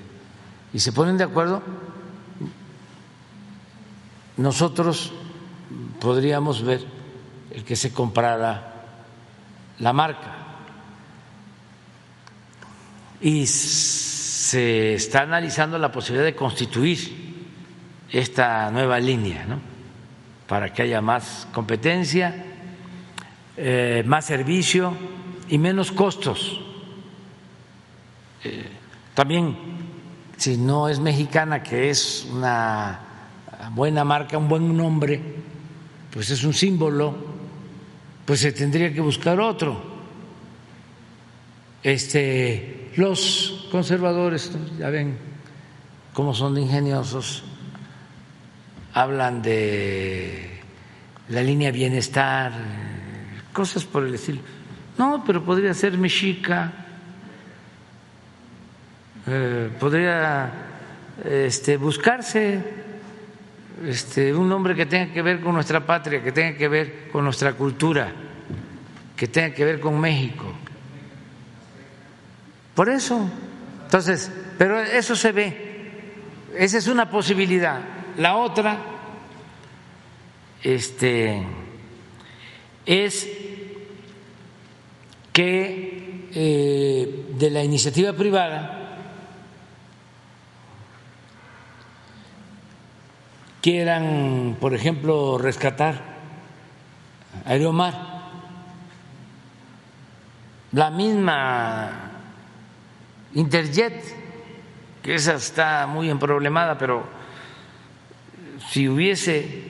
y se ponen de acuerdo, nosotros podríamos ver el que se comprara la marca. Y se está analizando la posibilidad de constituir esta nueva línea, ¿no? para que haya más competencia, eh, más servicio y menos costos. Eh, también, si no es mexicana, que es una buena marca, un buen nombre, pues es un símbolo, pues se tendría que buscar otro. Este, los conservadores, ya ven cómo son ingeniosos, hablan de la línea bienestar, cosas por el estilo. No, pero podría ser mexica, eh, podría este, buscarse este, un nombre que tenga que ver con nuestra patria, que tenga que ver con nuestra cultura, que tenga que ver con México. Por eso. Entonces, pero eso se ve. Esa es una posibilidad. La otra este, es que eh, de la iniciativa privada quieran, por ejemplo, rescatar Aeromar, la misma Interjet, que esa está muy emproblemada, pero si hubiese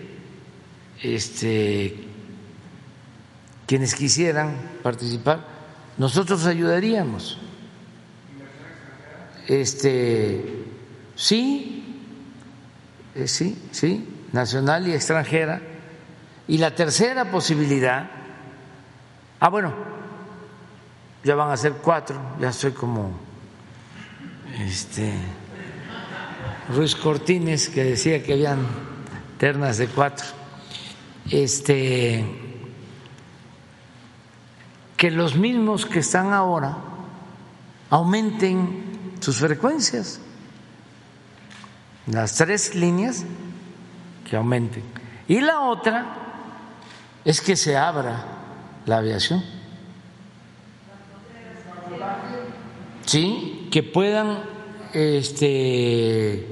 este, quienes quisieran participar, nosotros ayudaríamos. Este, sí, eh, sí, sí, nacional y extranjera. Y la tercera posibilidad, ah, bueno, ya van a ser cuatro, ya soy como este Ruiz Cortines que decía que habían ternas de cuatro. Este que los mismos que están ahora aumenten sus frecuencias las tres líneas que aumenten. Y la otra es que se abra la aviación. Sí, que puedan este,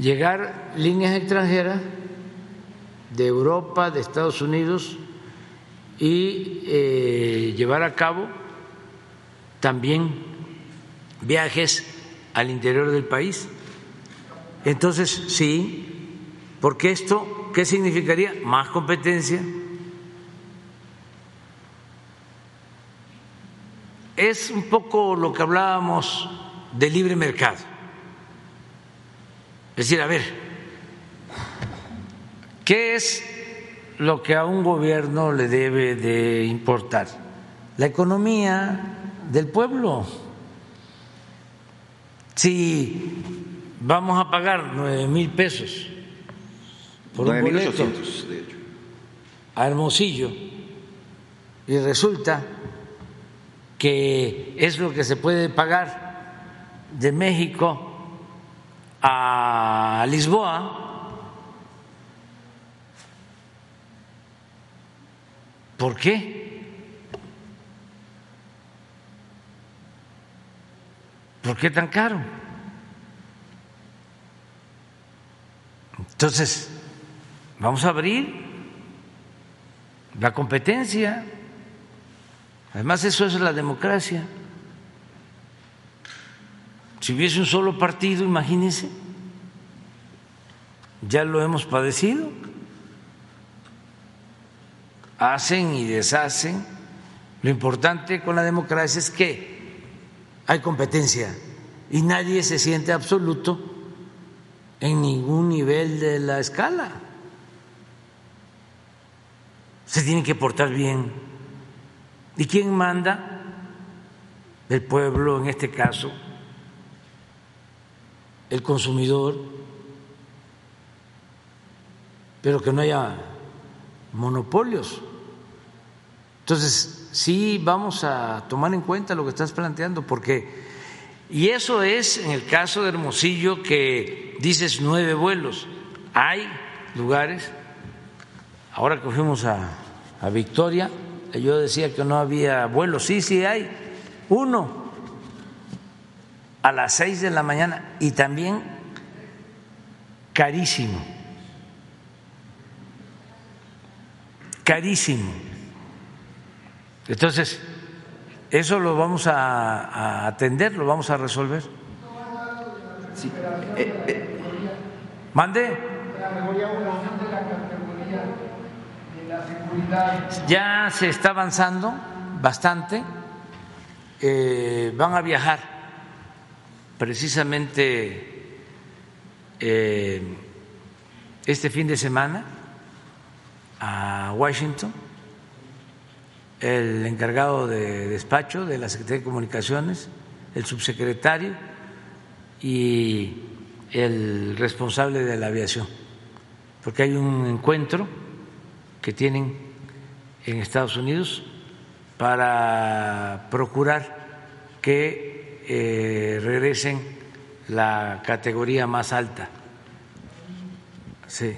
llegar líneas extranjeras de Europa, de Estados Unidos y eh, llevar a cabo también viajes al interior del país. Entonces, sí, porque esto, ¿qué significaría? Más competencia. Es un poco lo que hablábamos de libre mercado. Es decir, a ver, ¿qué es lo que a un gobierno le debe de importar? La economía del pueblo. Si vamos a pagar nueve mil pesos por un boleto a Hermosillo y resulta que es lo que se puede pagar de México a Lisboa, ¿por qué? ¿Por qué tan caro? Entonces, vamos a abrir la competencia. Además, eso es la democracia. Si hubiese un solo partido, imagínense, ya lo hemos padecido. Hacen y deshacen. Lo importante con la democracia es que hay competencia y nadie se siente absoluto en ningún nivel de la escala. Se tiene que portar bien. ¿Y quién manda? El pueblo, en este caso, el consumidor, pero que no haya monopolios. Entonces, sí vamos a tomar en cuenta lo que estás planteando, porque y eso es en el caso de Hermosillo que dices nueve vuelos. Hay lugares, ahora que fuimos a, a Victoria, yo decía que no había vuelos. Sí, sí hay. Uno a las seis de la mañana y también carísimo. Carísimo. Entonces, eso lo vamos a, atender, lo vamos a resolver. Eh, eh. Mande. Ya se está avanzando bastante. Eh, van a viajar precisamente este fin de semana a Washington el encargado de despacho de la Secretaría de Comunicaciones, el subsecretario y el responsable de la aviación, porque hay un encuentro que tienen en Estados Unidos para procurar que eh, regresen la categoría más alta. Sí.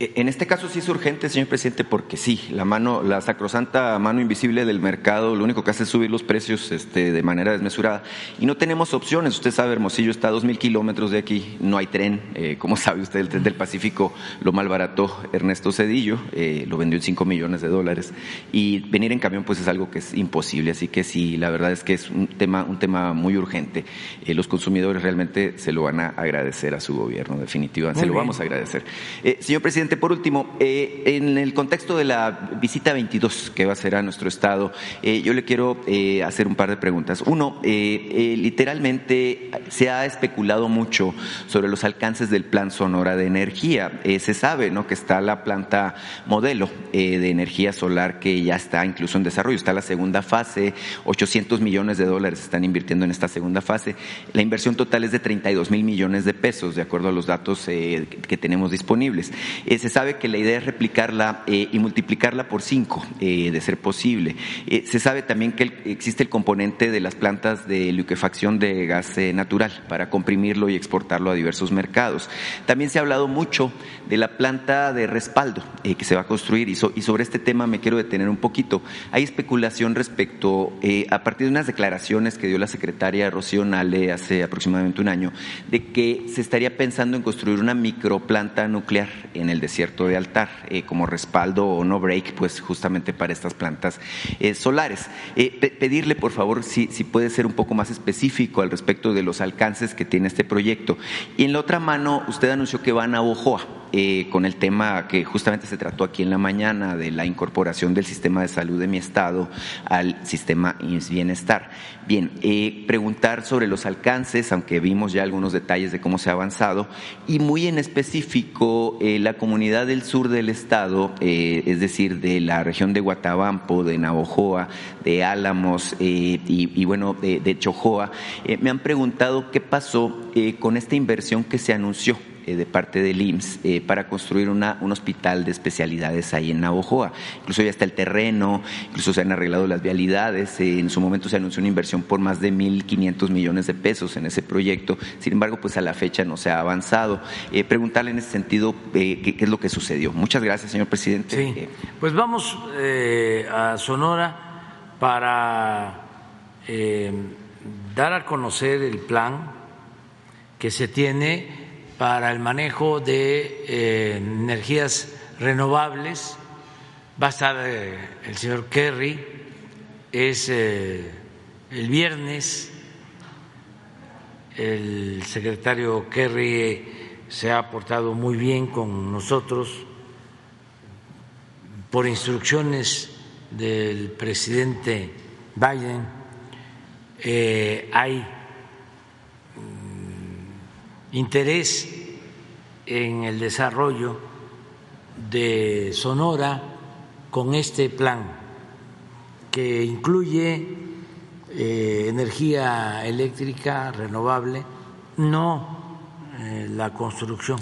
E, en este caso sí es urgente, señor presidente, porque sí, la mano, la sacrosanta mano invisible del mercado, lo único que hace es subir los precios este, de manera desmesurada y no tenemos opciones. Usted sabe, Hermosillo está a dos mil kilómetros de aquí, no hay tren. Eh, como sabe usted, el tren del Pacífico lo malbarató Ernesto Cedillo, eh, lo vendió en cinco millones de dólares y venir en camión pues es algo que es imposible. Así que sí, la verdad es que es un tema, un tema muy urgente. Eh, los consumidores realmente se lo van a agradecer a su gobierno, definitivamente. se lo vamos a agradecer. señor presidente por último, eh, en el contexto de la visita 22 que va a ser a nuestro Estado, eh, yo le quiero eh, hacer un par de preguntas. Uno, literalmente se ha especulado mucho sobre los alcances del Plan Sonora de Energía. se sabe ¿no? que está la planta modelo de energía solar que ya está incluso en desarrollo. Está la segunda fase, 800 millones de dólares están invirtiendo en esta segunda fase. La inversión total es de 32 mil millones de pesos, de acuerdo a los datos que tenemos disponibles. Eh, se sabe que la idea es replicarla eh, y multiplicarla por cinco, eh, de ser posible. se sabe también que existe el componente de las plantas de liquefacción de gas natural para comprimirlo y exportarlo a diversos mercados. También se ha hablado mucho de la planta de respaldo que se va a construir y, sobre este tema me quiero detener un poquito. Hay especulación respecto, a partir de unas declaraciones que dio la secretaria Rocío Nale hace aproximadamente un año, de que se estaría pensando en construir una microplanta nuclear en el desierto de Altar eh, como respaldo o no break, pues justamente para estas plantas eh, solares. Eh, pedirle, por favor, si, si puede ser un poco más específico al respecto de los alcances que tiene este proyecto. Y en la otra mano, usted anunció que van a Ojoa. con el tema que justamente se trató aquí en la mañana de la incorporación del sistema de salud de mi estado al sistema bienestar. Bien, preguntar sobre los alcances, aunque vimos ya algunos detalles de cómo se ha avanzado, y muy en específico la comunidad del sur del estado, eh, es decir, de la región de Guatabampo, de Navojoa, de Álamos eh, y, bueno, de, Chojoa, eh, me han preguntado qué pasó con esta inversión que se anunció eh, de parte del IMSS eh, para construir una, un hospital de especialidades ahí en Navojoa. Incluso ya está el terreno, incluso se han arreglado las vialidades. Eh, en su momento se anunció una inversión por más de 1.500 millones de pesos en ese proyecto. Sin embargo, pues a la fecha no se ha avanzado. preguntarle en ese sentido qué, es lo que sucedió. Muchas gracias, señor presidente. Sí. Pues vamos a Sonora para dar a conocer el plan que se tiene para el manejo de eh, energías renovables. Va a estar eh, el señor Kerry, es eh, el viernes. El secretario Kerry se ha portado muy bien con nosotros por instrucciones del presidente Biden. hay interés en el desarrollo de Sonora con este plan que incluye eh, energía eléctrica renovable, no eh, la construcción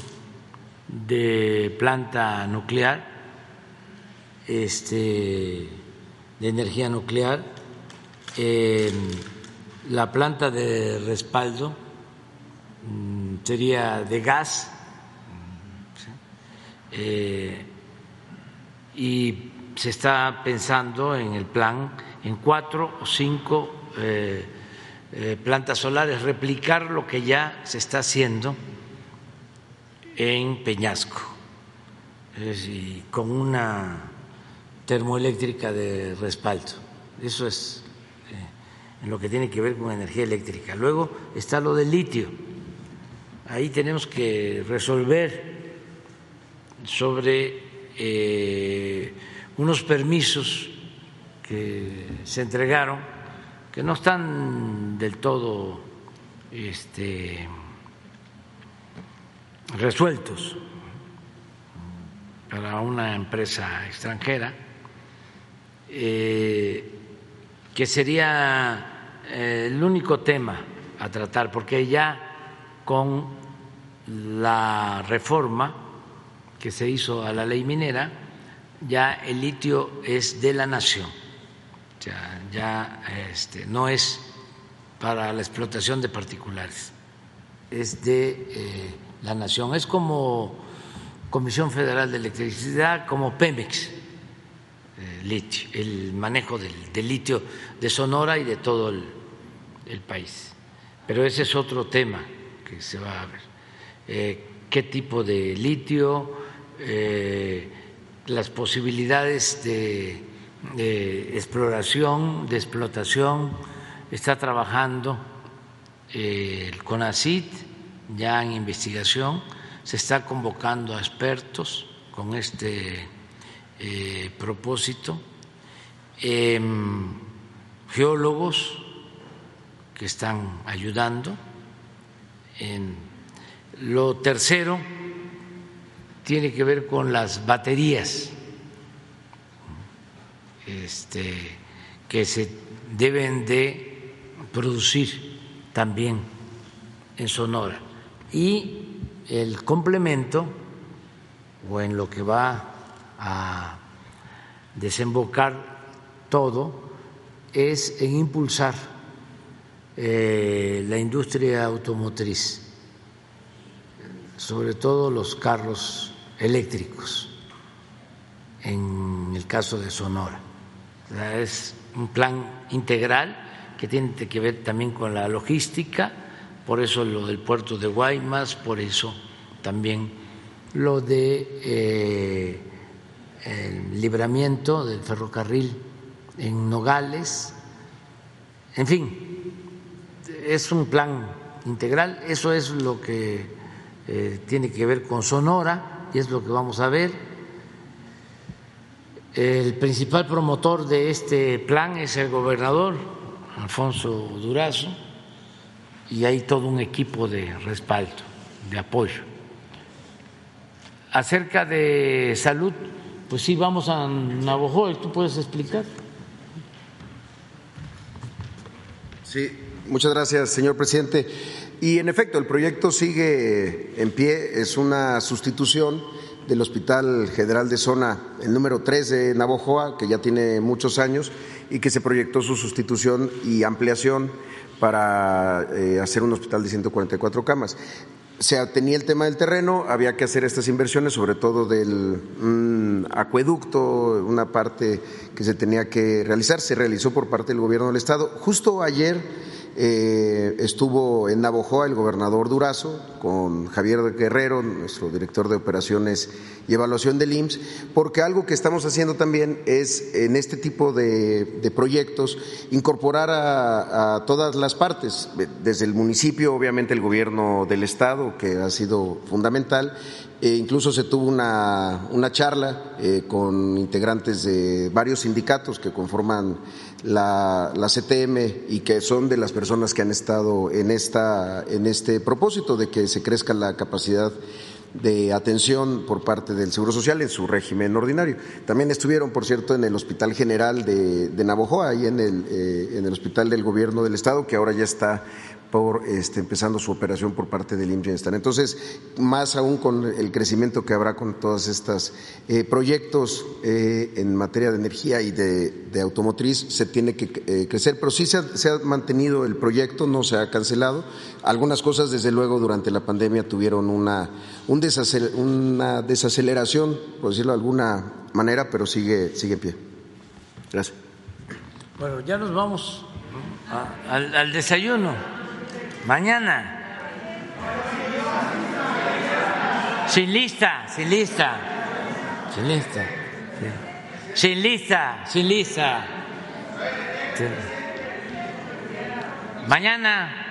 de planta nuclear, este, de energía nuclear, la planta de respaldo sería de gas eh, y se está pensando en el plan en cuatro o cinco eh, eh, plantas solares, replicar lo que ya se está haciendo en Peñasco, con una termoeléctrica de respaldo. Eso es en lo que tiene que ver con energía eléctrica. Luego está lo del litio ahí tenemos que resolver sobre eh, unos permisos que se entregaron que no están del todo este, resueltos para una empresa extranjera, eh, que sería eh, el único tema a tratar, porque ya con la reforma que se hizo a la ley minera, ya el litio es de la nación, ya, ya este, no es para la explotación de particulares, es de eh, la nación. Es como Comisión Federal de Electricidad, como Pemex, eh, litio, el manejo del, litio de Sonora y de todo el, país. Pero ese es otro tema que se va a ver. Eh, ¿Qué tipo de litio? las posibilidades de exploración, de explotación, está trabajando eh, el CONACIT ya en investigación, se está convocando a expertos con este eh, propósito, em, geólogos que están ayudando. En lo tercero tiene que ver con las baterías este, que se deben de producir también en Sonora. Y el complemento, o en lo que va a desembocar todo, es en impulsar eh, la industria automotriz, sobre todo los carros eléctricos, en el caso de Sonora. Es un plan integral que tiene que ver también con la logística, por eso lo del puerto de Guaymas, por eso también lo de eh, el libramiento del ferrocarril en Nogales, en fin, es un plan integral, eso es lo que eh, tiene que ver con Sonora y es lo que vamos a ver el principal promotor de este plan es el gobernador Alfonso Durazo y hay todo un equipo de respaldo, de apoyo. Acerca de salud, pues sí, vamos a Navojoa, ¿tú puedes explicar? Sí, muchas gracias, señor presidente. Y en efecto, el proyecto sigue en pie, es una sustitución del Hospital General de Zona, el número 3 de Navojoa, que ya tiene muchos años y que se proyectó su sustitución y ampliación para eh, hacer un hospital de 144 camas. Se tenía el tema del terreno, había que hacer estas inversiones, sobre todo del mm, acueducto, una parte que se tenía que realizar, se realizó por parte del Gobierno del Estado. Justo ayer eh, estuvo en Navojoa el gobernador Durazo con Javier Guerrero, nuestro director de operaciones y evaluación del IMSS, porque algo que estamos haciendo también es en este tipo de, proyectos incorporar a, todas las partes, desde el municipio, obviamente el gobierno del Estado, que ha sido fundamental, e incluso se tuvo una, una charla eh, con integrantes de varios sindicatos que conforman la, la, CTM y que son de las personas que han estado en, esta, en este propósito de que se crezca la capacidad de atención por parte del Seguro Social en su régimen ordinario. También estuvieron, por cierto, en el Hospital General de, de Navojoa y en el, eh, en el Hospital del Gobierno del Estado, que ahora ya está por este, empezando su operación por parte del IMSS Entonces, más aún con el crecimiento que habrá con todos estos eh, proyectos eh, en materia de energía y de, automotriz, se tiene que eh, crecer. Pero sí se ha, mantenido el proyecto, no se ha cancelado. Algunas cosas, desde luego, durante la pandemia tuvieron una, una desaceleración, por decirlo de alguna manera, pero sigue, sigue en pie. Gracias. Bueno, ya nos vamos al desayuno. Mañana. Sin lista, sin lista. Sin lista. Sin lista, sin lista. Mañana.